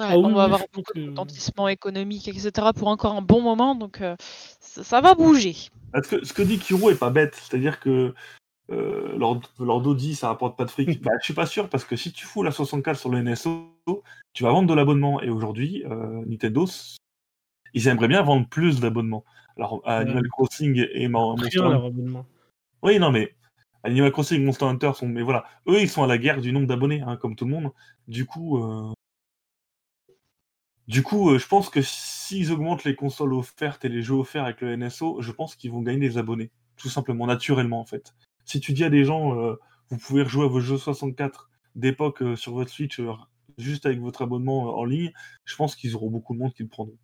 Ouais, Ah on oui, va avoir beaucoup de que- retentissement économique, etc. pour encore un bon moment, donc euh, ça, ça va bouger. Parce que ce que dit Kiro est pas bête, c'est-à-dire que euh, leur, dit ça rapporte pas de fric. <laughs> bah, je suis pas sûr parce que si tu fous la 64 sur le NSO, tu vas vendre de l'abonnement. Et aujourd'hui, euh, Nintendo, ils aimeraient bien vendre plus d'abonnements. Alors, à Ouais. Animal Crossing et Monster Hunter-. Oui, non, mais Animal Crossing et Monster Hunter sont. Mais voilà, eux, ils sont à la guerre du nombre d'abonnés, hein, comme tout le monde. Du coup, euh, Du coup, euh, je pense que s'ils augmentent les consoles offertes et les jeux offerts avec le NSO, je pense qu'ils vont gagner des abonnés. Tout simplement, naturellement, en fait. Si tu dis à des gens, euh, vous pouvez rejouer à vos jeux 64 d'époque euh, sur votre Switch euh, juste avec votre abonnement euh, en ligne, je pense qu'ils auront beaucoup de monde qui le prendront.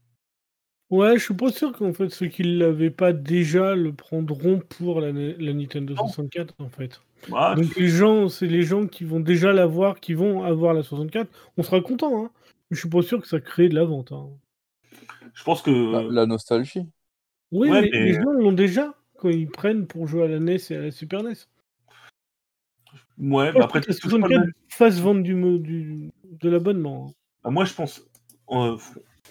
Ouais, je suis pas sûr qu'en fait ceux qui l'avaient pas déjà le prendront pour la, la Nintendo Non. 64 en fait. Ah, Donc les gens, c'est les gens qui vont déjà l'avoir, qui vont avoir la 64. On sera content, hein. Mais je suis pas sûr que ça crée de la vente. hein. je pense que. La, la nostalgie. Oui, Ouais, mais, mais- les gens l'ont déjà quand ils prennent pour jouer à la NES et à la Super NES. Ouais, bah après, tu touches pas le 64 fasse vendre du, de l'abonnement. hein. Bah, moi, je pense, euh,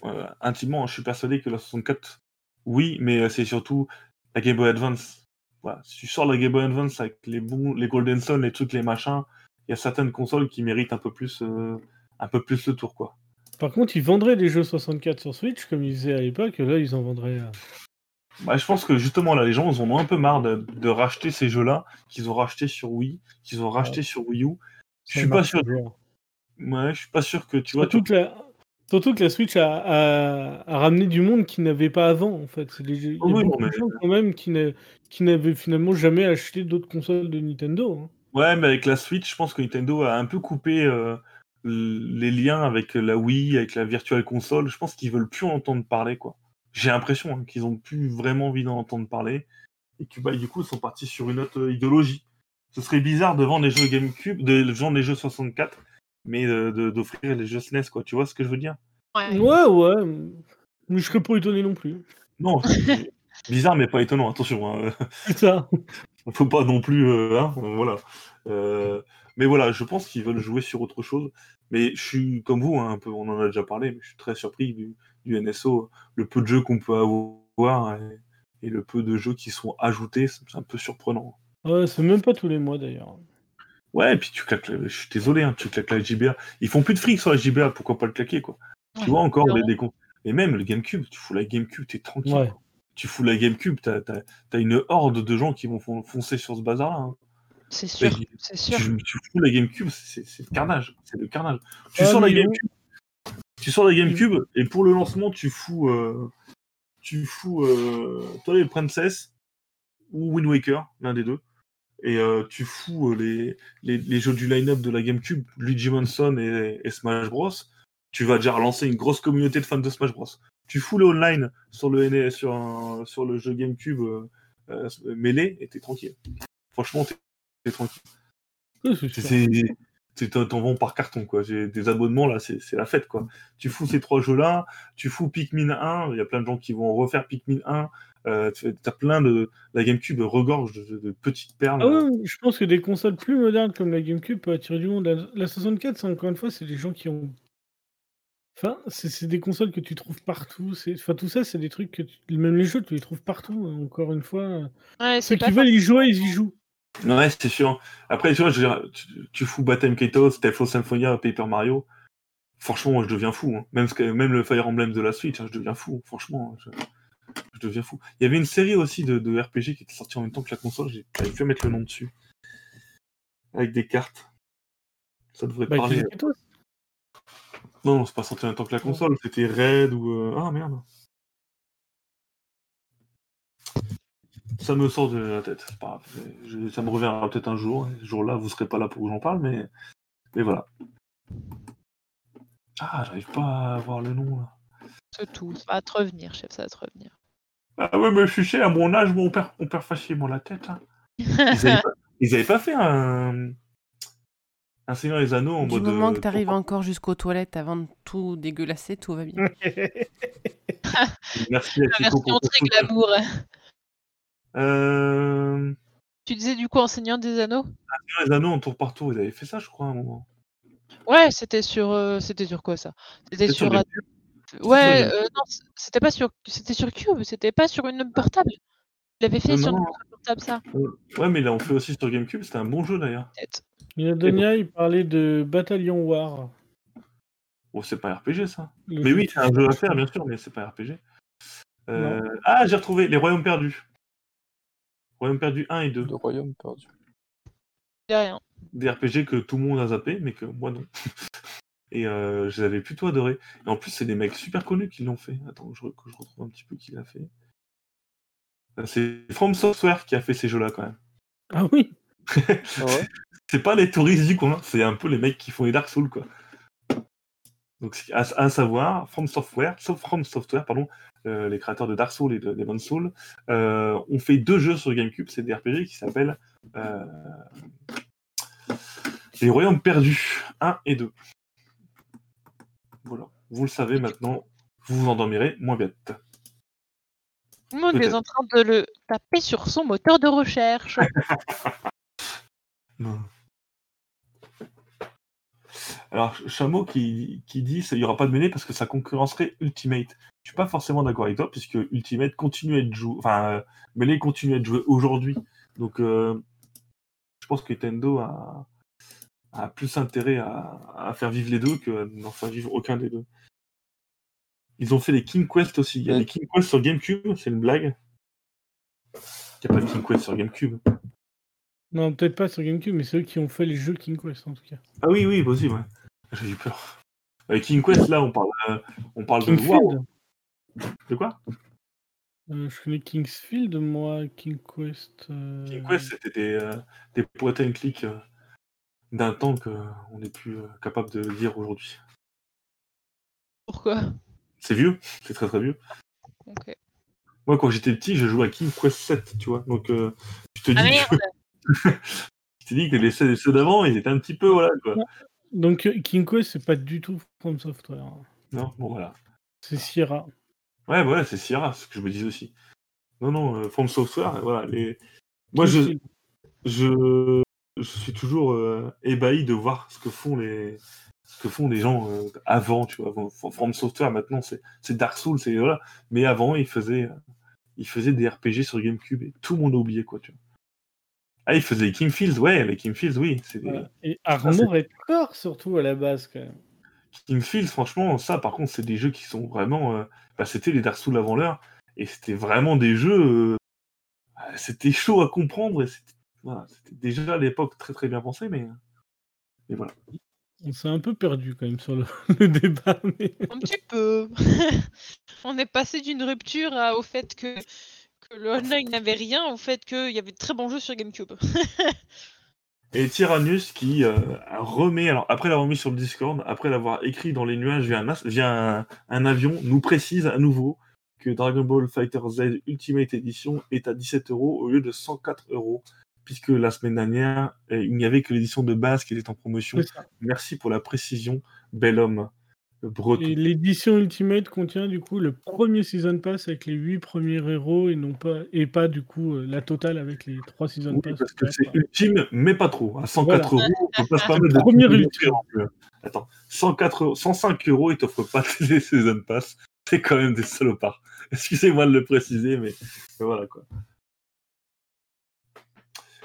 euh, intimement, je suis persuadé que la 64, oui, mais euh, c'est surtout la Game Boy Advance. Voilà. Si tu sors la Game Boy Advance avec les bons, les Golden Sun, les trucs, les machins, il y a certaines consoles qui méritent un peu plus, euh, un peu plus le tour, quoi. Par contre, ils vendraient des jeux 64 sur Switch, comme ils faisaient à l'époque, là, ils en vendraient. Bah, je pense que justement, là, les gens, ils en ont un peu marre de, de racheter ces jeux-là qu'ils ont rachetés sur Wii, qu'ils ont rachetés sur Wii U. Je suis pas sûr. Ouais, je suis pas sûr que tu vois. Surtout que, la... Surtout que la Switch a, a- a ramené du monde qui n'avait pas avant, en fait. C'est des jeux- Oh oui, mais- gens, quand même, qui n'a- qui n'avaient finalement jamais acheté d'autres consoles de Nintendo. hein. Ouais, mais avec la Switch, je pense que Nintendo a un peu coupé euh, les liens avec la Wii, avec la Virtual Console. Je pense qu'ils veulent plus en entendre parler, quoi. J'ai l'impression hein, qu'ils ont plus vraiment envie d'en entendre parler et que bah, du coup, ils sont partis sur une autre idéologie. Ce serait bizarre de vendre les jeux GameCube, de vendre les jeux 64, mais de- de- d'offrir les jeux SNES, quoi. Tu vois ce que je veux dire? Ouais. Ouais, ouais. Mais je serais pas étonné non plus. Non, <laughs> bizarre, mais pas étonnant. Attention. hein. <laughs> C'est ça. <laughs> faut pas non plus euh, hein, euh, voilà Euh, mais voilà je pense qu'ils veulent jouer sur autre chose mais je suis comme vous hein, un peu on en a déjà parlé mais je suis très surpris du, du NSO le peu de jeux qu'on peut avoir et, et le peu de jeux qui sont ajoutés c'est un peu surprenant Ouais, c'est même pas tous les mois d'ailleurs. ouais et puis tu claques la- je suis désolé hein, tu claques la JBA ils font plus de fric sur la JBA pourquoi pas le claquer quoi? Tu vois encore les, les et même le GameCube tu fous la GameCube t'es tranquille Ouais. tu fous la GameCube t'as as, une horde de gens qui vont fon- foncer sur ce bazar là C'est sûr, c'est sûr. tu, tu fous la GameCube, c'est le carnage. C'est le carnage. Tu Ah, sors la. GameCube, tu sors la GameCube et pour le lancement, tu fous, euh, tu fous euh, Twilight Princess ou Wind Waker, l'un des deux. Et euh, tu fous les, les, les jeux du line-up de la GameCube, Luigi Mansion et, et Smash Bros. Tu vas déjà relancer une grosse communauté de fans de Smash Bros. Tu fous le online sur le, NES sur, un- sur le jeu GameCube euh, euh, mêlé et t'es tranquille. Franchement, t'es tranquille. C'est C'est- T'en vends par carton, quoi. J'ai des abonnements, là, c'est la fête, quoi. Tu fous ces trois jeux-là, tu fous Pikmin 1, il y a plein de gens qui vont refaire Pikmin 1, euh, tu- t'as plein de... La GameCube regorge de, de petites perles. Ah ouais, je pense que des consoles plus modernes comme la GameCube peuvent attirer du monde. La, la 64, c'est encore une fois, c'est des gens qui ont. Enfin, c'est des consoles que tu trouves partout. c'est- Enfin, tout ça, c'est des trucs que tu- même les jeux, tu les trouves partout. Encore une fois, Ouais, ceux qui veulent y jouer, ils y jouent. Ouais, c'est sûr. Après, tu vois, je tu, tu fous Battle Kaitos, Teflo Symphonia, Paper Mario. Franchement, moi, je deviens fou. hein. Même, le Fire Emblem de la Switch, hein, je deviens fou. Franchement, je, je deviens fou. Il y avait une série aussi de, de RPG qui était sortie en même temps que la console. J'ai j'avais pu mettre le nom dessus. Avec des cartes. Ça devrait Bah, parler. Non, non, c'est pas sorti en même temps que la console. C'était Red ou. euh, Ah merde. Ça me sort de la tête. pas. Je- ça me reviendra peut-être un jour. Ce jour-là, vous serez pas là pour que j'en parle, mais. Mais voilà. Ah, j'arrive pas à voir le nom là. C'est tout. Ça va te revenir, chef, ça va te revenir. Ah ouais, mais je suis cher, à mon âge, mon père, on perd facilement la tête. hein. Ils, avaient pas, <laughs> ils avaient pas fait un. Un Seigneur des Anneaux en Du mode. moment euh, que tu arrives encore jusqu'aux toilettes avant de tout dégueulasser, tout va bien. <laughs> Merci à La version très glamour. Euh. Tu disais du coup enseignant des anneaux? Les anneaux en tour par tour, ils avaient fait ça, je crois, à un moment. Ouais, c'était sur euh, c'était sur quoi ça? C'était sur sur, les un- Ouais, euh, non, c'était pas sur c'était sur Cube, c'était pas sur une portable. Il avait fait Euh, sur non. une portable ça, Ouais, mais là, on fait aussi sur GameCube, c'était un bon jeu d'ailleurs. peut-être. Il y a Donia, il parlait de Battalion War. Oh, c'est pas RPG ça. Le Mais jeu oui, c'est un jeu à faire, bien sûr, mais c'est pas RPG. Euh, Ah, j'ai retrouvé les Royaumes perdus. Royaumes perdus 1 et 2. Le royaume perdu. Rien. Des RPG que tout le monde a zappé, mais que moi non. <laughs> Et euh, je les avais plutôt adorés. Et en plus, c'est des mecs super connus qui l'ont fait. Attends, je, que je retrouve un petit peu qui l'a fait. C'est From Software qui a fait ces jeux-là quand même. Ah oui Ah ouais <laughs> C'est pas les touristes du coin, c'est un peu les mecs qui font les Dark Souls quoi. Donc à, à savoir, From Software, sauf From Software, pardon, euh, les créateurs de Dark Souls et de Demon Souls, euh, ont fait deux jeux sur GameCube, c'est des RPG qui s'appellent euh, Les Royaumes Perdus 1 et 2. Voilà, vous le savez maintenant, vous vous endormirez moins bête. Tout le monde est en train de le taper sur son moteur de recherche. <laughs> <laughs> Non. Alors, Ch- Chameau qui, qui dit qu'il n'y aura pas de mêlée parce que ça concurrencerait Ultimate. Je suis pas forcément d'accord avec toi, puisque Ultimate continue à être joué. Enfin, euh, mêlée continue à être joué aujourd'hui. Donc, euh, je pense que Nintendo a, a plus intérêt à, à faire vivre les deux que n'en faire vivre aucun des deux. Ils ont fait les King Quest aussi. Il y a Ouais. les King Quest sur GameCube, c'est une blague. Il n'y a pas de King Quest sur GameCube. Non, peut-être pas sur GameCube, mais c'est eux qui ont fait les jeux King Quest en tout cas. Ah oui, oui, possible, ouais. J'ai eu peur. Avec King Quest, là, on parle, euh, on parle de Kingsfield WoW. De quoi? Euh, Je connais Kingsfield, moi, King Quest. euh, King Quest, c'était des, euh, des point and click euh, d'un temps qu'on n'est plus euh, capable de dire aujourd'hui. Pourquoi? C'est vieux, c'est très très vieux. Ok. Moi, quand j'étais petit, je jouais à King Quest 7, tu vois. Donc, euh, je te dis Ah que, merde <laughs> <laughs> je te dis que les ceux ceux d'avant, ils étaient un petit peu, voilà, quoi. Donc King Quest, c'est pas du tout From Software. Non, bon, voilà. C'est Sierra. Ouais, voilà, c'est Sierra, ce que je me disais aussi. Non, non, euh, From Software, voilà. Les... Moi, je, je, je suis toujours euh, ébahi de voir ce que font les, ce que font les gens euh, avant, tu vois. Avant, From Software, maintenant, c'est Dark Souls, c'est voilà. Mais avant, ils faisaient, ils faisaient des RPG sur GameCube et tout le monde a oublié, quoi, tu vois. Ah, ils faisaient les Kingfields, ouais, les Kingfields, oui. C'est des... Voilà. Et Core, surtout à la base, quand même. Kingfields, franchement, ça, par contre, c'est des jeux qui sont vraiment. euh, bah, c'était les Dark Souls avant l'heure, et c'était vraiment des jeux. euh, ah, C'était chaud à comprendre, et c'était voilà, c'était déjà à l'époque très très bien pensé, mais. Mais voilà. On s'est un peu perdu quand même sur le, <laughs> le débat. Mais... Un petit peu. <laughs> On est passé d'une rupture à- au fait que le online n'avait rien, au fait qu'il y avait de très bons jeux sur GameCube. <laughs> Et Tyrannus qui euh, remet, alors après l'avoir mis sur le Discord, après l'avoir écrit dans les nuages via, un, via un, un avion, nous précise à nouveau que Dragon Ball Fighter Z Ultimate Edition est à 17 euros au lieu de 104 euros, puisque la semaine dernière, euh, il n'y avait que l'édition de base qui était en promotion. Merci pour la précision, bel homme breton. L'édition Ultimate contient du coup le premier Season Pass avec les 8 premiers héros et non pas et pas du coup euh, la totale avec les 3 Season Oui, Pass. parce que c'est ultime, mais pas trop. À 104 Voilà. euros, on peut pas se permettre Premier ultime. Attends, 104 euros- 105 euros, ils t'offrent pas <laughs> les Season Pass. C'est quand même des salopards. Excusez-moi de le préciser, mais, mais voilà quoi.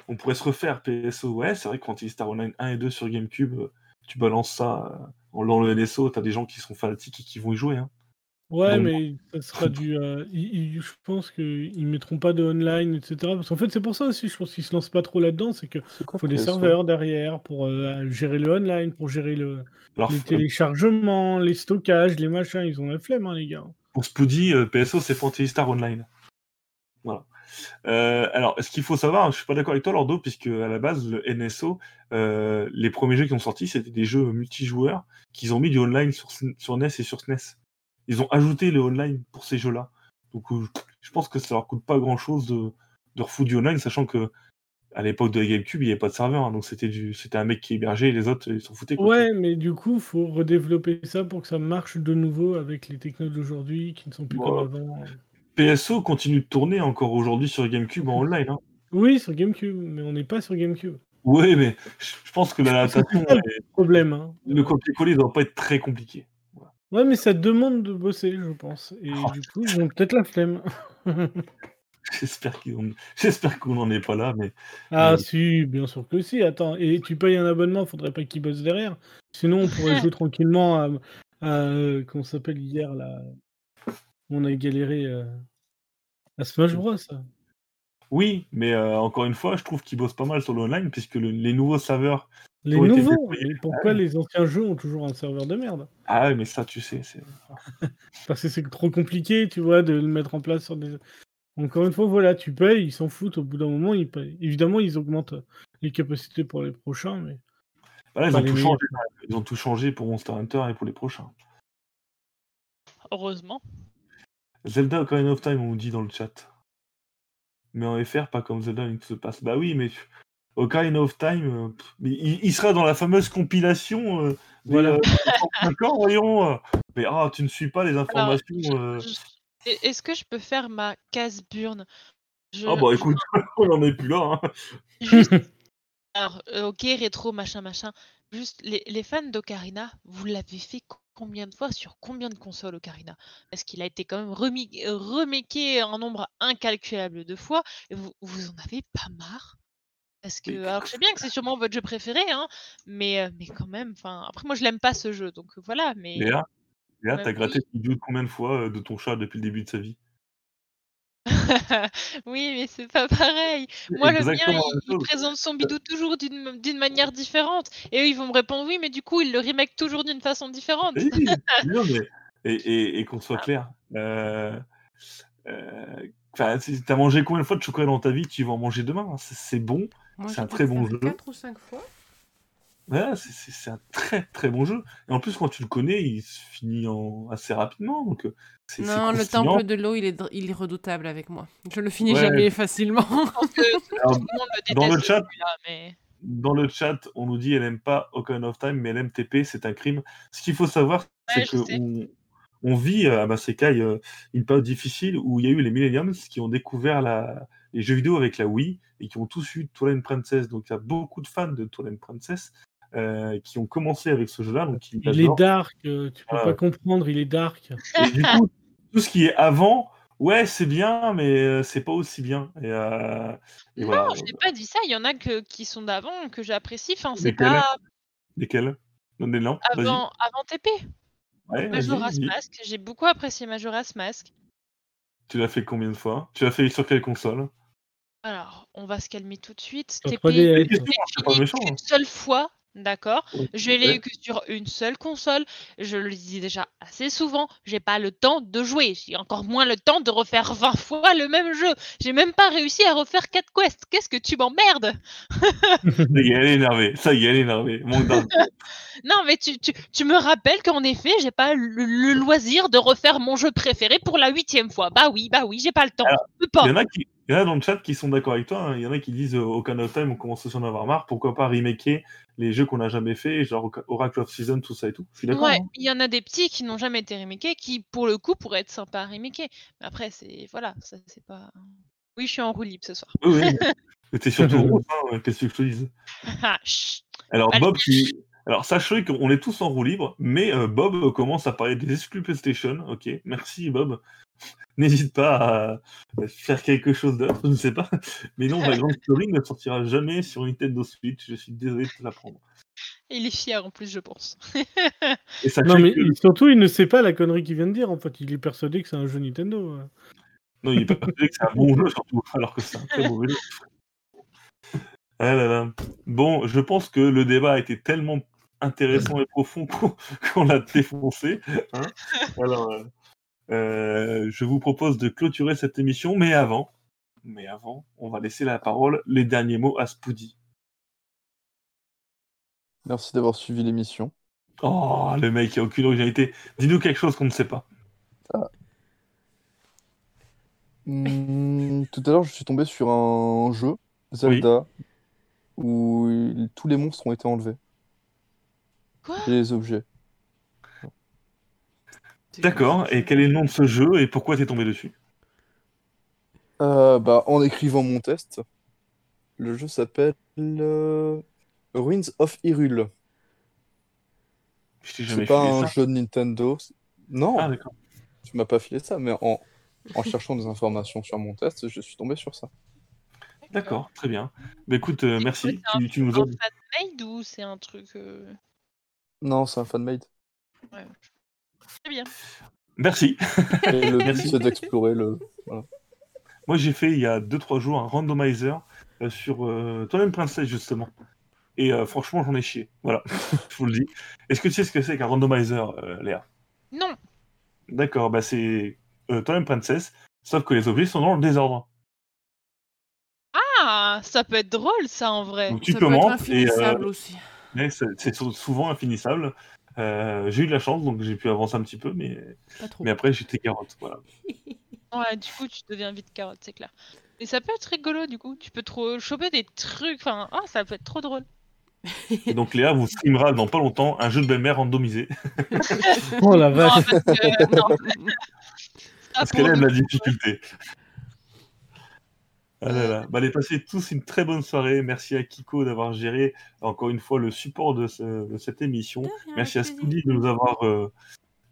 On pourrait se refaire PSO. Ouais, c'est vrai que quand il Star Online 1 et 2 sur GameCube, euh, tu balances ça euh, dans le NSO, t'as des gens qui sont fanatiques et qui vont y jouer. Hein. Ouais, Donc- mais ça sera du. euh, ils- ils- je pense qu'ils mettront pas de online, etc. Parce qu'en fait, c'est pour ça aussi, je pense qu'ils se lancent pas trop là-dedans. C'est qu'il faut des serveurs derrière pour euh, gérer le online, pour gérer le, Alors, les euh, téléchargements, les stockages, les machins. Ils ont la flemme, hein, les gars. pour Spoody, euh, PSO, c'est Fantasy Star Online. Voilà. Euh, alors, ce qu'il faut savoir, je suis pas d'accord avec toi, Lordo, puisque à la base, le NSO, euh, les premiers jeux qui ont sorti, c'était des jeux multijoueurs qu'ils ont mis du online sur, sur NES et sur SNES. Ils ont ajouté le online pour ces jeux-là. Donc, euh, je pense que ça leur coûte pas grand-chose de, de du online, sachant que à l'époque de la GameCube, il n'y avait pas de serveur, hein, donc c'était du, c'était un mec qui hébergeait et les autres, ils s'en foutaient. quoi. Ouais, mais du coup, faut redévelopper ça pour que ça marche de nouveau avec les technos d'aujourd'hui qui ne sont plus comme avant. PSO continue de tourner encore aujourd'hui sur GameCube en online. Hein. Oui, sur GameCube, mais on n'est pas sur GameCube. Oui, mais je pense que l'adaptation, le Problème. Hein. le copier-coller ne doit pas être très compliqué. Ouais, mais ça demande de bosser, je pense. Et Oh, du coup, ils ont peut-être la flemme. <laughs> J'espère qu'on n'en est pas là, mais Ah Mais- si, bien sûr que si. Attends, et tu payes un abonnement, faudrait pas qu'ils bossent derrière. Sinon, on pourrait <laughs> jouer tranquillement à, à, euh, comment s'appelle hier là? On a galéré euh, à Smash Bros. oui, mais euh, encore une fois, je trouve qu'ils bossent pas mal sur le online, puisque le- les nouveaux serveurs Les nouveaux, mais pourquoi les anciens jeux ont toujours un serveur de merde? Ah ouais, mais ça, tu sais, c'est. <laughs> Parce que c'est trop compliqué, tu vois, de le mettre en place sur des. Encore une fois, voilà, tu payes, ils s'en foutent. Au bout d'un moment, ils payent. Évidemment, ils augmentent euh, les capacités pour les prochains, mais. Voilà, ils, Pas ont les tout changé, ils ont tout changé pour Monster Hunter et pour les prochains. Heureusement. Zelda Ocarina of Time, on nous dit dans le chat. Mais en FR, pas comme Zelda Link to the Past. Bah oui, mais Ocarina of Time, euh, pff, il, il sera dans la fameuse compilation. Euh, des, Voilà. euh, 35 ans, voyons. Mais ah, tu ne suis pas les informations. euh. Est-ce que je peux faire ma case burn Je- Ah bah écoute, <laughs> <laughs> on n'en est plus là. hein. Juste... <laughs> Alors, ok, rétro, machin, machin. Juste, les, les fans d'Ocarina, vous l'avez fait co- combien de fois sur combien de consoles Ocarina? Parce qu'il a été quand même remi- euh, remaké un nombre incalculable de fois. Et vous, vous en avez pas marre? Parce que, alors je sais bien que c'est sûrement votre jeu préféré, hein, mais, euh, mais quand même, enfin, après moi je l'aime pas ce jeu, donc voilà, mais... Léa, Léa t'as gratté le vidéo combien de fois euh, de ton chat depuis le début de sa vie? <laughs> oui, mais c'est pas pareil. Moi, le mien, Exactement la il, même il chose. présente son bidou toujours d'une d'une manière différente. Et eux, ils vont me répondre oui, mais du coup, il le remake toujours d'une façon différente. Oui, oui, <laughs> non, mais- et, et- et qu'on Ah. soit clair, euh, euh, si t'as mangé combien de fois de chocolat dans ta vie, tu vas en manger demain. hein. C'est c'est bon, Moi, C'est j'ai un très bon jeu. quatre ou cinq fois. Voilà, c'est- un très très bon jeu. Et en plus, quand tu le connais, il se finit en... assez rapidement. Donc, euh, c'est c'est Non, le temple de l'eau, il est, dr- il est redoutable avec moi. Je le finis Ouais. jamais facilement. Je pense que tout Alors, le monde me dans le déteste, chat- celui-là, mais... Dans le chat, on nous dit elle aime pas Ocarina of Time, mais elle aime TP, c'est un crime. Ce qu'il faut savoir, c'est Ouais, je sais. qu'on on vit à Masekai euh, une période difficile où il y a eu les Millenniums qui ont découvert la... les jeux vidéo avec la Wii et qui ont tous eu Twilight Princess. Donc il y a beaucoup de fans de Twilight Princess euh, qui ont commencé avec ce jeu-là. Donc Il est dark, euh, tu peux Ah. pas comprendre, il est dark. Et du coup, tout ce qui est avant, ouais, c'est bien, mais euh, c'est pas aussi bien. Et, euh, et Non, voilà. je n'ai pas dit ça. Il y en a que, qui sont d'avant, que j'apprécie. Enfin, c'est Lesquels pas Lesquels avant, avant TP. Ouais, Majora's vas-y. Mask. J'ai beaucoup apprécié Majora's Mask. Tu l'as fait combien de fois Tu l'as fait sur quelle console Alors, on va se calmer tout de suite. TP, 3DS. je l'ai C'est pas fini hein. qu'une seule fois. D'accord Je l'ai eu que sur une seule console. Je le dis déjà assez souvent. J'ai pas le temps de jouer. J'ai encore moins le temps de refaire 20 <laughs> fois le même jeu. J'ai même pas réussi à refaire 4 quests. Qu'est-ce que tu m'emmerdes? <laughs> Ça y est, elle est énervée. Ça y est, elle est énervée. <laughs> Non, mais tu, tu, tu me rappelles qu'en effet, j'ai pas le, le loisir de refaire mon jeu préféré pour la huitième fois. Bah oui, bah oui, j'ai pas le temps. Alors, Je peux pas. Il y en a qui, il y en a dans le chat qui sont d'accord avec toi. hein. Il y en a qui disent euh, Ocarina of Time, on commence à s'en avoir marre. Pourquoi pas remaker les jeux qu'on n'a jamais fait, genre Oracle of Season, tout ça et tout. Je suis d'accord. Ouais, hein. il y en a des petits qui n'ont jamais été remakés, qui pour le coup pourraient être sympas à remaker. Mais après, c'est voilà, ça c'est pas. Oui, je suis en roue libre ce soir. Oui, oui. <laughs> Mais T'es surtout rose, hein, qu'est-ce que je te dise? Ah. Alors, Allez. Bob, qui... Alors, sachez qu'on est tous en roue libre, mais euh, Bob commence à parler des exclus PlayStation. Ok, merci Bob. <laughs> N'hésite pas à faire quelque chose d'autre, je ne sais pas. Mais non, Vagrant Story ne sortira jamais sur Nintendo Switch. Je suis désolé de te l'apprendre. Il est fier en plus, je pense. <laughs> Et Non, mais que... surtout, il ne sait pas la connerie qu'il vient de dire. En fait, il est persuadé que c'est un jeu Nintendo. euh. Non, il est pas persuadé que c'est un bon jeu, surtout, <laughs> alors que c'est un très mauvais jeu. Ah là là. Bon, je pense que le débat a été tellement intéressant et profond qu'on l'a défoncé. hein. Alors, euh, je vous propose de clôturer cette émission, mais avant, mais avant, on va laisser la parole, les derniers mots à Spoody. Merci d'avoir suivi l'émission. Oh, le mec, il a aucune originalité. Dis-nous quelque chose qu'on ne sait pas. Hmm, tout à l'heure, je suis tombé sur un jeu, Zelda, où tous les monstres ont été enlevés. Quoi? Et les objets. D'accord, et quel est le nom de ce jeu et pourquoi t'es tombé dessus? Euh, bah, en écrivant mon test, le jeu s'appelle euh, Ruins of Hyrule. C'est pas un ça. jeu de Nintendo. Non, Ah, tu m'as pas filé ça, mais en, en cherchant des informations sur mon test, je suis tombé sur ça. D'accord, très bien. Bah, écoute, euh, merci. c'est Tu, tu nous Un fan-made ou c'est un truc. euh, Non, c'est un fan-made. ouais. Très bien. Merci. Et le but, c'est d'explorer le. Moi, j'ai fait il y a 2-3 jours un randomizer euh, sur euh, Twilight Princess, justement. Et euh, franchement, j'en ai chié. Voilà, <laughs> je vous le dis. Est-ce que tu sais ce que c'est qu'un randomizer, euh, Léa? Non. D'accord, bah c'est euh, Twilight Princess, sauf que les objets sont dans le désordre. Ah, ça peut être drôle ça en vrai. Donc tu Ça peut être commences et euh, infinissable aussi. c'est c'est sou- souvent infinissable. Euh, j'ai eu de la chance, donc j'ai pu avancer un petit peu, mais, Pas trop. mais après j'étais carotte. Voilà. <laughs> Ouais, du coup, tu deviens vite carotte, c'est clair. Et ça peut être rigolo, du coup. Tu peux trop choper des trucs. Enfin, ah, ça peut être trop drôle. Et donc Léa vous streamera dans pas longtemps un jeu de belle-mère randomisé, Oh la <laughs> vache. parce non. Pour qu'elle aime la difficulté. Ah là là. Bah, allez, passez tous une très bonne soirée. Merci à Kiko d'avoir géré encore une fois le support de, ce- de cette émission. Merci à Spoody de nous avoir, euh,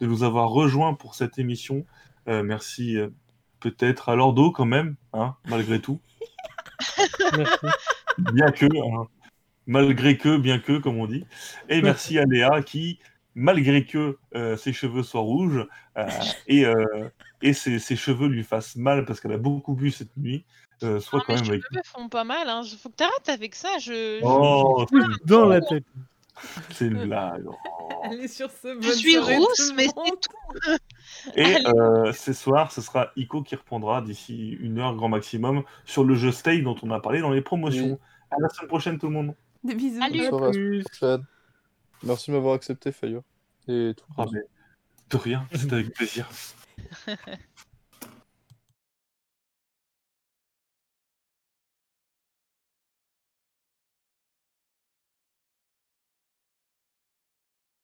de nous avoir rejoints pour cette émission. Euh, merci euh, peut-être à Lordo quand même, hein, malgré tout. Merci. Bien que, hein, malgré que, bien que, comme on dit. Et merci à Léa qui, malgré que euh, ses cheveux soient rouges euh, et, euh, et ses, ses cheveux lui fassent mal parce qu'elle a beaucoup bu cette nuit, euh, soit Non, quand même avec. cheveux font pas mal. Hein. Faut que t'arrêtes avec ça. Je, je- Oh, Dans la tête. c'est une blague. Oh. Allez sur ce je suis rousse, mais c'est tout. Et <laughs> Allez. euh, ce soir, ce sera Ico qui reprendra d'ici une heure grand maximum sur le jeu Stay dont on a parlé dans les promotions. Oui. À la semaine prochaine, tout le monde. Des bisous. À la Plus. prochaine. Merci de m'avoir accepté, Fayeur. Et tout. Ah, mais de rien, c'était avec plaisir. <laughs>